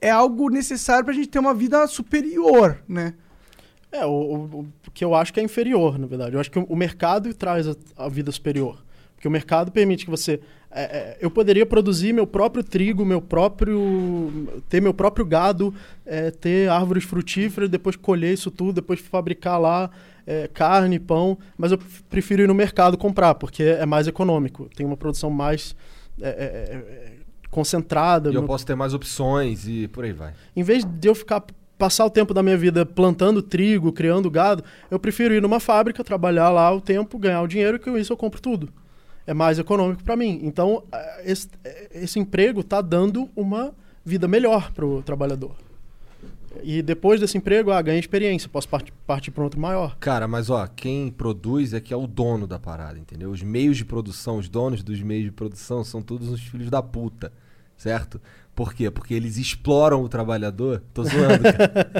é algo necessário pra gente ter uma vida superior, né? É, o, o, o que eu acho que é inferior, na verdade. Eu acho que o, o mercado traz a, a vida superior. Porque o mercado permite que você. É, é, eu poderia produzir meu próprio trigo, meu próprio. ter meu próprio gado, é, ter árvores frutíferas, depois colher isso tudo, depois fabricar lá é, carne, pão. Mas eu prefiro ir no mercado comprar, porque é mais econômico. Tem uma produção mais. é, concentrada. E eu Meu- posso ter mais opções e por aí vai. em vez de eu ficar passar o tempo da minha vida plantando trigo, criando gado, eu prefiro ir numa fábrica, trabalhar lá o tempo, ganhar o dinheiro e com isso eu compro tudo. É mais econômico para mim. Então, eh, esse, eh, esse emprego está dando uma vida melhor para o trabalhador. E depois desse emprego, ah, ganha experiência, posso partir, partir para outro maior. Cara, mas ó, quem produz é que é o dono da parada, entendeu? Os meios de produção, os donos dos meios de produção são todos os filhos da puta, certo? Por quê? Porque eles exploram o trabalhador. Tô zoando, cara.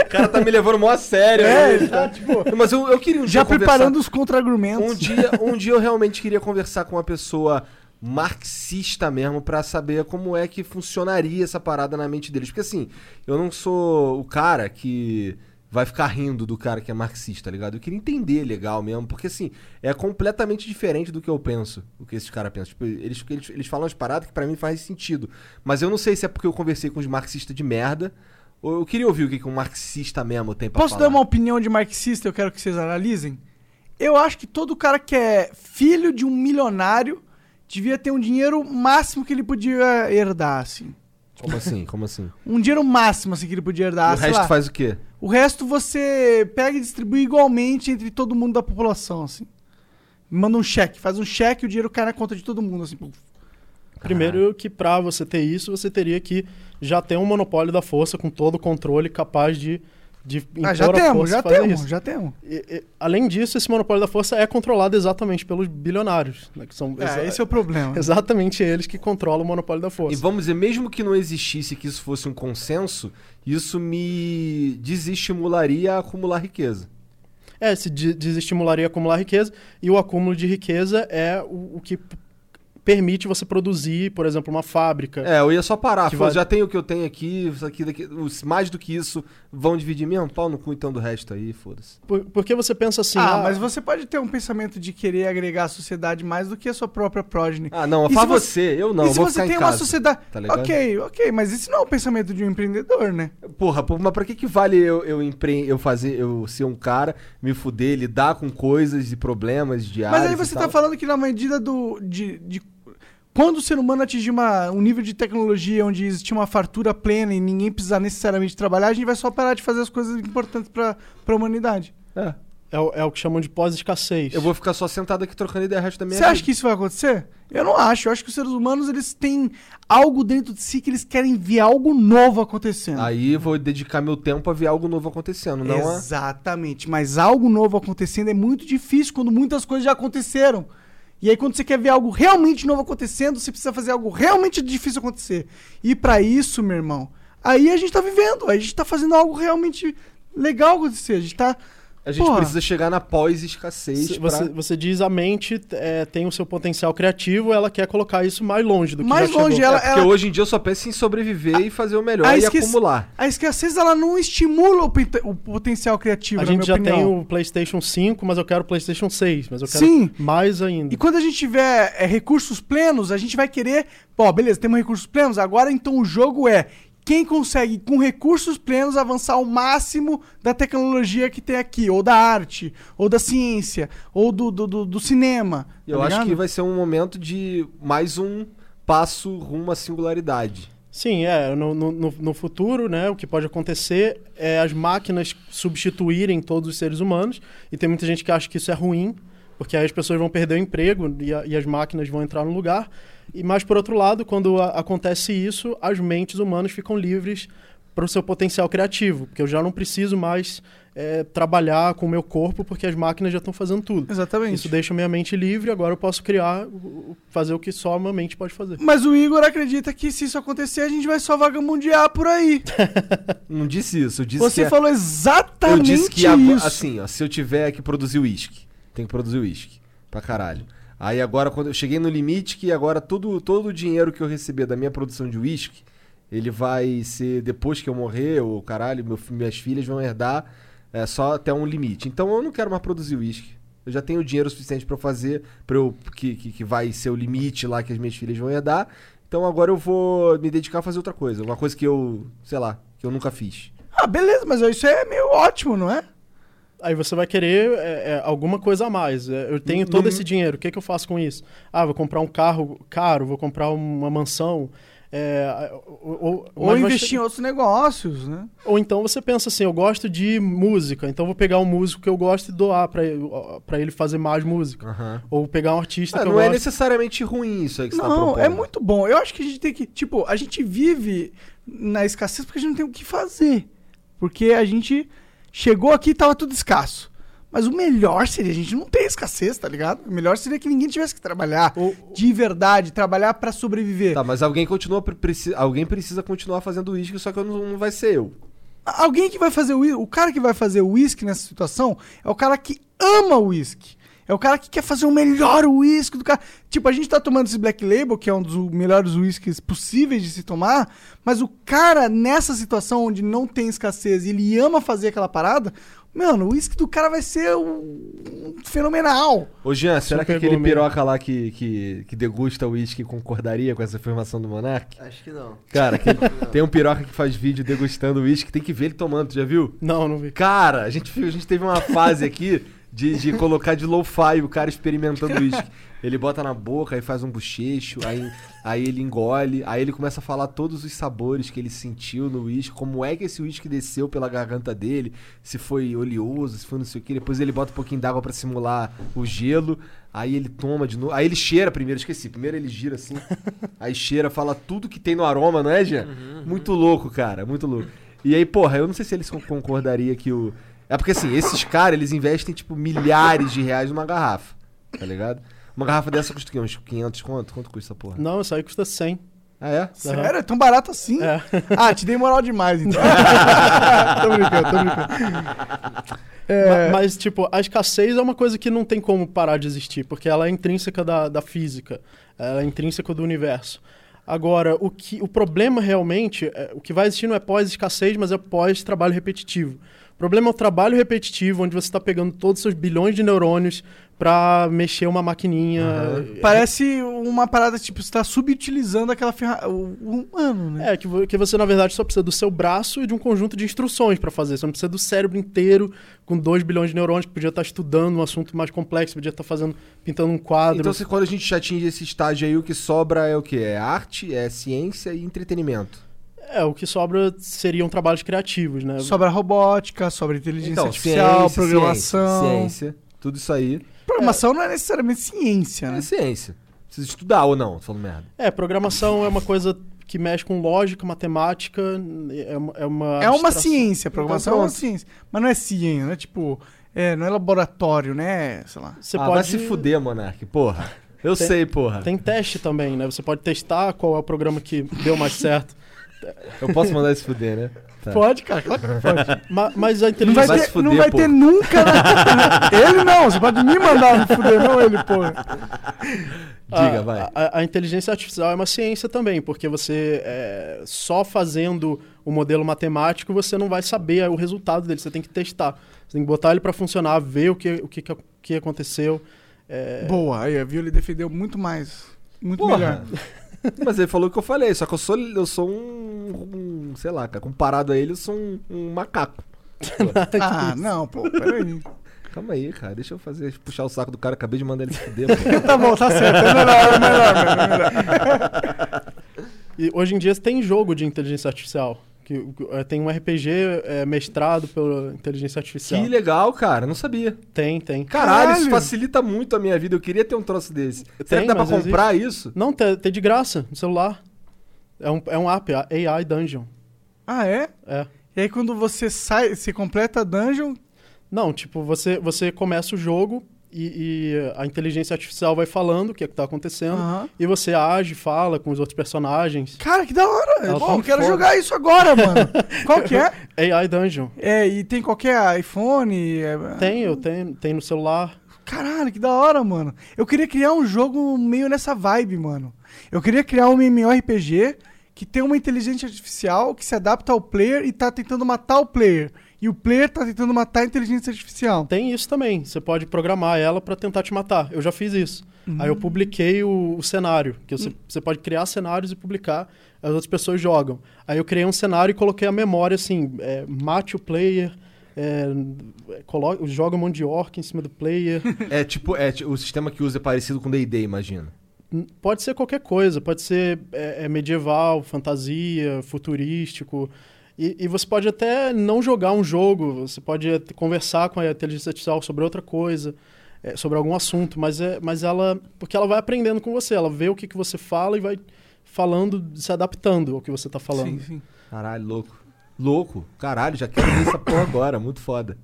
o cara tá me levando mó a sério. É, né? ele tá, tipo, Mas eu, eu queria um já dia conversar- preparando os contra-argumentos. Um dia, um dia eu realmente queria conversar com uma pessoa marxista mesmo pra saber como é que funcionaria essa parada na mente deles. Porque assim, eu não sou o cara que vai ficar rindo do cara que é marxista, tá ligado? Eu queria entender legal mesmo, porque assim, é completamente diferente do que eu penso, o que esses caras pensam. Tipo, eles, eles, eles falam umas paradas que pra mim faz sentido. Mas eu não sei se é porque eu conversei com os marxistas de merda, ou eu queria ouvir o que, que um marxista mesmo tem pra Posso falar. dar uma opinião de marxista? Eu quero que vocês analisem. Eu acho que todo cara que é filho de um milionário devia ter um dinheiro máximo que ele podia herdar, assim. Como assim? Como assim? Um dinheiro máximo, assim, que ele podia herdar. o resto lá. faz o quê? O resto você pega e distribui igualmente entre todo mundo da população, assim. Manda um cheque, faz um cheque e o dinheiro cai na conta de todo mundo, assim. puf. Primeiro que para você ter isso, você teria que já ter um monopólio da força com todo o controle capaz de, de Ah, já a temos, força já fazer temos, isso. já temos. E- e, além disso, esse monopólio da força é controlado exatamente pelos bilionários, né, que são É, esse é o problema. exatamente eles que controlam o monopólio da força. E vamos dizer, mesmo que não existisse, que isso fosse um consenso, isso me desestimularia a acumular riqueza. É, se de- desestimularia acumular riqueza, e o acúmulo de riqueza é o, o que permite você produzir, por exemplo, uma fábrica. É, eu ia só parar. Vai- Já tenho o que eu tenho aqui, isso aqui, daqui, os- mais do que isso, vão dividir mesmo? Pau no cu então do resto aí, foda-se. Por- porque você pensa assim, ah, ah, mas você pode ter um pensamento de querer agregar à sociedade mais do que a sua própria progenie. Ah, não, se você- você, eu não, e se vou você tem uma casa. sociedade. tá ligado? ok, ok, mas isso não é o pensamento de um empreendedor, né? Porra, mas pra que que vale eu, eu, empre... eu fazer, eu ser um cara, me fuder, lidar com coisas e problemas diários Mas aí você tá falando que na medida do. de, de- quando o ser humano atingir uma- um nível de tecnologia onde existir uma fartura plena e ninguém precisar necessariamente trabalhar, a gente vai só parar de fazer as coisas importantes pra, pra humanidade. É. é, o- é o que chamam de pós-escassez. Eu vou ficar só sentado aqui trocando ideia o resto da minha Você acha vida. que isso vai acontecer? Eu não acho. Eu acho que os seres humanos eles têm algo dentro de si que eles querem ver algo novo acontecendo. Aí eu vou dedicar meu tempo a ver algo novo acontecendo, não a... Exatamente. Mas algo novo acontecendo é muito difícil quando muitas coisas já aconteceram. E aí, quando você quer ver algo realmente novo acontecendo, você precisa fazer algo realmente difícil acontecer. E pra isso, meu irmão, aí a gente tá vivendo, a gente tá fazendo algo realmente legal acontecer. A gente tá A gente Porra. precisa chegar na pós-escassez. Se- pra- Você, você diz a mente é, tem o seu potencial criativo, ela quer colocar isso mais longe do que Mais já longe, chegou. ela- É, porque hoje em dia eu só penso em sobreviver e fazer o melhor a e esqueci- acumular. A escassez ela não estimula o, o potencial criativo, A na gente minha já opinião. tem o PlayStation 5, mas eu quero o PlayStation 6, mas eu quero Sim. mais ainda. E quando a gente tiver é, recursos plenos, a gente vai querer. Ó, beleza, temos recursos plenos, agora então o jogo é quem consegue, com recursos plenos, avançar ao máximo da tecnologia que tem aqui, ou da arte, ou da ciência, ou do, do, do, do cinema. Eu tá acho ligado? que vai ser um momento de mais um passo rumo à singularidade. Sim, é. No, no, no- no futuro, né, o que pode acontecer é as máquinas substituírem todos os seres humanos. E tem muita gente que acha que isso é ruim, porque aí as pessoas vão perder o emprego e, a- e as máquinas vão entrar no lugar. E mas por outro lado, quando a- acontece isso, as mentes humanas ficam livres para o seu potencial criativo, porque eu já não preciso mais é, trabalhar com o meu corpo, porque as máquinas já estão fazendo tudo. Exatamente. Isso deixa minha mente livre, agora eu posso criar, fazer o que só a minha mente pode fazer. Mas o Igor acredita que se isso acontecer, a gente vai só vagamundear por aí. Não disse isso, eu disse Você que falou eu exatamente disse que isso. assim, ó, se eu tiver que produzir uísque, tem que produzir uísque pra caralho. Aí agora quando eu cheguei no limite que agora todo todo o dinheiro que eu receber da minha produção de uísque, ele vai ser depois que eu morrer, ou caralho, meu minhas filhas vão herdar é, só até um limite. Então eu não quero mais produzir uísque. Eu já tenho dinheiro suficiente eu fazer, para eu que, que, que vai ser o limite lá que as minhas filhas vão herdar. Então agora eu vou me dedicar a fazer outra coisa, uma coisa que eu, sei lá, que eu nunca fiz. Ah, beleza, mas isso é meio ótimo, não é? Aí você vai querer é, é, alguma coisa a mais. É, eu tenho Uhum. todo esse dinheiro, o que, que eu faço com isso? Ah, vou comprar um carro caro, vou comprar uma mansão. é, ou, ou- Ou investir em outros negócios, né? ou então você pensa assim, eu gosto de música, então vou pegar um músico que eu gosto e doar pra ele, fazer mais música. Ou pegar um artista Ah, que eu não é gosto. necessariamente ruim isso aí que você tá Não, propondo. é muito bom. Eu acho que a gente tem que. Tipo, a gente vive na escassez porque a gente não tem o que fazer. Porque a gente chegou aqui e tava tudo escasso. Mas o melhor seria a gente não ter escassez, tá ligado? O melhor seria que ninguém tivesse que trabalhar Ou- de verdade, trabalhar pra sobreviver. Tá, mas alguém continua pre- preci- alguém precisa continuar fazendo uísque, só que não, não vai ser eu. Alguém que vai fazer o o cara que vai fazer o uísque nessa situação é o cara que ama o uísque. É o cara que quer fazer o melhor uísque do cara. Tipo, a gente tá tomando esse Black Label, que é um dos melhores uísques possíveis de se tomar, mas o cara, nessa situação onde não tem escassez e ele ama fazer aquela parada, mano, o uísque do cara vai ser um, fenomenal. Ô Jean, será que pegou aquele piroca lá que, que, que degusta uísque concordaria com essa afirmação do Monark? Acho que não. Cara, aquele- tem um piroca que faz vídeo degustando uísque, tem que ver ele tomando, tu já viu? Não, não vi. Cara, a gente, a gente teve uma fase aqui de, de colocar de lo-fi o cara experimentando uísque. Ele bota na boca, aí faz um bochecho, aí, aí ele engole, aí ele começa a falar todos os sabores que ele sentiu no uísque, como é que esse uísque desceu pela garganta dele, se foi oleoso, se foi não sei o que. Depois ele bota um pouquinho d'água pra simular o gelo, aí ele toma de novo. Aí ele cheira primeiro, esqueci. Primeiro ele gira assim, aí cheira, fala tudo que tem no aroma, não é, Jean? Muito louco, cara, muito louco. E aí, porra, eu não sei se eles con- concordariam que o. É porque assim, esses caras, eles investem, tipo, milhares de reais numa garrafa. Tá ligado? Uma garrafa dessa custa o quê? Uns 500 quanto? Quanto custa essa porra? Não, isso aí custa 100. Ah, é? Sério? É tão barato assim? É. Ah, te dei moral demais, então. tô brincando, tô brincando. É, Ma- Mas, tipo, a escassez é uma coisa que não tem como parar de existir, porque ela é intrínseca da, da física, ela é intrínseca do universo. Agora, o, que, o problema realmente, é- o que vai existir não é pós-escassez, mas é pós-trabalho repetitivo. O problema é o trabalho repetitivo, onde você está pegando todos os seus bilhões de neurônios para mexer uma maquininha. Parece uma parada, tipo, você tá subutilizando aquela ferramenta. O humano, né? É, que, que você, na verdade, só precisa do seu braço e de um conjunto de instruções para fazer. Você não precisa do cérebro inteiro, com 2 bilhões de neurônios, que podia estar estudando um assunto mais complexo, podia estar fazendo, pintando um quadro. Então, se, quando a gente já atinge esse estágio aí, o que sobra é o quê? É arte, é ciência e entretenimento. É, o que sobra seriam trabalhos criativos, né? Sobra robótica, sobra inteligência Então, artificial, ciência, programação. Ciência, ciência, tudo isso aí Programação não é necessariamente ciência, né? é ciência. Precisa estudar ou não, falando merda. É, programação é uma coisa que mexe com lógica, matemática, é uma... É uma, É uma ciência, programação é uma pronto. ciência. Mas não é ciência, não é tipo. É, não é laboratório, né? Sei lá. Você ah, pode... vai se fuder, Monark, porra. Eu Tem- sei, porra. Tem teste também, né? Você pode testar qual é o programa que deu mais certo. Eu posso mandar esse fuder, né? Tá. Pode, cara, claro que pode. Ma- Mas a Não inteligência... vai, Vai ter, se fuder, não vai pô. ter nunca. né? ele não, você pode me mandar me fuder, não ele, pô. Diga, a, vai. A, a inteligência artificial é uma ciência também, porque você é, só fazendo o modelo matemático você não vai saber o resultado dele, você tem que testar. Você tem que botar ele para funcionar, ver o que, o que, o que aconteceu. É, Boa, aí, viu? Ele defendeu muito mais. Muito Porra. melhor. Mas ele falou o que eu falei, só que eu sou, eu sou um, um- Sei lá, cara, comparado a ele, eu sou um, um macaco. Ah, não, pô, peraí. Calma aí, cara, deixa eu fazer, puxar o saco do cara, acabei de mandar ele se fuder. Tá bom, tá certo. É melhor, é melhor, é melhor. E hoje em dia tem jogo de inteligência artificial. Que, é, tem um RPG é, mestrado pela inteligência artificial. Que legal, cara, não sabia. Tem, tem. Caralho, isso Caralho. facilita muito a minha vida, eu queria ter um troço desse. Será Tem, que dá pra comprar isso? Não, tem, tem de graça no celular. É um, é um app, AI Dungeon. Ah, é? É. E aí quando você sai, você completa a dungeon, Não, tipo, você, você começa o jogo e, e a inteligência artificial vai falando o que é que tá acontecendo. Aham. E você age, fala com os outros personagens. Cara, que da hora! Ela tá eu quero foda. jogar isso agora, mano. Qual que é? AI Dungeon. É, e tem qualquer iPhone? é- Tem, eu tenho, tem no celular. Caralho, que da hora, mano. Eu queria criar um jogo meio nessa vibe, mano. Eu queria criar um MMORPG que tem uma inteligência artificial que se adapta ao player e tá tentando matar o player. E o player tá tentando matar a inteligência artificial. Tem isso também. Você pode programar ela pra tentar te matar. Eu já fiz isso. Aí eu publiquei o, o cenário, que você, você pode criar cenários e publicar, as outras pessoas jogam. Aí eu criei um cenário e coloquei a memória assim, é, mate o player, é, coloca, joga um monte de orc em cima do player. É tipo, é, o sistema que usa é parecido com D&D, imagina. Pode ser qualquer coisa, pode ser é, é medieval, fantasia, futurístico. E, e você pode até não jogar um jogo, você pode conversar com a inteligência artificial sobre outra coisa, é, sobre algum assunto, mas, é, mas ela. Porque ela vai aprendendo com você, ela vê o que, que você fala e vai falando, se adaptando ao que você está falando. Sim, sim. Caralho, louco. Louco. Caralho, já quero ver essa porra agora, muito foda.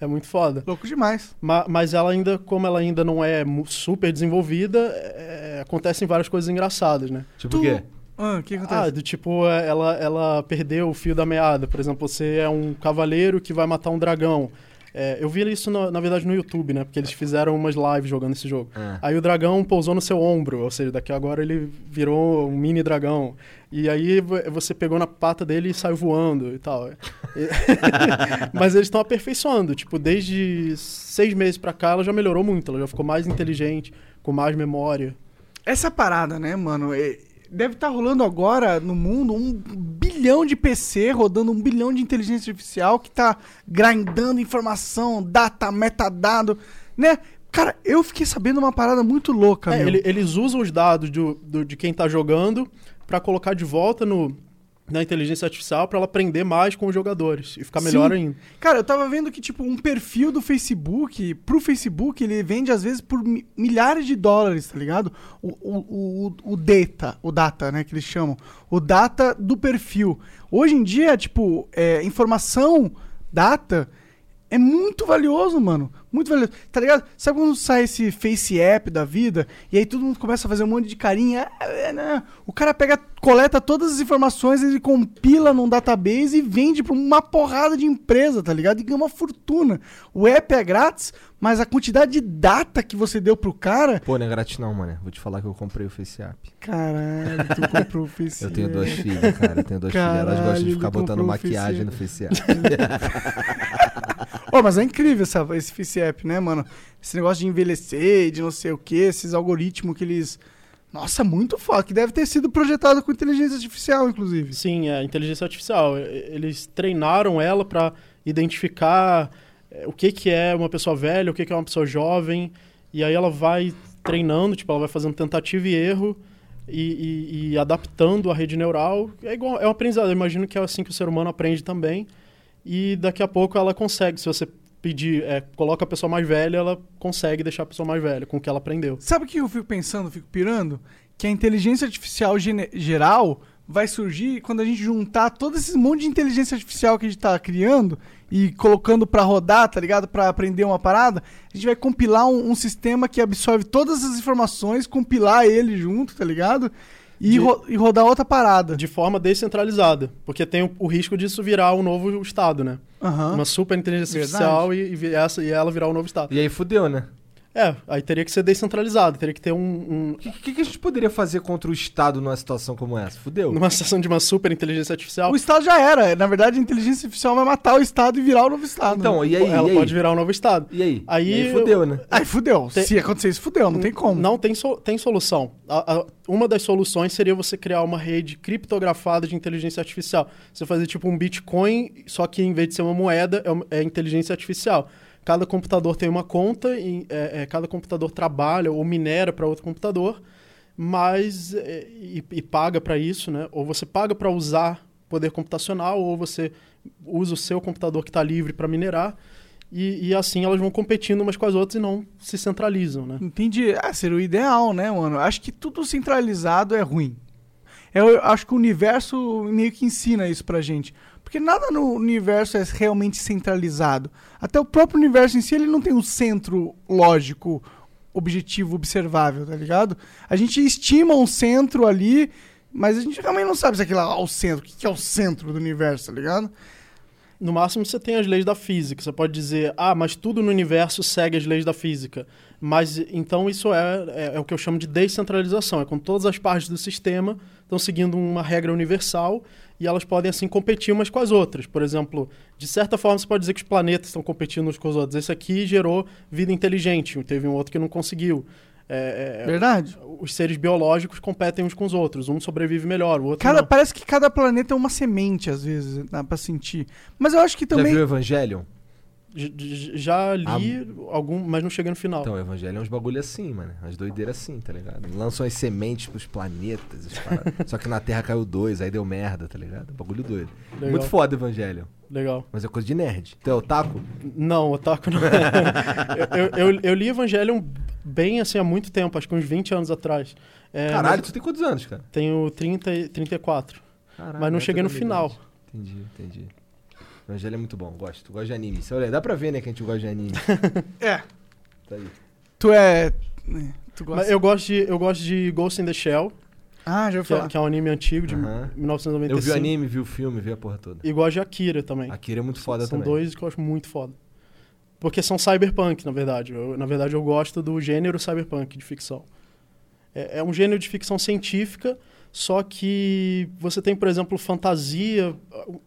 É muito foda. Louco demais. Ma- Mas ela ainda, como ela ainda não é super desenvolvida, é, acontecem várias coisas engraçadas, né? Tipo o quê? Ah, o que Ah, acontece? do tipo, é, ela, ela perdeu o fio da meada. Por exemplo, você é um cavaleiro que vai matar um dragão. É, eu vi isso, na, na verdade, no YouTube, né? Porque eles fizeram umas lives jogando esse jogo. Ah. Aí o dragão pousou no seu ombro, ou seja, daqui a agora ele virou um mini dragão. E aí vo- você pegou na pata dele e saiu voando e tal. Mas eles estão aperfeiçoando. Tipo, desde seis meses pra cá ela já melhorou muito. Ela já ficou mais inteligente, com mais memória. Essa parada, né, mano? é- Deve estar rolando agora no mundo um bilhão de PC rodando um bilhão de inteligência artificial que tá grindando informação, data, metadado, né? Cara, eu fiquei sabendo uma parada muito louca, É, meu. ele- eles usam os dados do, do- de quem tá jogando pra colocar de volta no, na inteligência artificial pra ela aprender mais com os jogadores e ficar melhor Sim. ainda. Cara, eu tava vendo que, tipo, um perfil do Facebook, pro Facebook, ele vende às vezes por mi- milhares de dólares, tá ligado? O, o, o, o data, o data, né, que eles chamam. O data do perfil. Hoje em dia, tipo, é, informação, data, é muito valioso, mano. Muito valioso. Tá ligado? Sabe quando sai esse Face App da vida e aí todo mundo começa a fazer um monte de carinha? É, né? O cara pega, coleta todas as informações, ele compila num database e vende pra uma porrada de empresa, tá ligado? E ganha uma fortuna. O app é grátis, mas a quantidade de data que você deu pro cara. Pô, não é grátis não, mano. Vou te falar que eu comprei o Face App. Caralho, tu comprou o Face Eu tenho duas filhas, cara. Eu tenho duas filhas. Elas gostam Caralho, de ficar botando maquiagem no Face App. Ô, mas é incrível essa, esse Face App, né, mano? Esse negócio de envelhecer, de não sei o que, esses algoritmos que eles. Nossa, muito foda. Que deve ter sido projetado com inteligência artificial, inclusive. Sim, é inteligência artificial. Eles treinaram ela pra identificar é, o que, que é uma pessoa velha, o que, que é uma pessoa jovem. E aí ela vai treinando, tipo, ela vai fazendo tentativa e erro e, e- e adaptando a rede neural. É igual, é um aprendizado. Eu imagino que é assim que o ser humano aprende também. E daqui a pouco ela consegue, se você pedir, é, coloca a pessoa mais velha, ela consegue deixar a pessoa mais velha com o que ela aprendeu. Sabe o que eu fico pensando, fico pirando? Que a inteligência artificial geral vai surgir quando a gente juntar todo esse monte de inteligência artificial que a gente tá criando e colocando pra rodar, tá ligado? Pra aprender uma parada. A gente vai compilar um, um sistema que absorve todas as informações, compilar ele junto, tá ligado? E, de- ro- e rodar outra parada. de forma descentralizada. Porque tem o, o risco disso virar um novo Estado, né? Aham. Uma super inteligência Verdade. artificial e, e, essa, e ela virar um novo Estado. E aí fudeu, né? É, aí teria que ser descentralizado, teria que ter um, um- O que, que- que a gente poderia fazer contra o Estado numa situação como essa? Fudeu. numa situação de uma super inteligência artificial. O Estado já era. Na verdade, a inteligência artificial vai matar o Estado e virar o novo Estado. Então, né? e aí? ela e aí? pode virar um novo Estado. E aí? Aí E aí fudeu, né? Aí fudeu. Tem- Se acontecer isso, fudeu. Não tem como. Não tem, so- tem solução. A- a- uma das soluções seria você criar uma rede criptografada de inteligência artificial. Você fazer tipo um Bitcoin, só que em vez de ser uma moeda, é, uma- é inteligência artificial. Cada computador tem uma conta, e, é, é, cada computador trabalha ou minera para outro computador, mas é, e, e paga para isso, né? Ou você paga para usar poder computacional, ou você usa o seu computador que está livre para minerar. E, e assim elas vão competindo umas com as outras e não se centralizam, né? Entendi. Ah, seria o ideal, né, mano? Acho que tudo centralizado é ruim. Eu acho que o universo meio que ensina isso pra gente. Porque nada no universo é realmente centralizado. Até o próprio universo em si, ele não tem um centro lógico, objetivo, observável, tá ligado? A gente estima um centro ali, mas a gente realmente não sabe se aquilo é o centro. O que é o centro do universo, tá ligado? No máximo você tem as leis da física. Você pode dizer, ah, mas tudo no universo segue as leis da física. Mas então isso é, é, é o que eu chamo de descentralização. É quando todas as partes do sistema estão seguindo uma regra universal e elas podem assim competir umas com as outras. Por exemplo, de certa forma você pode dizer que os planetas estão competindo uns com os outros. Esse aqui gerou vida inteligente, teve um outro que não conseguiu. É, é, Verdade. os seres biológicos competem uns com os outros. Um sobrevive melhor, o outro Cada, não. parece que cada planeta é uma semente, às vezes, dá pra sentir. Mas eu acho que também. Já viu Evangelion? Já li algum, mas não cheguei no final. Então, Evangelion é uns bagulho assim, mano. Umas doideiras assim, tá ligado? Lançam as sementes pros planetas. as. Só que na Terra caiu dois, aí deu merda, tá ligado? Bagulho doido. Legal. Muito foda Evangelion. Legal. Mas é coisa de nerd. Então, otaku? Não, Otaku não. eu, eu, eu li Evangelion bem assim há muito tempo, acho que uns 20 anos atrás. É, Caralho, mas tu tem quantos anos, cara? Tenho 30 e 34. Caralho, mas não é cheguei no final. Entendi, entendi. Evangelho é muito bom, gosto. Tu gosta de anime. Você olha, dá pra ver, né, que a gente gosta de anime. É. Tá aí. Tu é. Tu gosta. Mas eu gosto, de, eu gosto de Ghost in the Shell, Ah, já ouvi que é, falar. que é um anime antigo de Aham. 1995. Eu vi o anime, vi o filme, vi a porra toda. E gosto de Akira também. Akira é muito foda são também. dois que eu acho muito foda. Porque são cyberpunk, na verdade. Eu- na verdade, eu gosto do gênero cyberpunk de ficção. É, é um gênero de ficção científica, só que você tem, por exemplo, fantasia,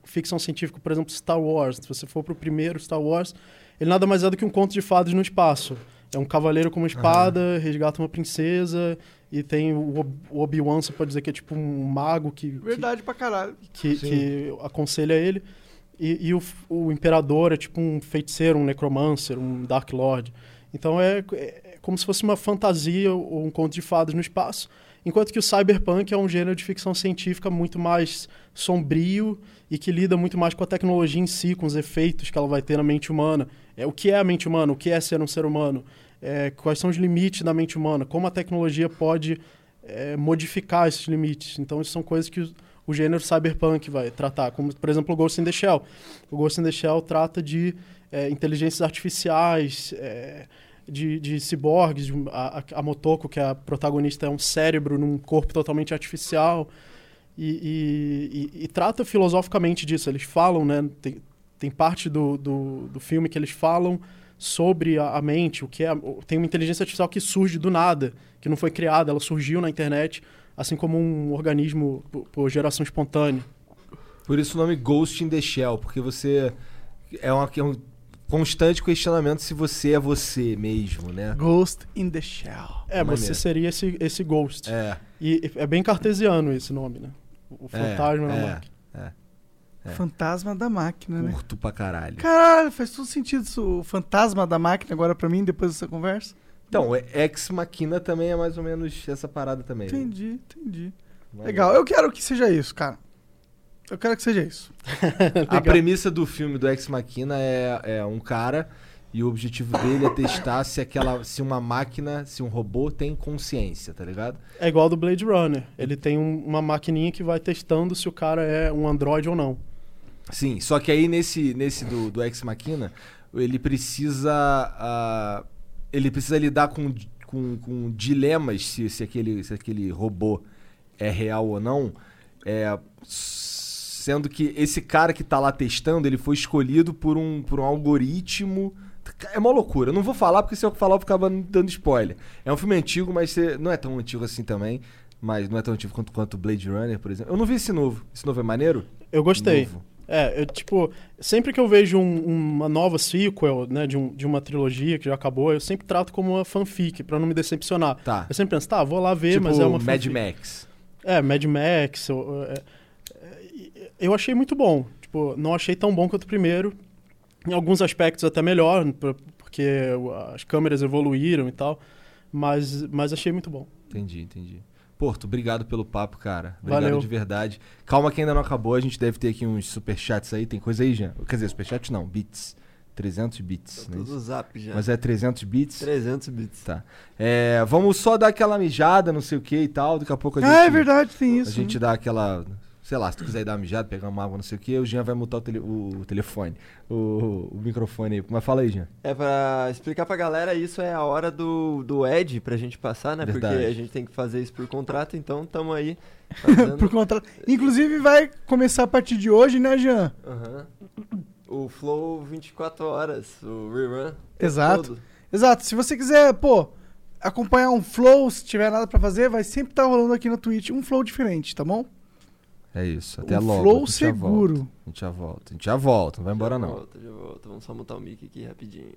ficção científica, por exemplo, Star Wars. Se você for pro primeiro Star Wars, ele nada mais é do que um conto de fadas no espaço. É um cavaleiro com uma espada, resgata uma princesa, e tem o Ob- o Obi-Wan, você pode dizer que é tipo um mago que, que- Verdade pra caralho. que, que aconselha ele. E, e o, o imperador é tipo um feiticeiro, um necromancer, um Dark Lord. Então é, é como se fosse uma fantasia ou um conto de fadas no espaço. Enquanto que o cyberpunk é um gênero de ficção científica muito mais sombrio e que lida muito mais com a tecnologia em si, com os efeitos que ela vai ter na mente humana. É, o que é a mente humana? O que é ser um ser humano? É, quais são os limites da mente humana? Como a tecnologia pode é, modificar esses limites? Então, isso são coisas que o, o gênero cyberpunk vai tratar, como, por exemplo, o Ghost in the Shell. O Ghost in the Shell trata de é, inteligências artificiais, é, de, de ciborgues. de A, a- Motoko, que é a protagonista, é um cérebro num corpo totalmente artificial. E, e- e- e trata filosoficamente disso. Eles falam, né? Tem, tem parte do, do, do filme que eles falam sobre a, a mente, o que é. Tem uma inteligência artificial que surge do nada, que não foi criada, ela surgiu na internet, assim como um organismo por, por geração espontânea. Por isso o nome Ghost in the Shell, porque você. É, uma, é um constante questionamento se você é você mesmo, né? Ghost in the Shell. É, Maneiro. você seria esse, esse ghost. É. E é bem cartesiano esse nome, né? O fantasma na é, máquina. É. Fantasma da máquina, né? Curto pra caralho. Caralho, faz todo sentido isso, o fantasma da máquina agora pra mim, depois dessa conversa. Então, é- Ex Machina também é mais ou menos essa parada também. né? Entendi, entendi. Maneiro. Legal, eu quero que seja isso, cara. Eu quero que seja isso. A premissa do filme do Ex Machina é, é um cara e o objetivo dele é testar se aquela se uma máquina, se um robô tem consciência, tá ligado? É igual do Blade Runner. Ele tem um- uma maquininha que vai testando se o cara é um androide ou não. Sim, só que aí nesse, nesse do, do Ex Machina, ele precisa. ah, ele precisa lidar com, com, com dilemas se, se, aquele, se aquele robô é real ou não, é, sendo que esse cara que tá lá testando, ele foi escolhido por um, por um algoritmo. É uma loucura. Eu não vou falar porque se eu falar eu ficava dando spoiler. É um filme antigo, mas não é tão antigo assim também. Mas não é tão antigo quanto, quanto Blade Runner, por exemplo. Eu não vi esse novo. Esse novo é maneiro? Eu gostei. Novo. É, eu, tipo, sempre que eu vejo um- uma nova sequel, né, de, um- de uma trilogia que já acabou, eu sempre trato como uma fanfic, pra não me decepcionar. Tá. Eu sempre penso, tá, vou lá ver, tipo mas é uma Mad fanfic. Max. É, Mad Max. é, é, eu achei muito bom. Tipo, não achei tão bom quanto o primeiro. Em alguns aspectos até melhor, por- porque as câmeras evoluíram e tal. Mas, mas achei muito bom. Entendi, entendi. Porto, obrigado pelo papo, cara. Obrigado Valeu. de verdade. Calma que ainda não acabou, a gente deve ter aqui uns superchats aí. Tem coisa aí, Jean? Quer dizer, superchat não, bits. 300 bits, né? Tudo zap já. Mas é 300 bits? 300 bits. Tá. É, vamos só dar aquela mijada, não sei o que e tal. Daqui a pouco a gente. Ah, é verdade, tem A isso. gente dá aquela. Sei lá, se tu quiser ir dar uma mijada, pegar uma água, não sei o que, o Jean vai mutar o, tele- o telefone. O, o microfone aí. Mas fala aí, Jean. É pra explicar pra galera, isso é a hora do, do Ed pra gente passar, né? Verdade. Porque a gente tem que fazer isso por contrato, então tamo aí fazendo. Por conta... Inclusive vai começar a partir de hoje, né, Jean? Aham. O Flow 24 horas, o rerun. Exato. todo. Exato. Se você quiser, pô, acompanhar um flow, se tiver nada pra fazer, vai sempre estar rolando aqui na Twitch um flow diferente, tá bom? É isso. Até um logo. flow a gente já volta. seguro. A gente já volta. A gente já volta. Não vai embora, Já não. volta, já volta. Vamos só montar o mic aqui rapidinho.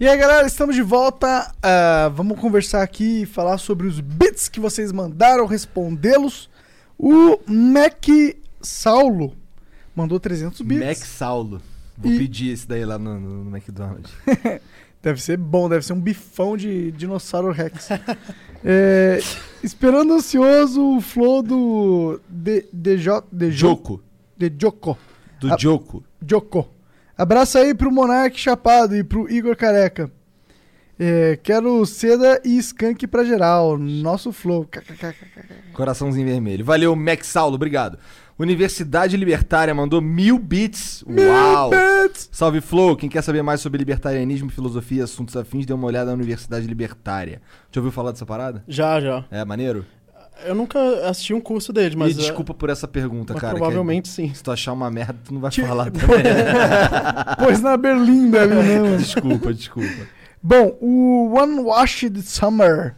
E aí, galera, estamos de volta. Ah, vamos conversar aqui e falar sobre os bits que vocês mandaram, respondê-los. O Mac Saulo mandou 300 bits. Mac Saulo. Vou E- pedir esse daí lá no, no- no McDonald's. Deve ser bom, deve ser um bifão de dinossauro Rex. É, esperando ansioso o flow do jo, Joko. de Joko. Do Ah. Joko. Joko. Abraço aí pro Monark Chapado e pro Igor Careca. É, quero seda e skunk pra geral. Nosso flow. Coraçãozinho vermelho. Valeu, Mac Saulo. Obrigado. Universidade Libertária mandou mil bits. Uau! Bits. Salve Flow, quem quer saber mais sobre libertarianismo, filosofia e assuntos afins, dê uma olhada na Universidade Libertária. Já ouviu falar dessa parada? Já, já. É maneiro? Eu nunca assisti um curso deles, mas. e é, desculpa por essa pergunta, mas cara. que provavelmente sim. Se tu achar uma merda, tu não vai falar também. Pois na Berlinda ali, né, desculpa, desculpa. Bom, o One Washed Summer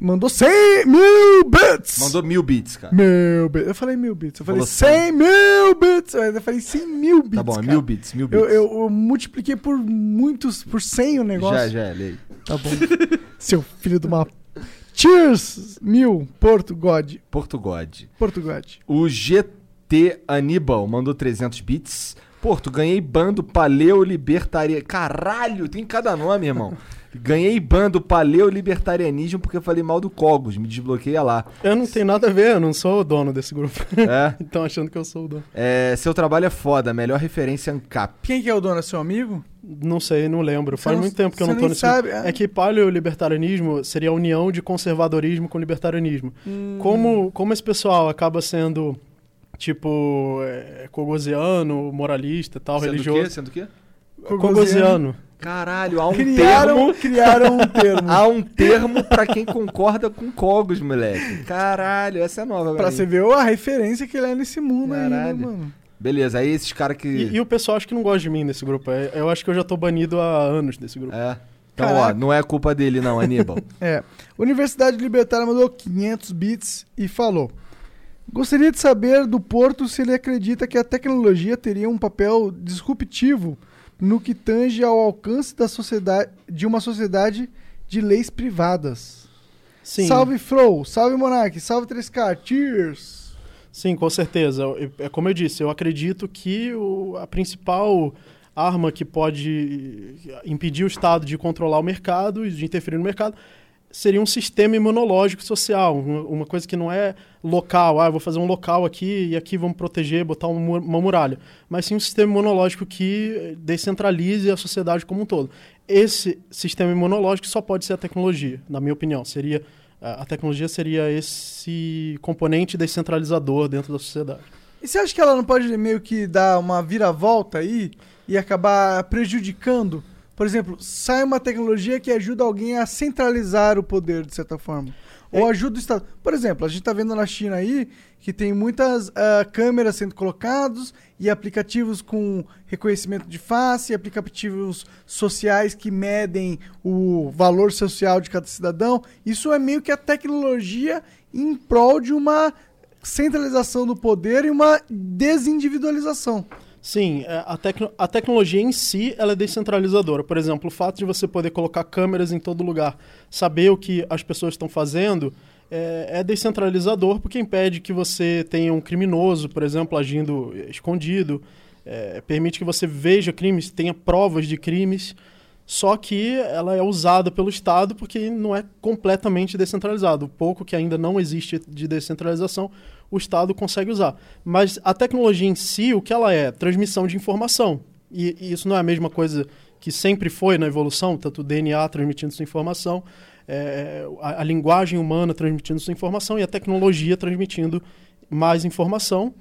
mandou 100 mil bits. Mandou mil bits, cara. Mil bits. Eu falei mil bits. Eu falei Falou 100 mil bits. Eu falei 100 mil bits. Tá bom, é cara. mil bits, mil bits. Eu, eu- eu multipliquei por muitos, por 100 o negócio. Já, já, é lei. Tá bom. Seu filho de uma. Cheers! Mil. Porto God. Porto God. Porto God. O GT Aníbal mandou 300 bits. Porto, ganhei bando Paleo Libertaria. Caralho, tem cada nome, irmão. Ganhei bando Paleo Libertarianismo porque eu falei mal do Cogos. Me desbloqueia lá. Eu não tenho nada a ver, eu não sou o dono desse grupo. É, Então achando que eu sou o dono. é, seu trabalho é foda. Melhor referência ANCAP. Quem que é o dono? É seu amigo? Não sei, não lembro. Você Faz não- muito tempo que eu não tô nesse sabe, grupo. é. É que paleolibertarianismo seria a união de conservadorismo com libertarianismo. Hum. Como, como esse pessoal acaba sendo, tipo, é, cogosiano, moralista e tal, Sendo religioso. quê? Sendo o quê? Cogosiano. Caralho, há um Criaram, termo. criaram um termo. Há um termo pra quem concorda com Cogos, moleque. Caralho, essa é nova, pra você ver a referência que ele é nesse mundo aí, né, mano? Beleza, aí esses caras que. E, e o pessoal acho que não gosta de mim nesse grupo. É, Eu acho que eu já tô banido há anos desse grupo. É. Então, Caraca. ó, não é culpa dele, não, Aníbal. É. Universidade Libertária mandou 500 bits e falou: Gostaria de saber do Porto se ele acredita que a tecnologia teria um papel disruptivo no que tange ao alcance da sociedade, de uma sociedade de leis privadas. Sim. Salve Flow, salve Monark, salve 3K, cheers! Sim, com certeza. Eu- É como eu disse, eu acredito que o- a principal arma que pode impedir o Estado de controlar o mercado e de interferir no mercado seria um sistema imunológico social, uma, coisa que não é local, ah, vou fazer um local aqui e aqui vamos proteger, botar um uma muralha, mas sim um sistema imunológico que descentralize a sociedade como um todo. Esse sistema imunológico só pode ser a tecnologia, na minha opinião. Seria a tecnologia seria esse componente descentralizador dentro da sociedade. E você acha que ela não pode meio que dar uma viravolta aí e acabar prejudicando? Por exemplo, sai uma tecnologia que ajuda alguém a centralizar o poder, de certa forma. Ou ajuda o Estado. Por exemplo, a gente está vendo na China aí que tem muitas ah, câmeras sendo colocadas e aplicativos com reconhecimento de face, aplicativos sociais que medem o valor social de cada cidadão. Isso é meio que a tecnologia em prol de uma centralização do poder e uma desindividualização. Sim, é, a, tecno- a tecnologia em si ela é descentralizadora. Por exemplo, o fato de você poder colocar câmeras em todo lugar, saber o que as pessoas estão fazendo, é, é descentralizador porque impede que você tenha um criminoso, por exemplo, agindo escondido, é, permite que você veja crimes, tenha provas de crimes, só que ela é usada pelo Estado porque não é completamente descentralizado. O pouco que ainda não existe de descentralização, o Estado consegue usar. Mas a tecnologia em si, o que ela é? Transmissão de informação. E, e isso não é a mesma coisa que sempre foi na evolução, tanto o DNA transmitindo sua informação, é, a, a linguagem humana transmitindo sua informação e a tecnologia transmitindo mais informação.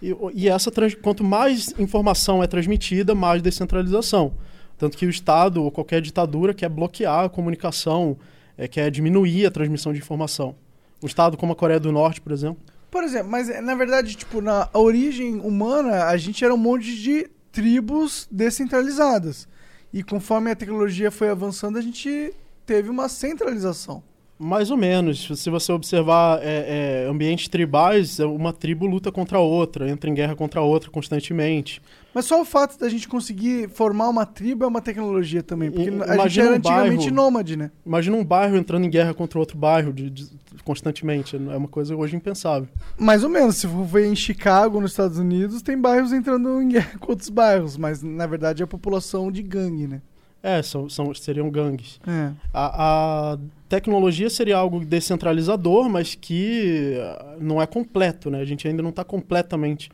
E, o- e essa trans- quanto mais informação é transmitida, mais descentralização. Tanto que o Estado ou qualquer ditadura quer bloquear a comunicação, é, quer diminuir a transmissão de informação. Um Estado como a Coreia do Norte, por exemplo. Por exemplo, mas na verdade, tipo, na origem humana, a gente era um monte de tribos descentralizadas. E conforme a tecnologia foi avançando, a gente teve uma centralização. Mais ou menos. Se você observar é, é, ambientes tribais, é, uma tribo luta contra a outra, entra em guerra contra a outra constantemente. Mas só o fato da gente conseguir formar uma tribo é uma tecnologia também. Porque I- a gente imagina era um antigamente bairro- nômade, né? Imagina um bairro entrando em guerra contra outro bairro de- de- constantemente. É uma coisa hoje impensável. Mais ou menos. Se for ver em Chicago, nos Estados Unidos, tem bairros entrando em guerra com outros bairros. Mas, na verdade, é a população de gangue, né? É, são, são- seriam gangues. É. A, a tecnologia seria algo descentralizador, mas que ah, não é completo, né? A gente ainda não está completamente.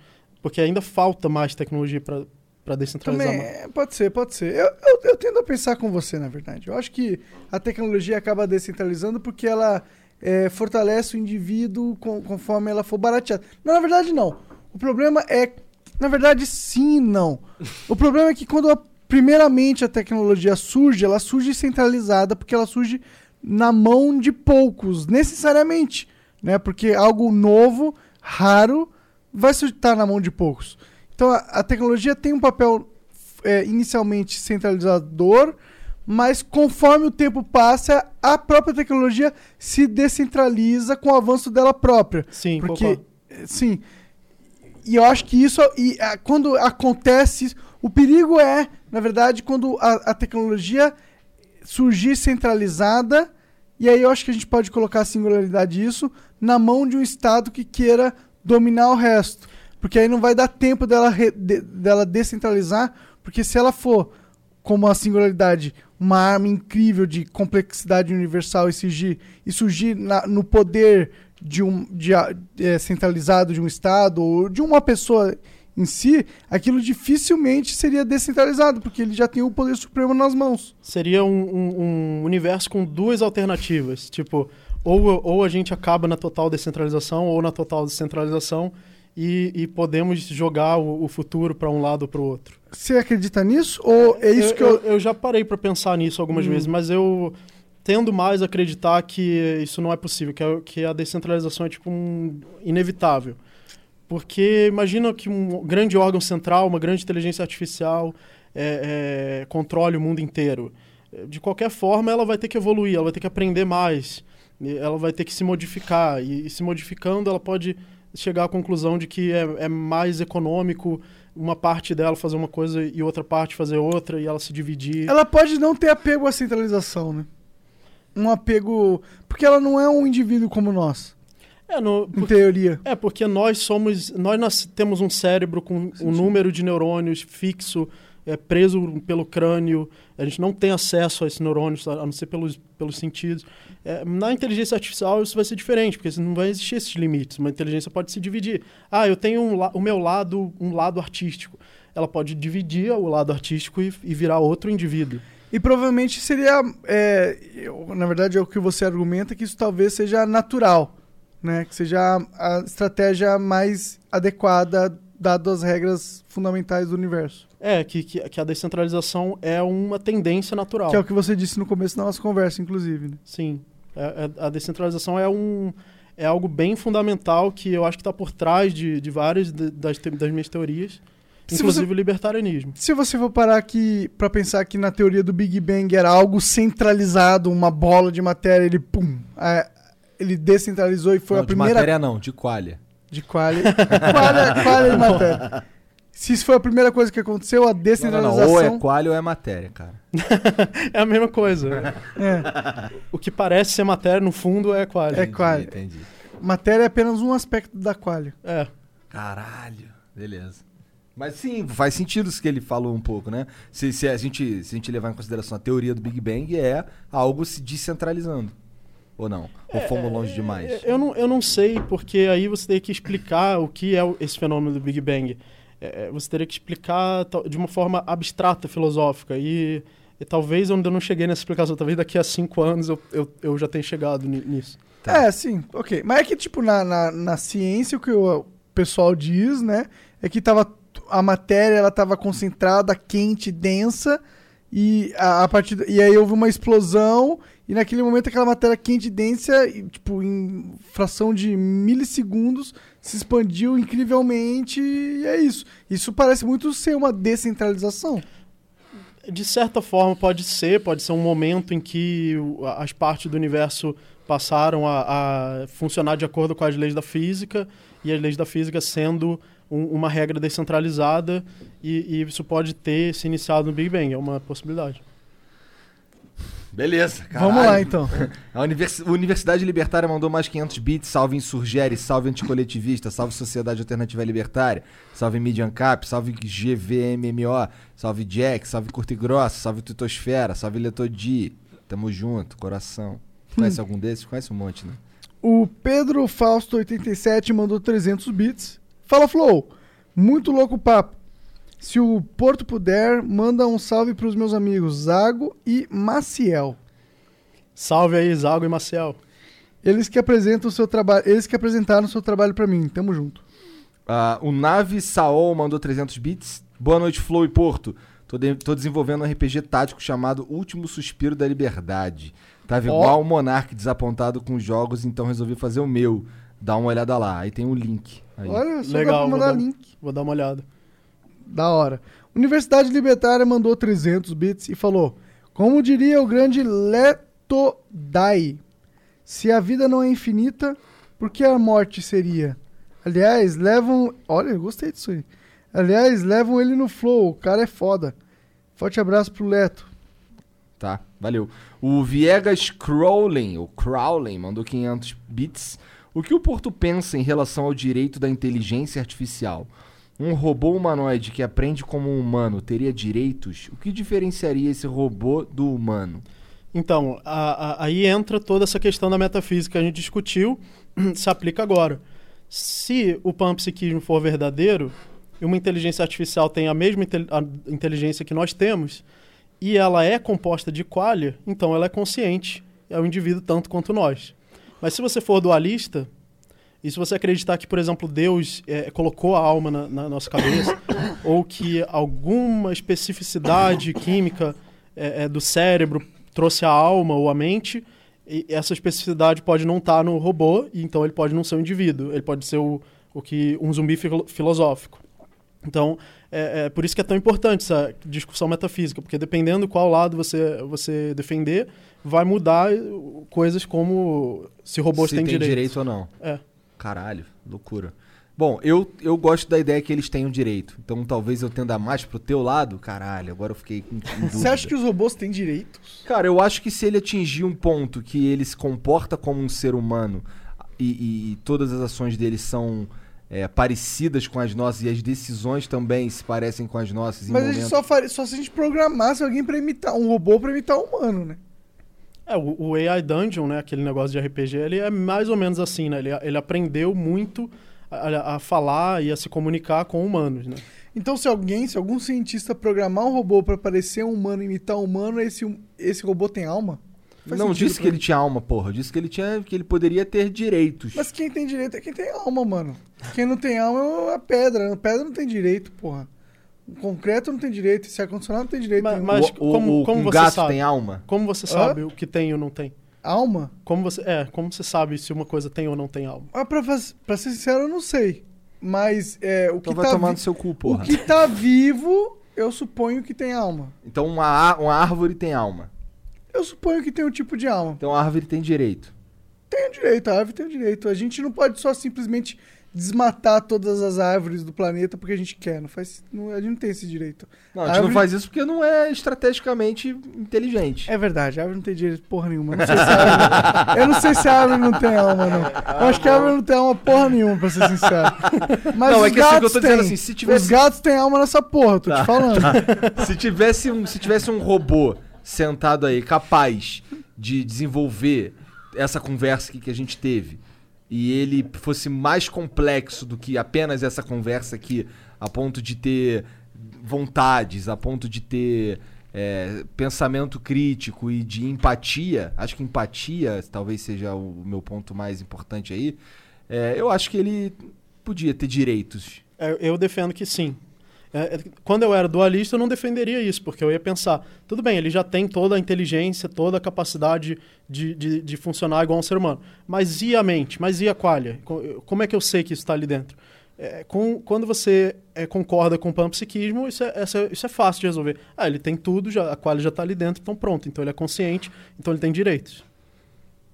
Porque ainda falta mais tecnologia para descentralizar. Também, mais. pode ser, pode ser. Eu, eu, eu tendo a pensar com você, na verdade. Eu acho que a tecnologia acaba descentralizando porque ela é, fortalece o indivíduo com- conforme ela for barateada. Não, na verdade, não. O problema é. Na verdade, sim e não. O problema é que quando, a- primeiramente, a tecnologia surge, ela surge centralizada porque ela surge na mão de poucos, necessariamente. Né? Porque algo novo, raro, vai estar na mão de poucos. Então a, a tecnologia tem um papel é, inicialmente centralizador, mas conforme o tempo passa, a própria tecnologia se descentraliza com o avanço dela própria. Sim, Porque, concordo. eh, sim. E eu acho que isso, e, ah, quando acontece, o perigo é, na verdade, quando a, a tecnologia surgir centralizada, e aí eu acho que a gente pode colocar a singularidade disso na mão de um Estado que queira dominar o resto. Porque aí não vai dar tempo dela, re- de- dela descentralizar, porque se ela for como a singularidade, uma arma incrível de complexidade universal e surgir, e surgir na- no poder de um de, é, centralizado de um Estado ou de uma pessoa em si, aquilo dificilmente seria descentralizado, porque ele já tem o poder supremo nas mãos. Seria um, um- um universo com duas alternativas. Tipo, ou, ou a gente acaba na total descentralização, ou na total descentralização, e, e podemos jogar o, o futuro para um lado ou para o outro. Você acredita nisso? Ou é isso eu, que eu. eu já parei para pensar nisso algumas Hum. vezes, mas eu tendo mais a acreditar que isso não é possível, que a, que a descentralização é tipo um inevitável. Porque imagina que um grande órgão central, uma grande inteligência artificial é, é, controle o mundo inteiro. De qualquer forma, ela vai ter que evoluir, ela vai ter que aprender mais, ela vai ter que se modificar. E, e se modificando, ela pode chegar à conclusão de que é, é mais econômico uma parte dela fazer uma coisa e outra parte fazer outra, e ela se dividir. Ela pode não ter apego à centralização, né? Um apego. Porque ela não é um indivíduo como nós, É, no, em por- teoria. é, porque nós somos. Nós nas- temos um cérebro com um número de neurônios fixo, é, preso pelo crânio. A gente não tem acesso a esses neurônios, a não ser pelos, pelos sentidos. É, na inteligência artificial isso vai ser diferente, porque não vai existir esses limites. Uma inteligência pode se dividir. Ah, eu tenho um o meu lado, um lado artístico. Ela pode dividir o lado artístico e, e virar outro indivíduo. E provavelmente seria. é, eu- na verdade, é o que você argumenta que isso talvez seja natural, né? Que seja a estratégia mais adequada, dado as regras fundamentais do universo. É, que, que, que a descentralização é uma tendência natural. Que é o que você disse no começo da nossa conversa, inclusive. Né? Sim. É- é- a descentralização é, um, é algo bem fundamental que eu acho que está por trás de, de várias de- das, te- das minhas teorias, Se inclusive o libertarianismo. Se você for parar aqui pra pensar que na teoria do Big Bang era algo centralizado, uma bola de matéria, ele pum, é, ele descentralizou e foi não, a de primeira matéria não, de qualia. De qualia, qualia, qualia de matéria. Se isso foi a primeira coisa que aconteceu, a Não, não, descentralização. não. Ou é qualia ou é matéria, cara. É a mesma coisa. é, o que parece ser matéria, no fundo, é quase. É qualia. Entendi. matéria é apenas um aspecto da qualia. É. Caralho, beleza. Mas sim, faz sentido isso que ele falou um pouco, né? Se, se a gente, se a gente levar em consideração a teoria do Big Bang, é algo se descentralizando. Ou não? Ou fomos longe demais? É, Eu não, eu não sei, porque aí você tem que explicar o que é esse fenômeno do Big Bang. É, você teria que explicar de uma forma abstrata, filosófica. E, e talvez eu ainda não cheguei nessa explicação. Talvez daqui a cinco anos eu, eu, eu já tenha chegado ni- nisso. Tá. É, sim, ok. Mas é que, tipo, na, na, na ciência, o que o pessoal diz, né, é que tava, a matéria ela tava concentrada, quente, densa, e a, a partir da- e aí houve uma explosão, e naquele momento aquela matéria quente e densa, e, tipo, em fração de milissegundos, se expandiu incrivelmente, e é isso. Isso parece muito ser uma descentralização. De certa forma, pode ser, pode ser um momento em que as partes do universo passaram a, a funcionar de acordo com as leis da física e as leis da física sendo um- uma regra descentralizada e, e isso pode ter se iniciado no Big Bang, é uma possibilidade. Beleza, Vamos lá, então. A Univers- Universidade Libertária mandou mais 500 bits. Salve Insurgere, salve Anticoletivista, salve Sociedade Alternativa Libertária, salve Media Ancap, salve GVMMO, salve Jack, salve Curta e Grossa, salve Tutosfera, salve Letodi. Tamo junto, coração. Conhece algum desses? Conhece um monte, né? O Pedro Fausto 87 mandou 300 bits. Fala Flow, muito louco o papo. Se o Porto puder, manda um salve pros meus amigos Zago e Maciel. Salve aí, Zago e Maciel. Eles que apresentam o seu trabalho, eles que apresentaram o seu trabalho pra mim. Tamo junto. Ah, o Nave Saol mandou 300 bits. Boa noite, Flow e Porto. Tô, de- tô desenvolvendo um RPG tático chamado Último Suspiro da Liberdade. Tava Ó. igual o Monark desapontado com os jogos, então resolvi fazer o meu. Dá uma olhada lá. Aí tem um link. Aí. Olha, só Legal, dá pra vou mandar dar- link. Vou dar uma olhada. Da hora. Universidade Libertária mandou 300 bits e falou: Como diria o grande Leto Dai, se a vida não é infinita, por que a morte seria? Aliás, levam. Olha, eu gostei disso aí. Aliás, levam ele no flow, o cara é foda. Forte abraço pro Leto. Tá, valeu. O Viegas Crowley, o Crowley, mandou 500 bits. O que o Porto pensa em relação ao direito da inteligência artificial? Um robô humanoide que aprende como um humano teria direitos? O que diferenciaria esse robô do humano? Então, a- a- aí entra toda essa questão da metafísica que a gente discutiu, se aplica agora. Se o panpsiquismo for verdadeiro, e uma inteligência artificial tem a mesma a inteligência que nós temos, e ela é composta de qualia, então ela é consciente, é um indivíduo tanto quanto nós. Mas se você for dualista, e se você acreditar que, por exemplo, Deus eh, colocou a alma na, na nossa cabeça, ou que alguma especificidade química eh, eh, do cérebro trouxe a alma ou a mente, e essa especificidade pode não estar no robô, e então ele pode não ser um indivíduo, ele pode ser o, o que um zumbi filo- filosófico. Então, é, é por isso que é tão importante essa discussão metafísica, porque dependendo qual lado você, você defender, vai mudar coisas como se robôs Se têm tem direito. direito ou não. É. Caralho, loucura. Bom, eu, eu gosto da ideia que eles tenham direito. Então talvez eu tenda mais pro teu lado. Caralho, agora eu fiquei com, com Você acha que os robôs têm direitos? Cara, eu acho que se ele atingir um ponto que ele se comporta como um ser humano e, e- todas as ações dele são é, parecidas com as nossas e as decisões também se parecem com as nossas em Mas a gente só, faria, só se a gente programasse alguém pra imitar, um robô pra imitar um humano, né? É, o, o AI Dungeon, né, aquele negócio de RPG, ele é mais ou menos assim, né? Ele, ele aprendeu muito a, a falar e a se comunicar com humanos, né? Então, se alguém, se algum cientista programar um robô pra parecer um humano e imitar um humano, esse, esse robô tem alma? Faz Não disse que ele tinha alma, porra. Disse que ele tinha que ele poderia ter direitos. Mas quem tem direito é quem tem alma, mano. Quem não tem alma é a pedra. A pedra não tem direito, porra. O concreto não tem direito, esse ar-condicionado não tem direito Mas- mas- o, o- como- o- como um você gato sabe? tem alma? Como você Hã? sabe o que tem ou não tem? Alma? Como você, é, como você sabe se uma coisa tem ou não tem alma? Ah, pra, pra ser sincero, eu não sei. Mas é, o, Então que vai tá tomar no seu cu, o porra. que tá vivo, eu suponho que tem alma. Então uma, uma árvore tem alma. Eu suponho que tem um tipo de alma. Então a árvore tem direito. Tem o direito, a árvore tem o direito. A gente não pode só simplesmente desmatar todas as árvores do planeta porque a gente quer. Não faz, não- a gente não tem esse direito. Não, a gente Árvore- não faz isso porque não é estrategicamente inteligente. É verdade, a árvore não tem direito porra nenhuma. Não a árvore- eu não sei se a árvore não tem alma, não. Eu acho que a árvore não tem alma porra nenhuma, pra ser sincero. Mas Não, os é que assim, eu gatos tô dizendo têm. assim, se tivesse- Os gatos têm alma nessa porra, tô Tá, te falando. se tivesse um, se tivesse um robô sentado aí capaz de desenvolver essa conversa que a gente teve e ele fosse mais complexo do que apenas essa conversa aqui, a ponto de ter vontades, a ponto de ter é, pensamento crítico e de empatia, acho que empatia talvez seja o meu ponto mais importante aí. é, eu acho que ele podia ter direitos. É, Eu defendo que sim. É, é, quando eu era dualista, eu não defenderia isso, porque eu ia pensar, tudo bem, ele já tem toda a inteligência, toda a capacidade de, de, de funcionar igual um ser humano. Mas e a mente? Mas e a qualia? Co- Como é que eu sei que isso está ali dentro? É, com- quando você é, concorda com o panpsiquismo, isso é, essa- isso é fácil de resolver. Ah, ele tem tudo, já, a qualia já está ali dentro, então pronto. Então ele é consciente, então ele tem direitos.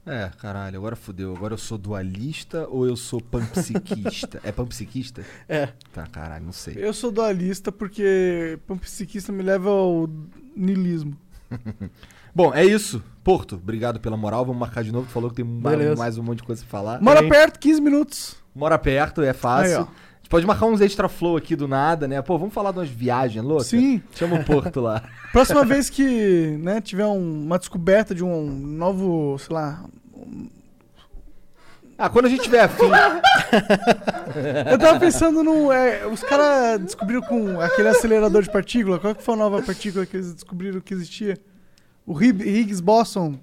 É, caralho, agora fudeu. Agora eu sou dualista ou eu sou panpsiquista? é panpsiquista? É. Tá, caralho, não sei. Eu sou dualista porque panpsiquista me leva ao niilismo. Bom, é isso. Porto, obrigado pela moral. Vamos marcar de novo. Tu falou que tem Beleza. mais um monte de coisa pra falar. Mora Tem. perto, 15 minutos. Mora perto, é fácil. Aí, pode marcar uns extra flow aqui do nada, né? Pô, vamos falar de umas viagens loucas? Sim. Chama o Porto lá. Próxima vez que né, tiver um- uma descoberta de um novo, sei lá. Ah, quando a gente tiver afim. Eu tava pensando no. é, os caras descobriram com aquele acelerador de partícula. Qual que foi a nova partícula que eles descobriram que existia? O Higgs boson.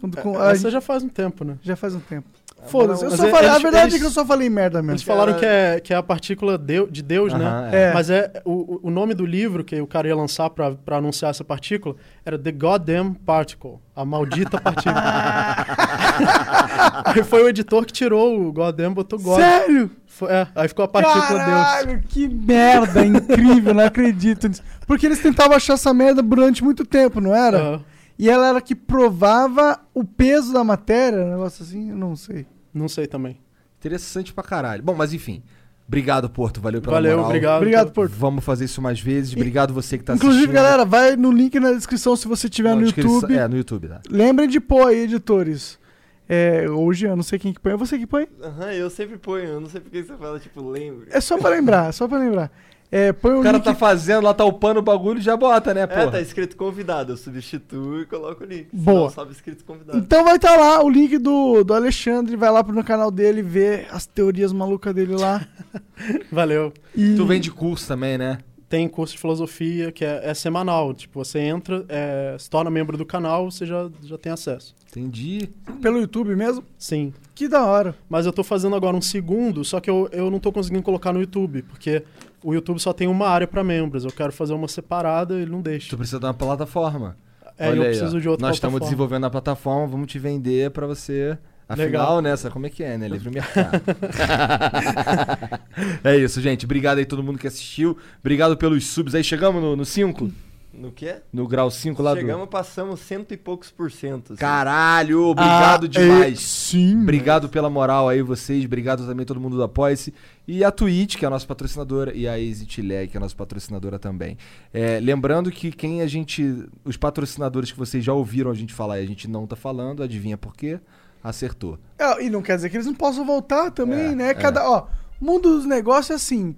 Quando, com- a Essa gente- já faz um tempo, né? já faz um tempo. Foda-se, eu mas só é- falei. a verdade eles- é que eu só falei merda mesmo. Eles falaram Cara- que é, que é a partícula deu- de Deus, né? É. Mas é o, o nome do livro que o cara ia lançar pra, pra anunciar essa partícula era The Goddamn Particle, a maldita partícula. aí foi o editor que tirou o Goddamn, botou God. Sério? Foi- é, aí ficou a partícula Deus. Caralho, que merda incrível, não acredito nisso. Porque eles tentavam achar essa merda durante muito tempo, não era? Aham. E ela era que provava o peso da matéria, um negócio assim, eu não sei. Não sei também. Interessante pra caralho. Bom, mas enfim. Obrigado, Porto. Valeu pela Valeu, moral. obrigado. Obrigado, Porto. Vamos fazer isso mais vezes. Obrigado você que tá Inclusive, assistindo. galera, vai no link na descrição se você estiver Na no descrição- YouTube. É, no YouTube, tá? Lembrem de pôr aí, editores. É, hoje eu não sei quem que põe, é você que põe? Aham, eu sempre ponho, eu não sei porque você fala, tipo, lembro. É só pra lembrar, é só pra lembrar. É, põe o, O cara link. tá fazendo lá, tá upando o bagulho e já bota, né, É, pô? tá escrito convidado, eu substituo e coloco o link. Boa. Sobe escrito convidado. Então vai estar lá o link do, do Alexandre, vai lá pro no canal dele ver as teorias malucas dele lá. Valeu. E... Tu vende curso também, né? Tem curso de filosofia que é, é semanal. Tipo, você entra, é, se torna membro do canal, você já, já tem acesso. Entendi. Pelo YouTube mesmo? Sim. Que da hora. Mas eu tô fazendo agora um segundo, só que eu, eu não tô conseguindo colocar no YouTube, porque o YouTube só tem uma área pra membros. Eu quero fazer uma separada e ele não deixa. Tu precisa de uma plataforma. É, Olha eu aí, preciso ó. de outra Nós estamos desenvolvendo a plataforma, vamos te vender pra você. Afinal, Legal. né? Sabe como é que é, né? Livre mercado. é isso, gente. Obrigado aí todo mundo que assistiu. Obrigado pelos subs aí. Chegamos no 5? No quê? No, grau 5 lá Chegamos, do. passamos cento e poucos por cento. assim. Caralho, obrigado Ah, demais. é, sim. Obrigado pela moral aí, vocês. Obrigado também todo mundo do Apoia-se. E a Twitch, que é a nossa patrocinadora, e a EasyTlag, que é a nossa patrocinadora também. É, lembrando que quem a gente. Os patrocinadores que vocês já ouviram a gente falar e a gente não tá falando, adivinha por quê? Acertou. É, e não quer dizer que eles não possam voltar também, É, né? é. Cada, ó, o mundo dos negócios é assim.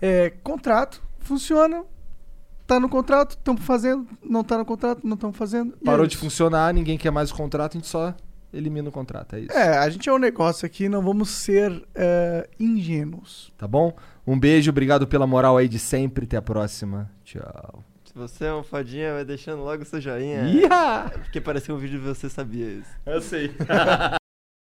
É, contrato, funciona. Tá no contrato, estamos fazendo. Não tá no contrato, não estamos fazendo. e Parou é de isso. funcionar, ninguém quer mais o contrato, a gente só elimina o contrato. É isso. É, a gente é um negócio aqui, não vamos ser é, ingênuos. Tá bom? Um beijo, obrigado pela moral aí de sempre. Até a próxima. Tchau. Se você é um fadinha, vai deixando logo o seu joinha. Iha! Porque pareceu um vídeo de você sabia isso. Eu sei.